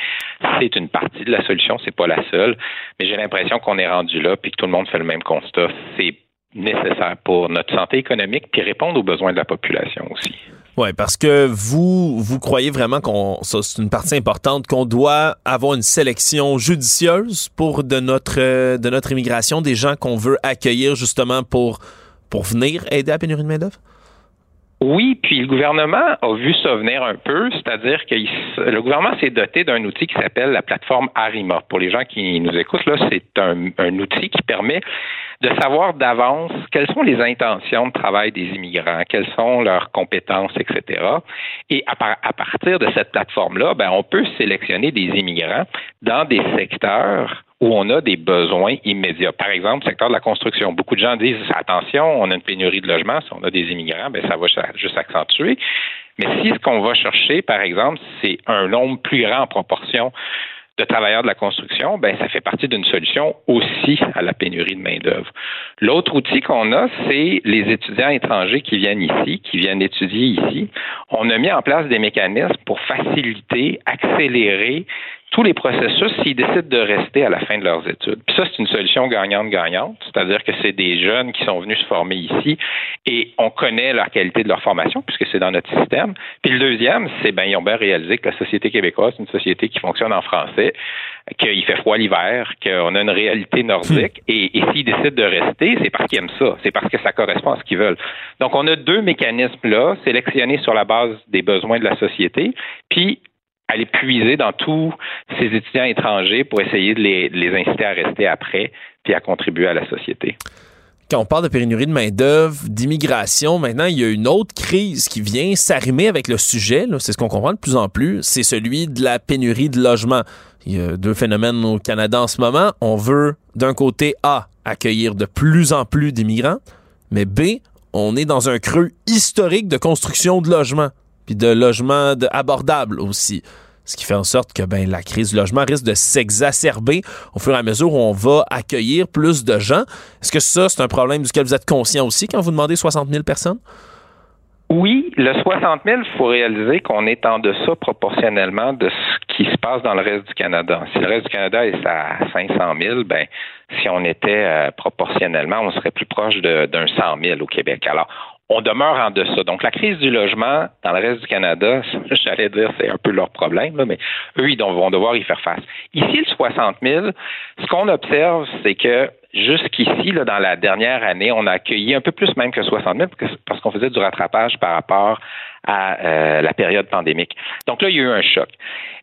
C'est une partie de la solution, c'est pas la seule, mais j'ai l'impression qu'on est rendu là puis que tout le monde fait le même constat. C'est nécessaire pour notre santé économique puis répondre aux besoins de la population aussi. Oui, parce que vous, vous croyez vraiment qu'on, ça c'est une partie importante, qu'on doit avoir une sélection judicieuse pour de notre, de notre immigration, des gens qu'on veut accueillir justement pour, pour venir aider à la pénurie de main-d'œuvre? Oui, puis le gouvernement a vu ça venir un peu, c'est-à-dire que le gouvernement s'est doté d'un outil qui s'appelle la plateforme Arima. Pour les gens qui nous écoutent, là, c'est un, un outil qui permet de savoir d'avance quelles sont les intentions de travail des immigrants, quelles sont leurs compétences, etc. Et à, à partir de cette plateforme-là, ben, on peut sélectionner des immigrants dans des secteurs où on a des besoins immédiats. Par exemple, le secteur de la construction. Beaucoup de gens disent attention, on a une pénurie de logements, si on a des immigrants, ben ça va juste accentuer. Mais si ce qu'on va chercher, par exemple, c'est un nombre plus grand en proportion de travailleurs de la construction, ben ça fait partie d'une solution aussi à la pénurie de main-d'œuvre. L'autre outil qu'on a, c'est les étudiants étrangers qui viennent ici, qui viennent étudier ici. On a mis en place des mécanismes pour faciliter, accélérer tous les processus s'ils décident de rester à la fin de leurs études. Puis ça, c'est une solution gagnante-gagnante, c'est-à-dire que c'est des jeunes qui sont venus se former ici et on connaît la qualité de leur formation puisque c'est dans notre système. Puis le deuxième, c'est ben ils ont bien réalisé que la société québécoise, c'est une société qui fonctionne en français, qu'il fait froid l'hiver, qu'on a une réalité nordique hmm. et, et s'ils décident de rester, c'est parce qu'ils aiment ça, c'est parce que ça correspond à ce qu'ils veulent. Donc on a deux mécanismes là, sélectionnés sur la base des besoins de la société, puis aller puiser dans tous ces étudiants étrangers pour essayer de les, inciter à rester après puis à contribuer à la société. Quand on parle de pénurie de main-d'œuvre, d'immigration, maintenant, il y a une autre crise qui vient s'arrimer avec le sujet. C'est ce qu'on comprend de plus en plus. C'est celui de la pénurie de logement. Il y a deux phénomènes au Canada en ce moment. On veut, d'un côté, A, accueillir de plus en plus d'immigrants, mais B, on est dans un creux historique de construction de logements puis de logements abordables aussi. Ce qui fait en sorte que ben, la crise du logement risque de s'exacerber au fur et à mesure où on va accueillir plus de gens. Est-ce que ça, c'est un problème duquel vous êtes conscient aussi quand vous demandez 60 000 personnes? Oui, le 60 000, il faut réaliser qu'on est en deçà proportionnellement de ce qui se passe dans le reste du Canada. Si le reste du Canada est à 500 000, ben, si on était euh, proportionnellement, on serait plus proche d'un 100 000 au Québec. Alors, on demeure en deçà. Donc, la crise du logement dans le reste du Canada, [LAUGHS] j'allais dire, c'est un peu leur problème, mais eux, ils vont devoir y faire face. Ici, le 60 000, ce qu'on observe, c'est que jusqu'ici, dans la dernière année, on a accueilli un peu plus même que 60 000 parce qu'on faisait du rattrapage par rapport à euh, la période pandémique. Donc là, il y a eu un choc.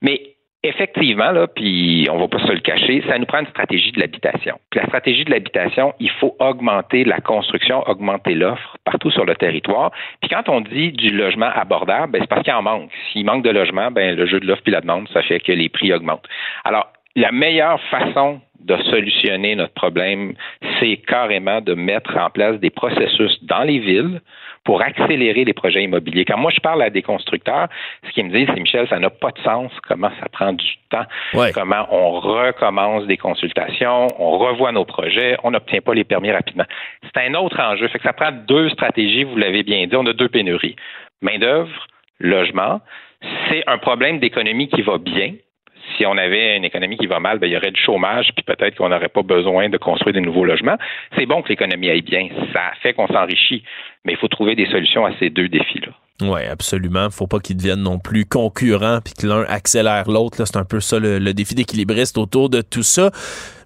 Mais effectivement, là, puis on va pas se le cacher, ça nous prend une stratégie de l'habitation. Puis la stratégie de l'habitation, il faut augmenter la construction, augmenter l'offre partout sur le territoire. Puis quand on dit du logement abordable, ben, c'est parce qu'il en manque. S'il manque de logement, ben le jeu de l'offre et la demande, ça fait que les prix augmentent. Alors, la meilleure façon de solutionner notre problème, c'est carrément de mettre en place des processus dans les villes pour accélérer les projets immobiliers. Quand moi je parle à des constructeurs, ce qu'ils me disent, c'est Michel, ça n'a pas de sens comment ça prend du temps, comment on recommence des consultations, on revoit nos projets, on n'obtient pas les permis rapidement. C'est un autre enjeu. Fait que ça prend deux stratégies, vous l'avez bien dit, on a deux pénuries. Main-d'œuvre, logement. C'est un problème d'économie qui va bien, si on avait une économie qui va mal, ben, il y aurait du chômage, puis peut-être qu'on n'aurait pas besoin de construire de nouveaux logements. C'est bon que l'économie aille bien. Ça fait qu'on s'enrichit. Mais il faut trouver des solutions à ces deux défis-là. Oui, absolument. Faut pas qu'ils deviennent non plus concurrents puis que l'un accélère l'autre. C'est un peu ça le, défi d'équilibriste autour de tout ça.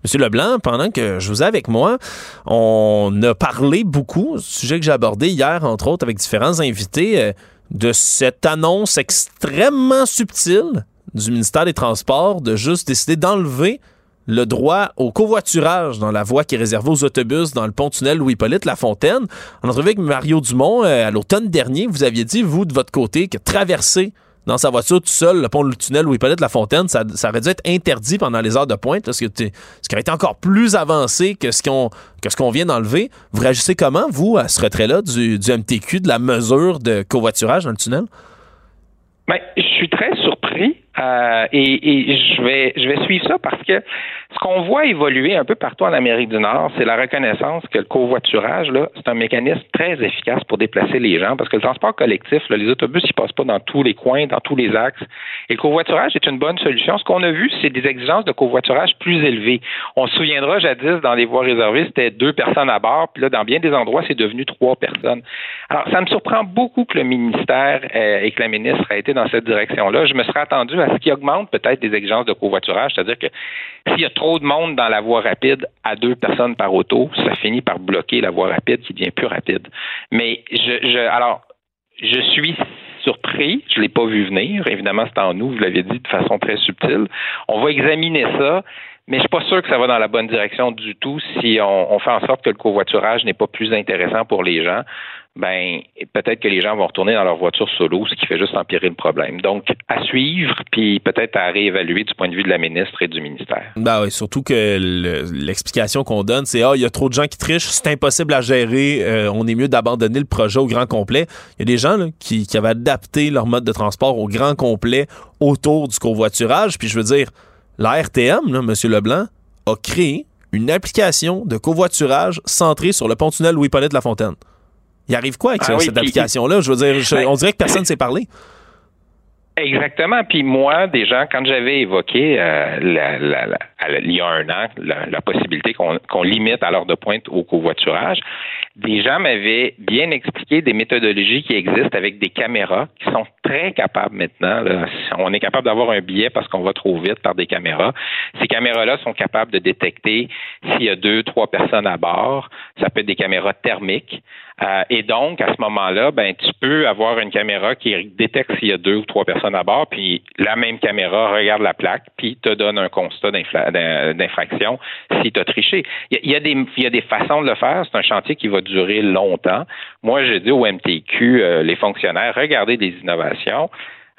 Monsieur Leblanc, pendant que je vous ai avec moi, on a parlé beaucoup, sujet que j'ai abordé hier, entre autres, avec différents invités, euh, de cette annonce extrêmement subtile du ministère des Transports de juste décider d'enlever le droit au covoiturage dans la voie qui est réservée aux autobus dans le pont-tunnel Louis-Hippolyte Lafontaine. En entrevue avec Mario Dumont euh, à l'automne dernier, vous aviez dit, vous, de votre côté, que traverser dans sa voiture tout seul le pont-tunnel Louis-Hippolyte Lafontaine, ça, ça aurait dû être interdit pendant les heures de pointe, que ce qui aurait été encore plus avancé que ce qu'on que ce qu'on vient d'enlever. Vous réagissez comment, vous, à ce retrait-là du, du MTQ, de la mesure de covoiturage dans le tunnel? Ben, je suis très surpris euh, et, je vais je vais suivre ça parce que ce qu'on voit évoluer un peu partout en Amérique du Nord, c'est la reconnaissance que le covoiturage là, c'est un mécanisme très efficace pour déplacer les gens parce que le transport collectif, les autobus, ils passent pas dans tous les coins, dans tous les axes. Et le covoiturage est une bonne solution. Ce qu'on a vu, c'est des exigences de covoiturage plus élevées. On se souviendra jadis dans les voies réservées, c'était deux personnes à bord, puis là dans bien des endroits, c'est devenu trois personnes. Alors ça me surprend beaucoup que le ministère euh, et que la ministre ait été dans cette direction-là. Je me serais attendu à ce qui augmente peut-être des exigences de covoiturage, c'est-à-dire que s'il y a trop de monde dans la voie rapide à deux personnes par auto, ça finit par bloquer la voie rapide qui devient plus rapide. Mais je, je alors, je suis surpris. Je ne l'ai pas vu venir. Évidemment, c'est en nous, vous l'avez dit de façon très subtile. On va examiner ça. Mais je suis pas sûr que ça va dans la bonne direction du tout si on, fait en sorte que le covoiturage n'est pas plus intéressant pour les gens. Ben, peut-être que les gens vont retourner dans leur voiture solo, ce qui fait juste empirer le problème. Donc, à suivre, puis peut-être à réévaluer du point de vue de la ministre et du ministère. Ben oui, surtout que l'explication qu'on donne, c'est ah, il y a trop de gens qui trichent, c'est impossible à gérer, euh, on est mieux d'abandonner le projet au grand complet. Il y a des gens qui, qui avaient adapté leur mode de transport au grand complet autour du covoiturage, puis je veux dire, la RTM, M. Leblanc, a créé une application de covoiturage centrée sur le pont-tunnel Louis-Paulette La Fontaine. Il arrive quoi avec ah cette application-là? Je veux dire, ben, on dirait que personne ne s'est parlé. Exactement. Puis moi, déjà, quand j'avais évoqué euh, il y a un an la, possibilité qu'on limite à l'heure de pointe au covoiturage, des gens m'avaient bien expliqué des méthodologies qui existent avec des caméras qui sont très capables maintenant. On est capable d'avoir un billet parce qu'on va trop vite par des caméras. Ces caméras-là sont capables de détecter s'il y a deux, trois personnes à bord. Ça peut être des caméras thermiques. Euh, et donc, à ce moment-là, ben, tu peux avoir une caméra qui détecte s'il y a deux ou trois personnes à bord, puis la même caméra regarde la plaque, puis te donne un constat d'infraction si tu as triché. Il y, a des, il y a des façons de le faire. C'est un chantier qui va durer longtemps. Moi, je dis au MTQ, euh, les fonctionnaires, regardez des innovations.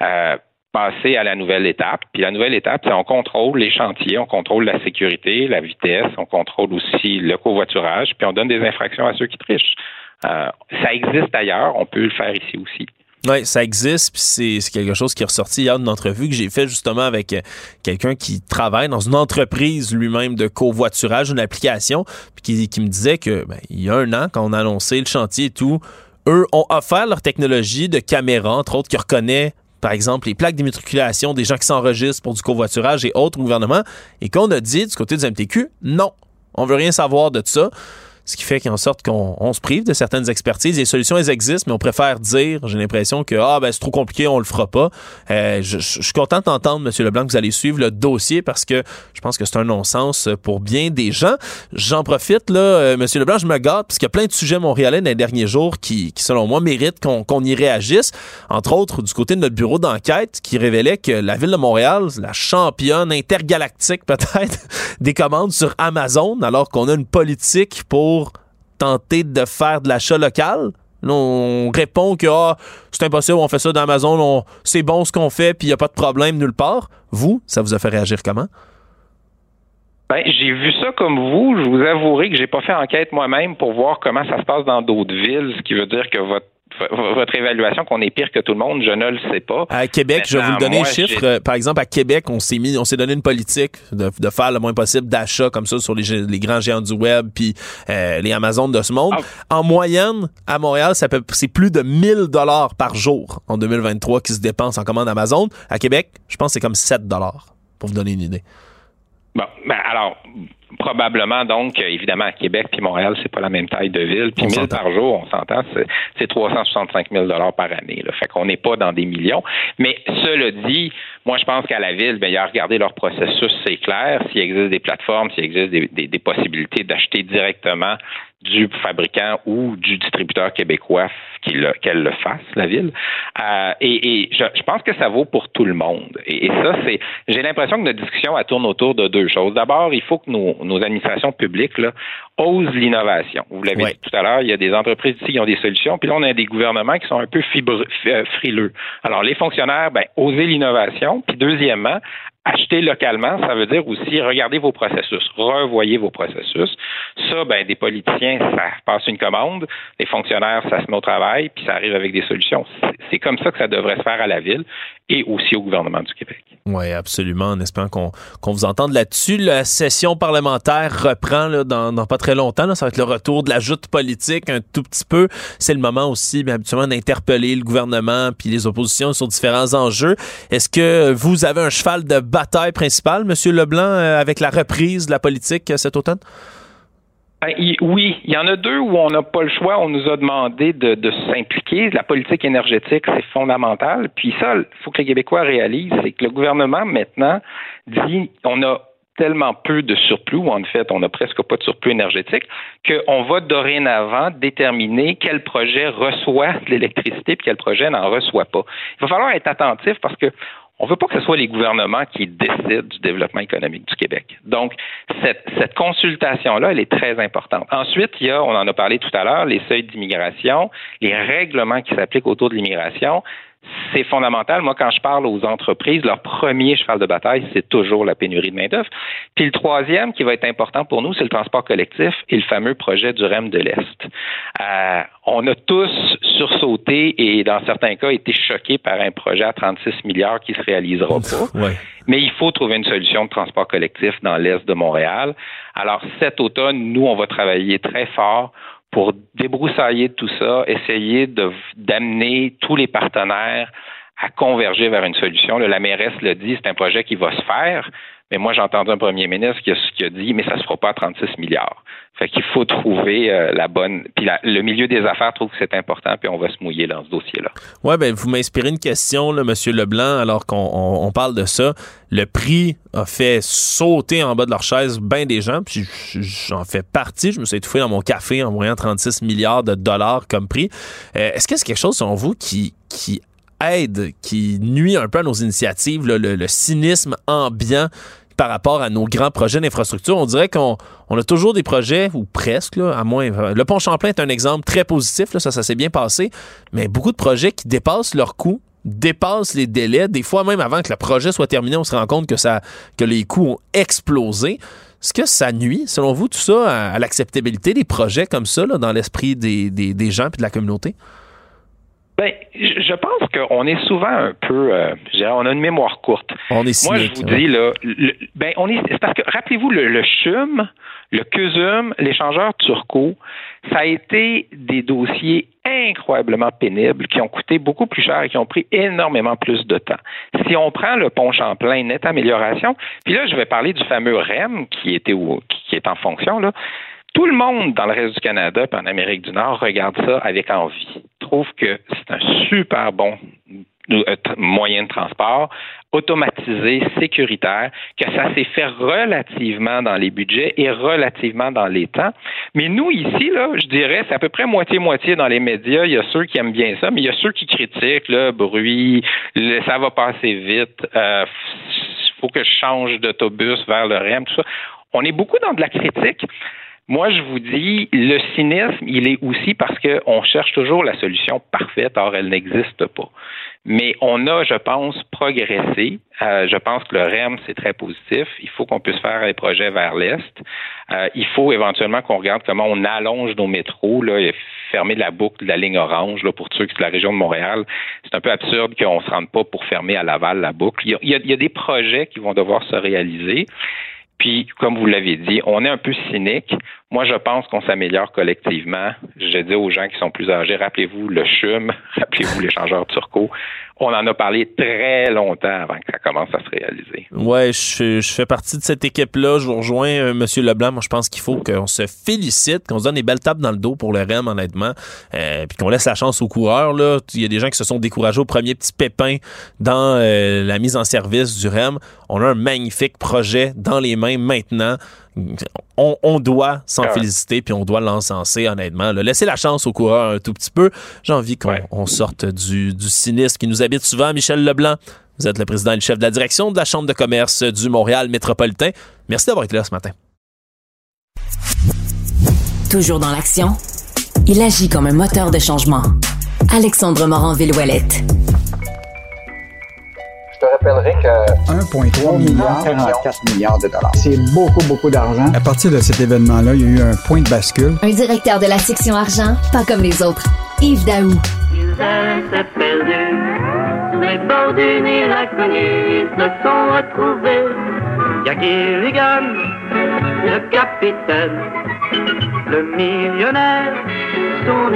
Euh, à la nouvelle étape. Puis la nouvelle étape, c'est on contrôle les chantiers, on contrôle la sécurité, la vitesse, on contrôle aussi le covoiturage, puis on donne des infractions à ceux qui trichent. Euh, ça existe ailleurs, on peut le faire ici aussi. Oui, ça existe, puis c'est quelque chose qui est ressorti hier d'une entrevue que j'ai fait justement avec euh, quelqu'un qui travaille dans une entreprise lui-même de covoiturage, une application, puis qui, me disait que ben, il y a un an, quand on a annoncé le chantier et tout, eux ont offert leur technologie de caméra, entre autres, qui reconnaît par exemple, les plaques d'immatriculation des gens qui s'enregistrent pour du covoiturage et autres au gouvernement, et qu'on a dit du côté du MTQ, non, on veut rien savoir de ça. Ce qui fait qu'en sorte qu'on se prive de certaines expertises. Les solutions, elles existent, mais on préfère dire, j'ai l'impression que ah, ben, c'est trop compliqué, on le fera pas. Euh, je, suis content d'entendre, M. Leblanc, que vous allez suivre le dossier parce que je pense que c'est un non-sens pour bien des gens. J'en profite, là, euh, M. Leblanc, je me gâte parce qu'il y a plein de sujets montréalais dans les derniers jours qui, selon moi, méritent qu'on y réagisse. Entre autres, du côté de notre bureau d'enquête qui révélait que la ville de Montréal, la championne intergalactique [LAUGHS] peut-être des commandes sur Amazon, alors qu'on a une politique pour tenter de faire de l'achat local. on répond que ah, c'est impossible, on fait ça d'Amazon, c'est bon ce qu'on fait, puis il n'y a pas de problème nulle part. Vous, ça vous a fait réagir comment? Ben, j'ai vu ça comme vous. Je vous avouerai que j'ai pas fait enquête moi-même pour voir comment ça se passe dans d'autres villes, ce qui veut dire que votre votre évaluation qu'on est pire que tout le monde, je ne le sais pas. À Québec, je vais vous donner un chiffre. Par exemple, à Québec, on s'est mis, on s'est donné une politique de, faire le moins possible d'achats comme ça sur les, grands géants du web puis euh, les Amazones de ce monde. Ah. En moyenne, à Montréal, c'est plus de 1000 dollars par jour en 2023 qui se dépensent en commande Amazon. À Québec, je pense que c'est comme 7 dollars pour vous donner une idée. Bon, ben alors, probablement donc, évidemment, à Québec puis Montréal, c'est pas la même taille de ville. Puis 1000 par jour, on s'entend, c'est 365 000 dollars par année. Là. Fait qu'on n'est pas dans des millions. Mais cela dit, moi, je pense qu'à la ville, ben, il y a à regarder leur processus, c'est clair. S'il existe des plateformes, s'il existe des, possibilités d'acheter directement du fabricant ou du distributeur québécois qu'elle le fasse, la ville. Euh, et, et je, pense que ça vaut pour tout le monde. Et, ça, c'est. J'ai l'impression que notre discussion tourne autour de deux choses. D'abord, il faut que nos, nos administrations publiques là, osent l'innovation. Vous l'avez dit tout à l'heure, il y a des entreprises ici qui ont des solutions, puis là, on a des gouvernements qui sont un peu euh, frileux. Alors, les fonctionnaires, ben, oser l'innovation. Puis deuxièmement, acheter localement, ça veut dire aussi regarder vos processus, revoyez vos processus. Ça, ben, des politiciens, ça passe une commande, les fonctionnaires, ça se met au travail, puis ça arrive avec des solutions. C'est comme ça que ça devrait se faire à la ville et aussi au gouvernement du Québec. Oui, absolument. En espérant qu'on vous entende là-dessus. La session parlementaire reprend là, dans, dans, pas très longtemps. Ça va être le retour de la joute politique un tout petit peu. C'est le moment aussi, bien, habituellement, d'interpeller le gouvernement puis les oppositions sur différents enjeux. Est-ce que vous avez un cheval de bataille principal, M. Leblanc, euh, avec la reprise de la politique euh, cet automne? Ben, oui, il y en a deux où on n'a pas le choix. On nous a demandé de, de s'impliquer. La politique énergétique, c'est fondamental. Puis ça, il faut que les Québécois réalisent, c'est que le gouvernement maintenant dit on a tellement peu de surplus, ou en fait, on n'a presque pas de surplus énergétique, qu'on va dorénavant déterminer quel projet reçoit de l'électricité et quel projet n'en reçoit pas. Il va falloir être attentif parce que on ne veut pas que ce soit les gouvernements qui décident du développement économique du Québec. Donc, cette, cette consultation-là, elle est très importante. Ensuite, il y a, on en a parlé tout à l'heure, les seuils d'immigration, les règlements qui s'appliquent autour de l'immigration c'est fondamental. Moi, quand je parle aux entreprises, leur premier cheval de bataille, c'est toujours la pénurie de main-d'œuvre. Puis le troisième, qui va être important pour nous, c'est le transport collectif et le fameux projet du REM de l'Est. Euh, on a tous sursauté et, dans certains cas, été choqués par un projet à 36 milliards qui se réalisera pas. Mais il faut trouver une solution de transport collectif dans l'Est de Montréal. Alors, cet automne, nous, on va travailler très fort pour débroussailler tout ça, essayer d'amener tous les partenaires à converger vers une solution. la mairesse le dit, c'est un projet qui va se faire, mais moi, j'ai entendu un premier ministre qui a, dit, mais ça se fera pas à 36 milliards. Fait qu'il faut trouver euh, la bonne. Puis le milieu des affaires trouve que c'est important, puis on va se mouiller dans ce dossier-là. Oui, ben vous m'inspirez une question, là, M. Leblanc, alors qu'on parle de ça. Le prix a fait sauter en bas de leur chaise bien des gens, puis j'en fais partie. Je me suis étouffé dans mon café en voyant 36 milliards de dollars comme prix. Euh, est-ce que c'est quelque chose, selon vous, qui, qui aide, qui nuit un peu à nos initiatives, le, cynisme ambiant par rapport à nos grands projets d'infrastructure. On dirait qu'on a toujours des projets, ou presque, à moins. Le pont Champlain est un exemple très positif, ça, ça s'est bien passé, mais beaucoup de projets qui dépassent leurs coûts dépassent les délais. Des fois, même avant que le projet soit terminé, on se rend compte que les coûts ont explosé. Est-ce que ça nuit, selon vous, tout ça, à, l'acceptabilité des projets comme ça dans l'esprit des, des gens et de la communauté? Ben, je pense qu'on est souvent un peu, euh, on a une mémoire courte. On est Moi, je vous dis là, ben on est, c'est parce que rappelez-vous le, le CHUM, le CUSUM, l'échangeur turco, ça a été des dossiers incroyablement pénibles qui ont coûté beaucoup plus cher et qui ont pris énormément plus de temps. Si on prend le pont Champlain, nette amélioration, puis là, je vais parler du fameux REM qui était qui est en fonction là. Tout le monde dans le reste du Canada et en Amérique du Nord regarde ça avec envie. Trouve que c'est un super bon euh, moyen de transport, automatisé, sécuritaire, que ça s'est fait relativement dans les budgets et relativement dans les temps. Mais nous, ici, là, je dirais, c'est à peu près moitié-moitié dans les médias. Il y a ceux qui aiment bien ça, mais il y a ceux qui critiquent le bruit, ça va passer vite, il euh, faut que je change d'autobus vers le REM, tout ça. On est beaucoup dans de la critique. Moi, je vous dis, le cynisme, il est aussi parce qu'on cherche toujours la solution parfaite, or elle n'existe pas. Mais on a, je pense, progressé. Euh, je pense que le REM, c'est très positif. Il faut qu'on puisse faire des projets vers l'Est. Euh, il faut éventuellement qu'on regarde comment on allonge nos métros, là, et fermer la boucle de la ligne orange là, pour ceux qui sont de la région de Montréal. C'est un peu absurde qu'on ne se rende pas pour fermer à Laval la boucle. il y a des projets qui vont devoir se réaliser. Puis, comme vous l'avez dit, on est un peu cynique. Moi, je pense qu'on s'améliore collectivement. Je dis aux gens qui sont plus âgés, rappelez-vous le CHUM, [LAUGHS] rappelez-vous l'échangeur turco. On en a parlé très longtemps avant que ça commence à se réaliser. Ouais, je, fais partie de cette équipe-là. Je vous rejoins, euh, Monsieur Leblanc. Moi, je pense qu'il faut qu'on se félicite, qu'on se donne des belles tapes dans le dos pour le REM, honnêtement, euh, puis qu'on laisse la chance aux coureurs. Là. Il y a des gens qui se sont découragés au premier petit pépin dans euh, la mise en service du REM. On a un magnifique projet dans les mains maintenant on, doit s'en ah féliciter puis on doit l'encenser, honnêtement. Laissez la chance aux coureurs un tout petit peu. J'ai envie qu'on sorte du, du cynisme qui nous habite souvent. Michel Leblanc, vous êtes le président et le chef de la direction de la Chambre de commerce du Montréal métropolitain. Merci d'avoir été là ce matin. Toujours dans l'action, il agit comme un moteur de changement. Alexandre Morin-Villouellette te rappellerai que 1,3 milliard, 44 milliards de dollars. C'est beaucoup, beaucoup d'argent. À partir de cet événement-là, il y a eu un point de bascule. Un directeur de la section argent, pas comme les autres. Yves Daou. les bords du Nil inconnus se sont retrouvés. Gilligan, le capitaine, le millionnaire, son.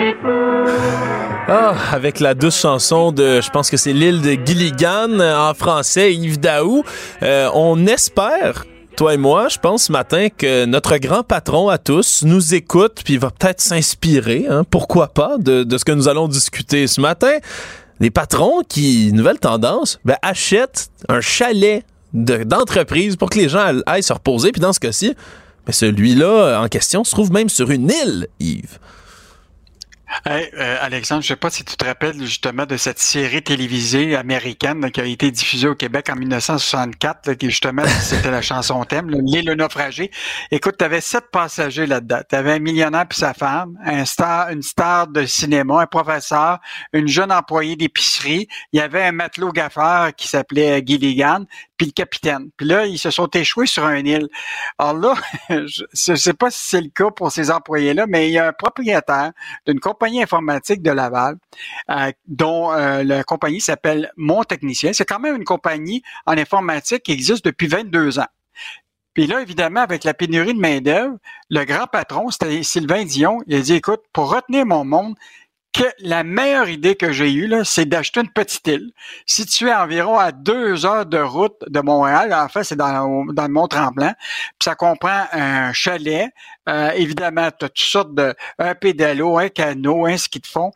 Ah, avec la douce chanson de, je pense que c'est l'île de Gilligan en français, Yves Daou. Euh, on espère toi et moi, je pense ce matin que notre grand patron à tous nous écoute puis va peut-être s'inspirer, hein, pourquoi pas, de, de, ce que nous allons discuter ce matin. Les patrons qui, nouvelle tendance, ben, achètent un chalet d'entreprise pour que les gens aillent se reposer. Puis dans ce cas-ci, mais celui-là en question se trouve même sur une île, Yves. Hey, euh, Alexandre, je sais pas si tu te rappelles justement de cette série télévisée américaine qui a été diffusée au Québec en 1964, qui justement [LAUGHS] c'était la chanson thème, l'île naufragée. Écoute, tu avais sept passagers là-dedans. Tu avais un millionnaire puis sa femme, une star de cinéma, un professeur, une jeune employée d'épicerie. Il y avait un matelot gaffeur qui s'appelait Gilligan, puis le capitaine. Puis là, ils se sont échoués sur une île. Alors là, [LAUGHS] je ne sais pas si c'est le cas pour ces employés-là, mais il y a un propriétaire d'une compagnie informatique de Laval, euh, dont euh, la compagnie s'appelle Mon Technicien. C'est quand même une compagnie en informatique qui existe depuis 22 ans. Puis là, évidemment, avec la pénurie de main-d'œuvre, le grand patron, c'était Sylvain Dion, il a dit, écoute, pour retenir mon monde, que la meilleure idée que j'ai eue, là, c'est d'acheter une petite île située environ à deux heures de route de Montréal. En fait, c'est dans, le Mont-Tremblant. Puis ça comprend un chalet. Euh, évidemment, toutes sortes de... un pédalo, un canot, un ski de fond.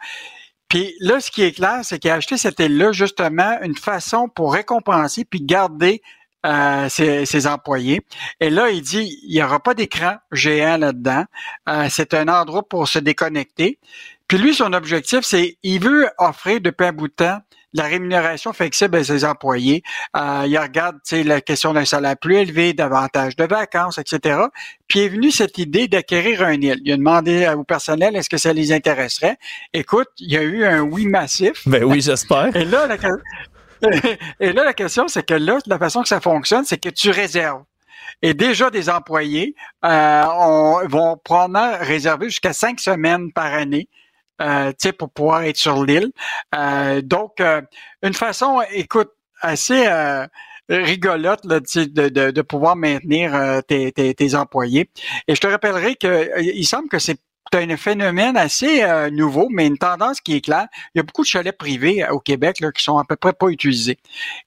Puis là, ce qui est clair, c'est qu'il a acheté cette île-là, justement, une façon pour récompenser puis garder euh, ses, employés. Et là, il dit, il n'y aura pas d'écran géant là-dedans. Euh, c'est un endroit pour se déconnecter. Puis lui, son objectif, c'est il veut offrir depuis un bout de temps la rémunération flexible à ses employés. Euh, il regarde la question d'un salaire plus élevé, davantage de vacances, etc. Puis est venue cette idée d'acquérir un île. Il a demandé au personnel est-ce que ça les intéresserait? Écoute, il y a eu un oui massif. Ben oui, j'espère. Et là, la, [LAUGHS] et là, la question, c'est que là, la façon que ça fonctionne, c'est que tu réserves. Et déjà, des employés euh, vont probablement réserver jusqu'à cinq semaines par année euh, pour pouvoir être sur l'île. Euh, donc, euh, une façon, écoute, assez euh, rigolote là, de, de, de, pouvoir maintenir tes, tes, tes, employés. Et je te rappellerai que il semble que c'est un phénomène assez nouveau, mais une tendance qui est claire. Il y a beaucoup de chalets privés au Québec là, qui sont à peu près pas utilisés.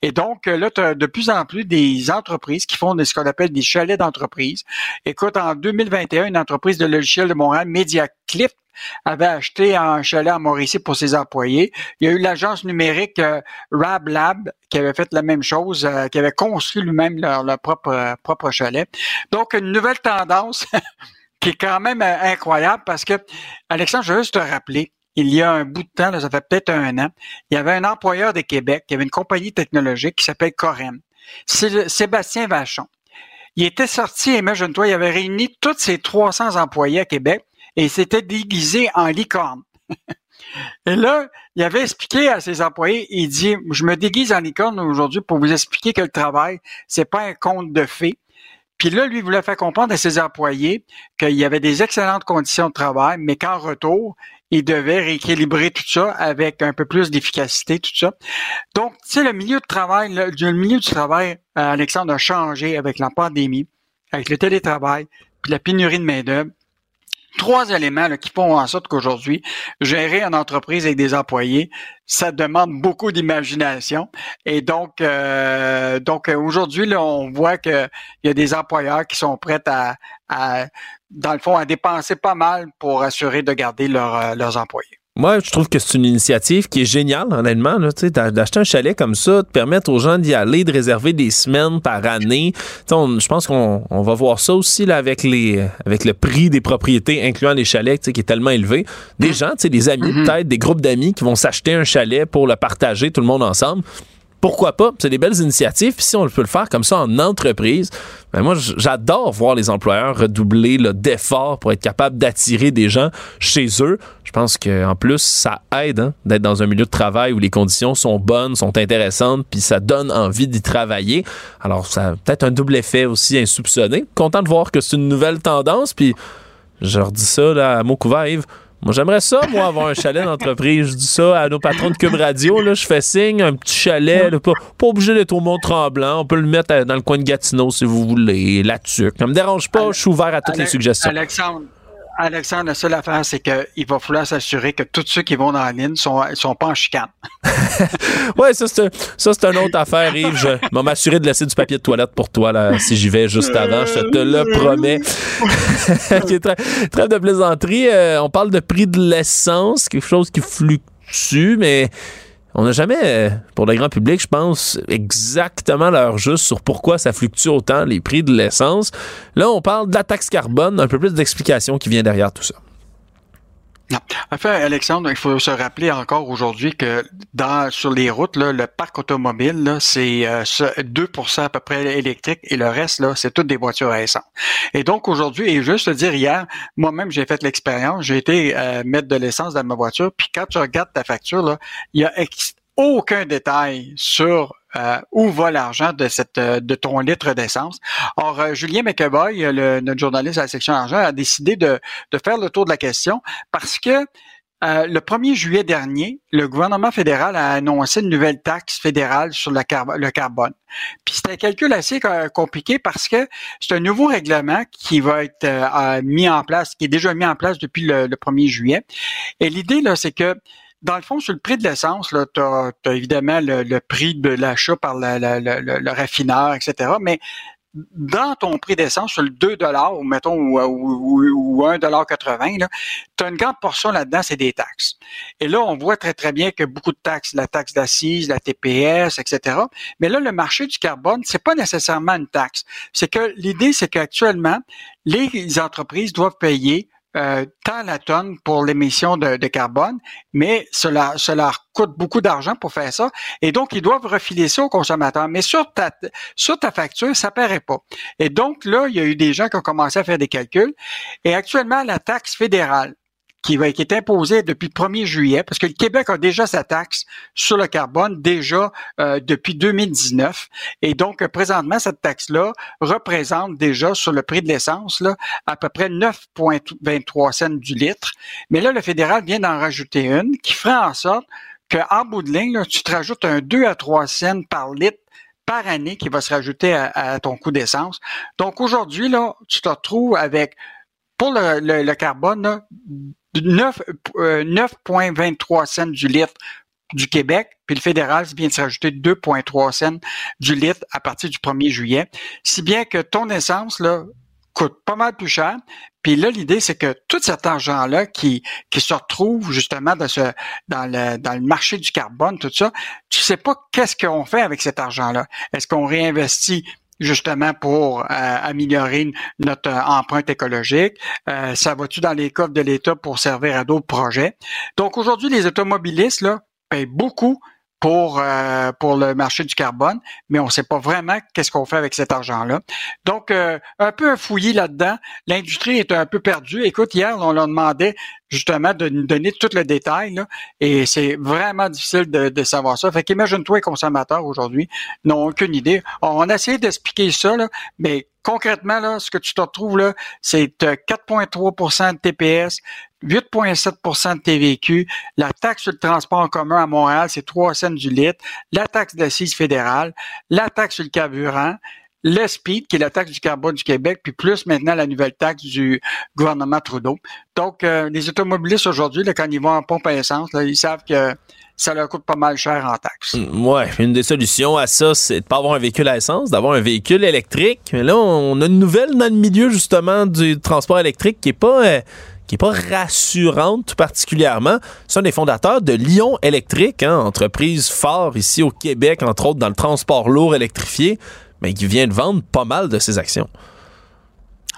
Et donc, là, tu as de plus en plus des entreprises qui font ce qu'on appelle des chalets d'entreprise. Écoute, en 2021, une entreprise de logiciel de Montréal, MediaClip, avait acheté un chalet à Mauricie pour ses employés. Il y a eu l'agence numérique euh, RabLab qui avait fait la même chose, euh, qui avait construit lui-même leur, propre, euh, propre chalet. Donc, une nouvelle tendance [LAUGHS] qui est quand même incroyable parce que, Alexandre, je veux juste te rappeler, il y a un bout de temps, ça fait peut-être un an, il y avait un employeur de Québec, il y avait une compagnie technologique qui s'appelle Corem. Sébastien Vachon. Il était sorti, imagine-toi, il avait réuni tous ses 300 employés à Québec et s'était déguisé en licorne. et là, il avait expliqué à ses employés, il dit, je me déguise en licorne aujourd'hui pour vous expliquer que le travail, c'est pas un conte de fées. Puis là, lui voulait faire comprendre à ses employés qu'il y avait des excellentes conditions de travail, mais qu'en retour, il devait rééquilibrer tout ça avec un peu plus d'efficacité, tout ça. Donc, tu sais, le milieu de travail, le, milieu du travail, euh, Alexandre, a changé avec la pandémie, avec le télétravail, puis la pénurie de main-d'œuvre trois éléments qui font en sorte qu'aujourd'hui, gérer une entreprise avec des employés, ça demande beaucoup d'imagination. Et donc, euh, donc aujourd'hui, là, on voit qu'il y a des employeurs qui sont prêts à, à, dans le fond, à dépenser pas mal pour assurer de garder euh, leurs employés. Moi, je trouve que c'est une initiative qui est géniale, honnêtement, d'acheter un chalet comme ça, de permettre aux gens d'y aller, de réserver des semaines par année. je pense qu'on va voir ça aussi là, avec les avec le prix des propriétés, incluant les chalets, qui est tellement élevé. Des gens, des amis, mm-hmm. peut-être, des groupes d'amis qui vont s'acheter un chalet pour le partager tout le monde ensemble pourquoi pas? C'est des belles initiatives. Si on peut le faire comme ça en entreprise, ben moi, j'adore voir les employeurs redoubler d'efforts pour être capable d'attirer des gens chez eux. Je pense qu'en plus, ça aide hein, d'être dans un milieu de travail où les conditions sont bonnes, sont intéressantes, puis ça donne envie d'y travailler. Alors, ça a peut-être un double effet aussi insoupçonné. Content de voir que c'est une nouvelle tendance, puis je leur dis ça à mot couvert. Moi, j'aimerais ça, moi, avoir un chalet d'entreprise. Je dis ça à nos patrons de Cube Radio. Là, je fais signe, un petit chalet. pas, obligé d'être au Mont-Tremblant. On peut le mettre dans le coin de Gatineau si vous voulez, là-dessus. Ça me dérange pas. Je suis ouvert à toutes les suggestions. Alexandre, Alexandre, la seule affaire, c'est qu'il va falloir s'assurer que tous ceux qui vont dans la ligne sont, sont pas en chicane. [LAUGHS] oui, ça, c'est une autre affaire, Yves. Je vais m'assurer de laisser du papier de toilette pour toi là, si j'y vais juste avant. Je te le promets. [LAUGHS] très, de plaisanterie. Euh, on parle de prix de l'essence, quelque chose qui fluctue, mais On n'a jamais, euh, pour le grand public, je pense, exactement l'heure juste sur pourquoi ça fluctue autant les prix de l'essence. Là, on parle de la taxe carbone, un peu plus d'explication qui vient derrière tout ça. Non. En fait, Alexandre, il faut se rappeler encore aujourd'hui que sur les routes, le parc automobile, c'est euh, 2 à peu près électrique et le reste, c'est toutes des voitures à essence. Et donc aujourd'hui, et juste te dire hier, moi-même, j'ai fait l'expérience, j'ai été euh, mettre de l'essence dans ma voiture, puis quand tu regardes ta facture, il y a aucun détail sur euh, où va l'argent de cette euh, de ton litre d'essence? Or, euh, Julien McEvoy, le, notre journaliste à la section argent, a décidé de, de faire le tour de la question parce que le 1er juillet dernier, le gouvernement fédéral a annoncé une nouvelle taxe fédérale sur le, carbone. Puis c'est un calcul assez compliqué parce que c'est un nouveau règlement qui va être mis en place, qui est déjà mis en place depuis le, le 1er juillet. Et l'idée, là, c'est que dans le fond, sur le prix de l'essence, tu as, évidemment le, prix de l'achat par le, raffineur, etc. Mais dans ton prix d'essence, sur le 2 ou mettons, ou, ou, ou 1,80 tu as une grande portion là-dedans, c'est des taxes. Et là, on voit très, très bien que beaucoup de taxes, la taxe d'assises, la TPS, etc. Mais là, le marché du carbone, c'est pas nécessairement une taxe. C'est que l'idée, c'est qu'actuellement, les entreprises doivent payer euh, tant la tonne pour l'émission de, carbone, mais cela, cela coûte beaucoup d'argent pour faire ça. Et donc, ils doivent refiler ça aux consommateurs. Mais sur ta, sur ta facture, ça paraît pas. Et donc, là, il y a eu des gens qui ont commencé à faire des calculs. Et actuellement, la taxe fédérale qui, va, qui est imposée depuis le 1er juillet, parce que le Québec a déjà sa taxe sur le carbone déjà euh, depuis 2019. Et donc, présentement, cette taxe-là représente déjà sur le prix de l'essence là, à peu près 9,23 cents du litre. Mais là, le fédéral vient d'en rajouter une qui fera en sorte qu'en bout de ligne, là, tu te rajoutes un 2 à 3 cents par litre par année qui va se rajouter à, à ton coût d'essence. Donc aujourd'hui, là, tu te retrouves avec pour le, le, carbone, 9,23 euh, cents du litre du Québec, puis le fédéral vient de se rajouter 2,3 cents du litre à partir du 1er juillet. Si bien que ton essence là, coûte pas mal plus cher. Puis là, l'idée, c'est que tout cet argent-là qui, qui se retrouve justement dans, le, dans le marché du carbone, tout ça, tu sais pas qu'est-ce qu'on fait avec cet argent-là. Est-ce qu'on réinvestit justement pour euh, améliorer notre euh, empreinte écologique? Euh, ça va-tu dans les coffres de l'État pour servir à d'autres projets? Donc aujourd'hui, les automobilistes là, payent beaucoup pour pour le marché du carbone, mais on ne sait pas vraiment qu'est-ce qu'on fait avec cet argent-là. Donc un peu un fouillis là-dedans. L'industrie est un peu perdue. Écoute, hier on leur demandait justement de nous donner tout le détail. Là, et c'est vraiment difficile de, de, savoir ça. Fait qu'imagine-toi, les consommateurs aujourd'hui n'ont aucune idée. On a essayé d'expliquer ça, là, mais concrètement, là, ce que tu te retrouves là, c'est 4,3% euh, de TPS, 8,7% de TVQ, la taxe sur le transport en commun à Montréal, c'est 3 cents du litre, la taxe d'assises fédérale, la taxe sur le carburant, le SPID, qui est la taxe du carbone du Québec, puis plus maintenant la nouvelle taxe du gouvernement Trudeau. Donc, euh, les automobilistes aujourd'hui, quand ils vont en pompe à essence, ils savent que ça leur coûte pas mal cher en taxes. Mm, ouais, une des solutions à ça, c'est de pas avoir un véhicule à essence, d'avoir un véhicule électrique. Mais là, on a une nouvelle dans le milieu justement du transport électrique qui est pas euh, qui est pas rassurante tout particulièrement. C'est un des fondateurs de Lyon Électrique, hein, entreprise phare ici au Québec, entre autres dans le transport lourd électrifié mais qui vient de vendre pas mal de ses actions.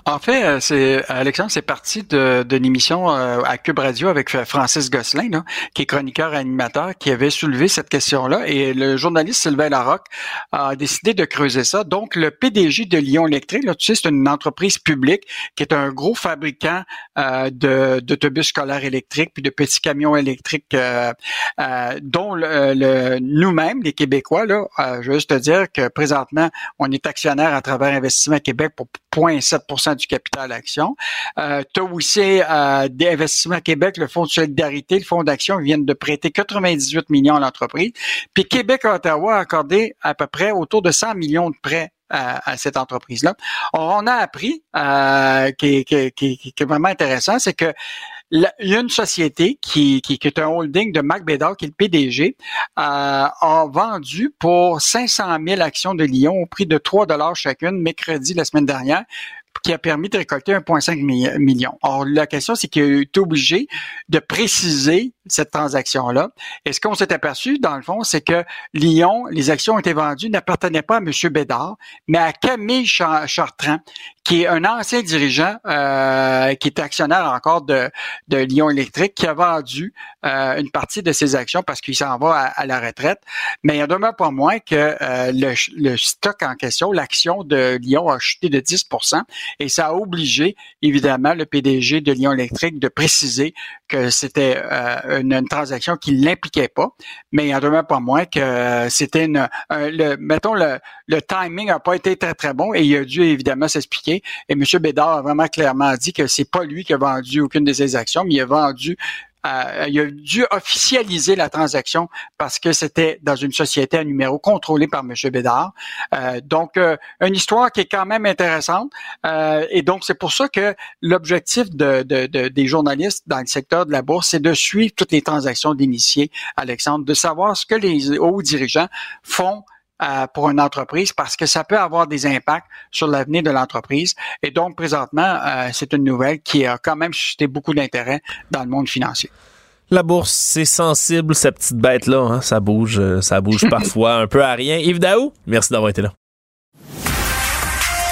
En fait, euh, c'est Alexandre, c'est parti de, de l'émission euh, à Cube Radio avec euh, Francis Gosselin, là, qui est chroniqueur et animateur, qui avait soulevé cette question-là. Et le journaliste Sylvain Larocque a décidé de creuser ça. Donc, le PDG de Lyon Électrique, là, tu sais, c'est une entreprise publique qui est un gros fabricant de, d'autobus scolaires électriques puis de petits camions électriques, dont le, nous-mêmes, les Québécois, là, je veux juste te dire que présentement, on est actionnaire à travers Investissement Québec pour 0,7 du capital action. Euh, tu as aussi euh, des investissements Québec, le Fonds de solidarité, le Fonds d'action viennent de prêter 98 millions à l'entreprise. Puis Québec-Ottawa a accordé à peu près autour de 100 millions de prêts à, cette entreprise-là. On a appris, euh, qui, qui, qui, est vraiment intéressant, c'est que il y a une société qui, est un holding de Mac Bédard, qui est le PDG, euh, a vendu pour 500 000 actions de Lyon au prix de 3 dollars chacune, mercredi la semaine dernière, qui a permis de récolter 1,5 million. Or, la question, c'est qu'il est obligé de préciser cette transaction-là. Et ce qu'on s'est aperçu, dans le fond, c'est que Lyon, les actions ont été vendues, n'appartenaient pas à M. Bédard, mais à Camille Chartrand, qui est un ancien dirigeant, euh, qui est actionnaire encore de, de Lyon Électrique, qui a vendu euh, une partie de ses actions parce qu'il s'en va à, la retraite. Mais il en demeure pas moins que euh, le, le, stock en question, l'action de Lyon a chuté de 10% et ça a obligé, évidemment, le PDG de Lyon Électrique de préciser que c'était euh, une, transaction qui ne l'impliquait pas, mais il en demeure pas moins que c'était une, le, mettons, le, le timing n'a pas été très, très bon et il a dû évidemment s'expliquer. Et M. Bédard a vraiment clairement dit que c'est pas lui qui a vendu aucune de ses actions, mais il a vendu euh, il a dû officialiser la transaction parce que c'était dans une société à numéro contrôlée par M. Bédard. Euh, donc, euh, une histoire qui est quand même intéressante. et donc, c'est pour ça que l'objectif de, des journalistes dans le secteur de la bourse, c'est de suivre toutes les transactions d'initiés, Alexandre, de savoir ce que les hauts dirigeants font euh, pour une entreprise parce que ça peut avoir des impacts sur l'avenir de l'entreprise. Et donc, présentement, euh, c'est une nouvelle qui a quand même suscité beaucoup d'intérêt dans le monde financier. La bourse, c'est sensible, cette petite bête-là. Hein? Ça bouge, euh, ça bouge [LAUGHS] parfois un peu à rien. Yves Daou, merci d'avoir été là.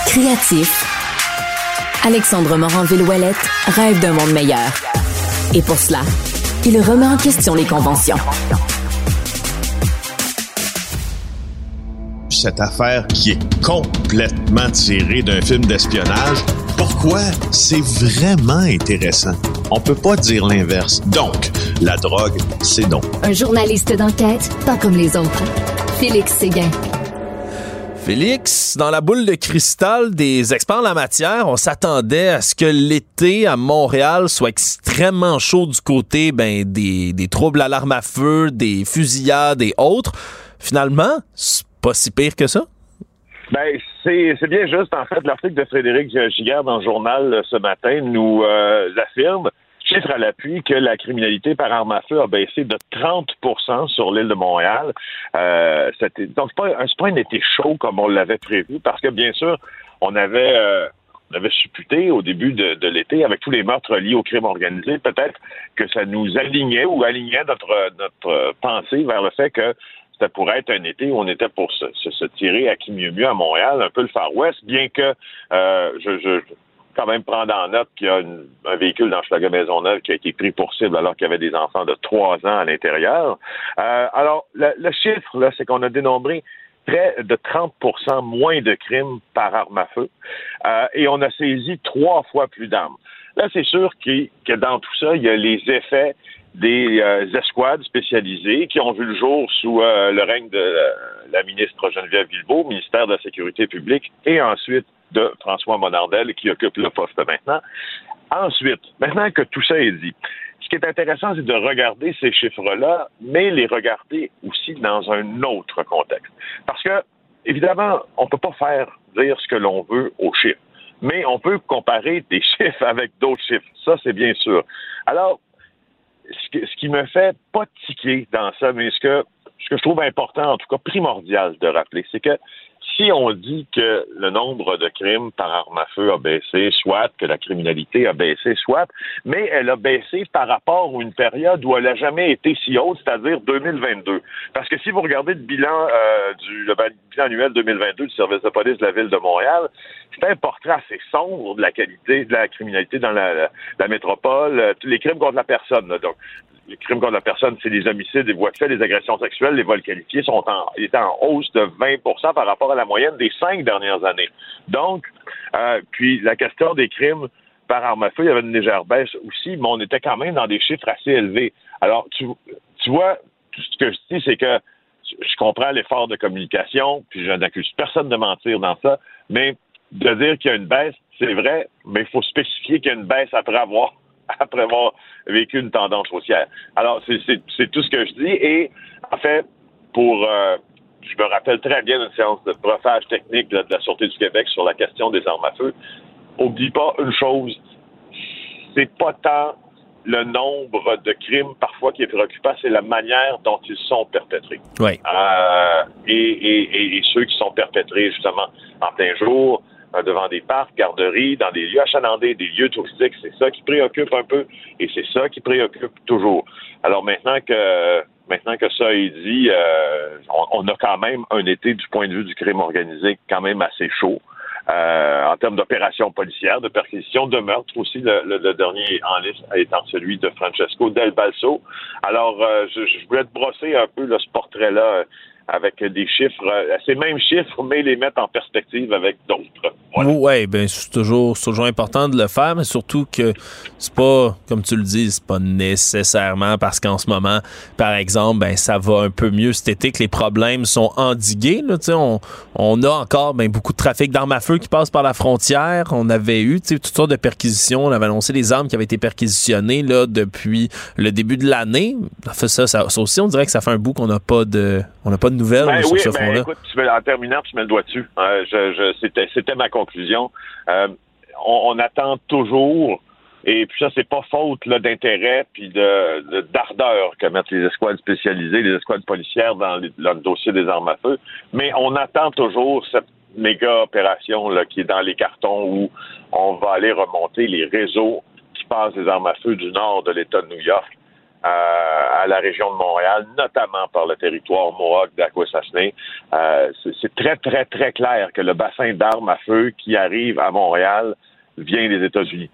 Créatif. Alexandre Morin-Villouellette rêve d'un monde meilleur. Et pour cela, il remet en question les conventions. Cette affaire qui est complètement tirée d'un film d'espionnage. Pourquoi? C'est vraiment intéressant. On peut pas dire l'inverse. Donc, la drogue, c'est non. Un journaliste d'enquête, pas comme les autres. Félix Séguin. Félix, dans la boule de cristal des experts en la matière, on s'attendait à ce que l'été à Montréal soit extrêmement chaud du côté ben, des, des troubles à l'arme à feu, des fusillades et autres. Finalement, pas si pire que ça? Ben, c'est, bien juste. En fait, l'article de Frédéric Giguère dans le journal euh, ce matin nous euh, affirme, chiffre à l'appui, que la criminalité par arme à feu a baissé de 30% sur l'île de Montréal. Euh, donc, c'est pas, pas un été chaud comme on l'avait prévu, parce que, bien sûr, on avait... On avait supputé au début de, de, l'été, avec tous les meurtres liés au crime organisé, peut-être que ça nous alignait ou alignait notre, notre pensée vers le fait que ça pourrait être un été où on était pour se, tirer à qui mieux mieux à Montréal, un peu le Far West, bien que euh, je, je quand même prendre en note qu'il y a un véhicule dans Schlager Maisonneuve qui a été pris pour cible alors qu'il y avait des enfants de trois ans à l'intérieur. Euh, alors, le, chiffre, là, c'est qu'on a dénombré près de 30% moins de crimes par arme à feu euh, et on a saisi trois fois plus d'armes. Là, c'est sûr que dans tout ça, il y a les effets des euh, escouades spécialisées qui ont vu le jour sous euh, le règne de la ministre Geneviève Guilbeault, ministère de la Sécurité publique, et ensuite de François Monardel, qui occupe le poste maintenant. Ensuite, maintenant que tout ça est dit, ce qui est intéressant, c'est de regarder ces chiffres-là, mais les regarder aussi dans un autre contexte. Parce que, évidemment, on ne peut pas faire dire ce que l'on veut aux chiffres, mais on peut comparer des [LAUGHS] chiffres avec d'autres chiffres. Ça, c'est bien sûr. Alors, ce, qui me fait pas tiquer dans ça, mais ce que, je trouve important, en tout cas primordial de rappeler, c'est que si on dit que le nombre de crimes par arme à feu a baissé, soit que la criminalité a baissé, soit, mais elle a baissé par rapport à une période où elle n'a jamais été si haute, c'est-à-dire 2022. Parce que si vous regardez le bilan euh, annuel 2022 du service de police de la ville de Montréal, c'est un portrait assez sombre de la qualité de la criminalité dans la, la, métropole, euh, tous les crimes contre la personne. Les crimes contre la personne, c'est des homicides, des voies de fait, des agressions sexuelles, les vols qualifiés sont en, étaient en hausse de 20% par rapport à la moyenne des cinq dernières années. Donc, euh, puis la question des crimes par arme à feu, il y avait une légère baisse aussi, mais on était quand même dans des chiffres assez élevés. Alors, tu, tu vois, ce que je dis, c'est que je comprends l'effort de communication, puis je n'accuse personne de mentir dans ça, mais de dire qu'il y a une baisse, c'est vrai, mais il faut spécifier qu'il y a une baisse après avoir [LAUGHS] après avoir vécu une tendance haussière. Alors, c'est tout ce que je dis. Et, en fait, pour... Euh, je me rappelle très bien d'une séance de profage technique de, la Sûreté du Québec sur la question des armes à feu. Oublie pas une chose, c'est pas tant le nombre de crimes parfois qui est préoccupant, c'est la manière dont ils sont perpétrés. Oui. Euh, et, et, et, ceux qui sont perpétrés justement en plein jour, devant des parcs, garderies, dans des lieux achalandés, des lieux touristiques. C'est ça qui préoccupe un peu et c'est ça qui préoccupe toujours. Alors maintenant que maintenant que ça est dit, euh, on, a quand même un été du point de vue du crime organisé quand même assez chaud. Euh, en termes d'opérations policières, de perquisitions, de meurtres aussi, le, dernier en liste étant celui de Francesco Del Balso. Alors, je, je, voulais te brosser un peu ce portrait-là avec des chiffres, euh, ces mêmes chiffres, mais les mettre en perspective avec d'autres. Oui, ben c'est toujours, toujours important de le faire, mais surtout que c'est pas, comme tu le dis, c'est pas nécessairement parce qu'en ce moment, par exemple, ben ça va un peu mieux cet été, que les problèmes sont endigués. Là, on, on a encore ben, beaucoup de trafic d'armes à feu qui passe par la frontière. On avait eu toutes sortes de perquisitions. On avait annoncé les armes qui avaient été perquisitionnées là, depuis le début de l'année. Ça, ça, ça, aussi, on dirait que ça fait un bout qu'on n'a pas de on n'a pas ben sur oui, ce ben, Écoute, en terminant, tu mets le doigt dessus. Euh, je, c'était, c'était ma conclusion. Euh, on, attend toujours, et puis ça, c'est pas faute là, d'intérêt puis de, d'ardeur que mettent les escouades spécialisées, les escouades policières dans, le dossier des armes à feu, mais on attend toujours cette méga opération là, qui est dans les cartons où on va aller remonter les réseaux qui passent des armes à feu du nord de l'État de New York à, la région de Montréal, notamment par le territoire Mohawk d'Aquasasne. Euh, c'est très, très, très clair que le bassin d'armes à feu qui arrive à Montréal vient des États-Unis.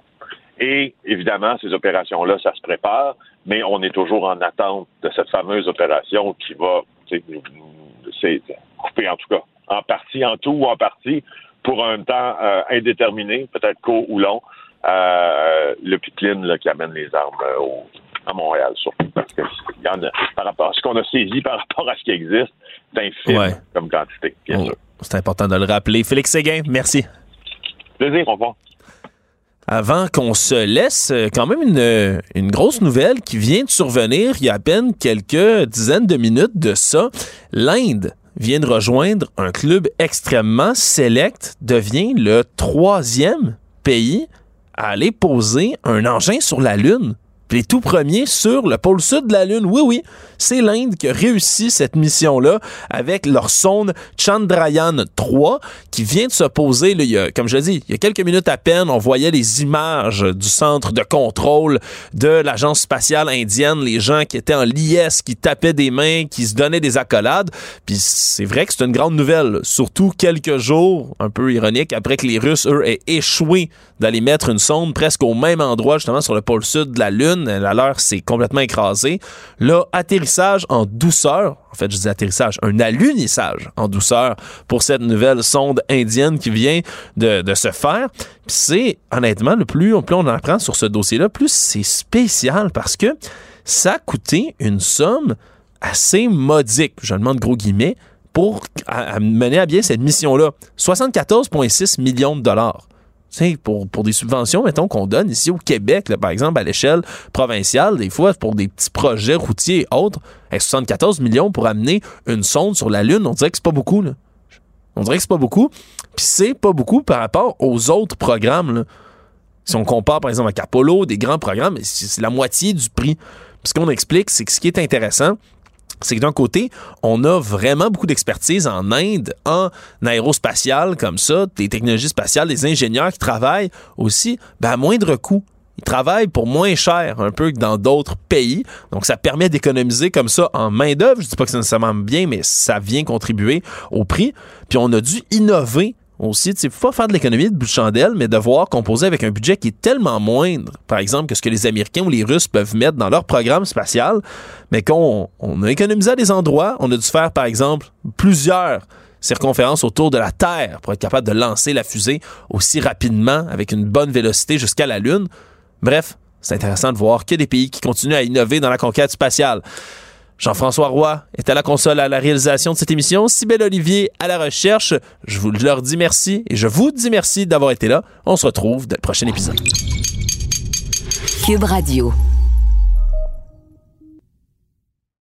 Et évidemment, ces opérations-là, ça se prépare, mais on est toujours en attente de cette fameuse opération qui va, c'est couper en tout cas, en partie, en tout ou en partie, pour un temps euh, indéterminé, peut-être court ou long, euh, le pipeline qui amène les armes euh, au, à Montréal, surtout parce que y en a, par rapport à ce qu'on a saisi par rapport à ce qui existe, c'est infime comme quantité, bien oh, sûr. C'est important de le rappeler. Félix Séguin, merci. Plaisir, au revoir. Avant qu'on se laisse, euh, quand même une, une, grosse nouvelle qui vient de survenir il y a à peine quelques dizaines de minutes de ça. L'Inde vient de rejoindre un club extrêmement sélect, devient le troisième pays à aller poser un engin sur la Lune les tout premiers sur le pôle sud de la Lune. Oui, oui, c'est l'Inde qui a réussi cette mission-là avec leur sonde Chandrayaan 3 qui vient de se poser, comme je dis, il y a quelques minutes à peine, on voyait les images du centre de contrôle de l'agence spatiale indienne, les gens qui étaient en liesse, qui tapaient des mains, qui se donnaient des accolades. Puis c'est vrai que c'est une grande nouvelle, surtout quelques jours, un peu ironique, après que les Russes, eux, aient échoué d'aller mettre une sonde presque au même endroit, justement sur le pôle sud de la Lune. La leur s'est complètement écrasée. Là, atterrissage en douceur. En fait, je dis atterrissage, un alunissage en douceur pour cette nouvelle sonde indienne qui vient de, se faire. c'est, honnêtement, le plus, plus on en apprend sur ce dossier-là, plus c'est spécial parce que ça a coûté une somme assez modique, je demande gros guillemets, pour mener à bien cette mission-là. 74,6 millions de dollars pour, pour des subventions, mettons, qu'on donne ici au Québec, par exemple, à l'échelle provinciale, des fois, pour des petits projets routiers et autres, 74 millions pour amener une sonde sur la Lune, on dirait que c'est pas beaucoup. Là. On dirait que c'est pas beaucoup. Puis c'est pas beaucoup par rapport aux autres programmes. Si on compare, par exemple, avec Apollo, des grands programmes, c'est la moitié du prix. Puis ce qu'on explique, c'est que ce qui est intéressant, c'est que d'un côté, on a vraiment beaucoup d'expertise en Inde, en aérospatial comme ça, des technologies spatiales, des ingénieurs qui travaillent aussi ben, à moindre coût. Ils travaillent pour moins cher, un peu que dans d'autres pays. Donc, ça permet d'économiser comme ça en main-d'œuvre. Je dis pas que c'est nécessairement bien, mais ça vient contribuer au prix. Puis, on a dû innover aussi, tu sais, pas faire de l'économie de bout de chandelle, mais devoir composer avec un budget qui est tellement moindre, par exemple, que ce que les Américains ou les Russes peuvent mettre dans leur programme spatial, mais qu'on on a économisé à des endroits, on a dû faire, par exemple, plusieurs circonférences autour de la Terre pour être capable de lancer la fusée aussi rapidement, avec une bonne vélocité jusqu'à la Lune. Bref, c'est intéressant de voir a des pays qui continuent à innover dans la conquête spatiale. Jean-François Roy est à la console à la réalisation de cette émission. Sybelle Olivier à la recherche. Je vous leur dis merci et je vous dis merci d'avoir été là. On se retrouve dans le prochain épisode. Cube Radio.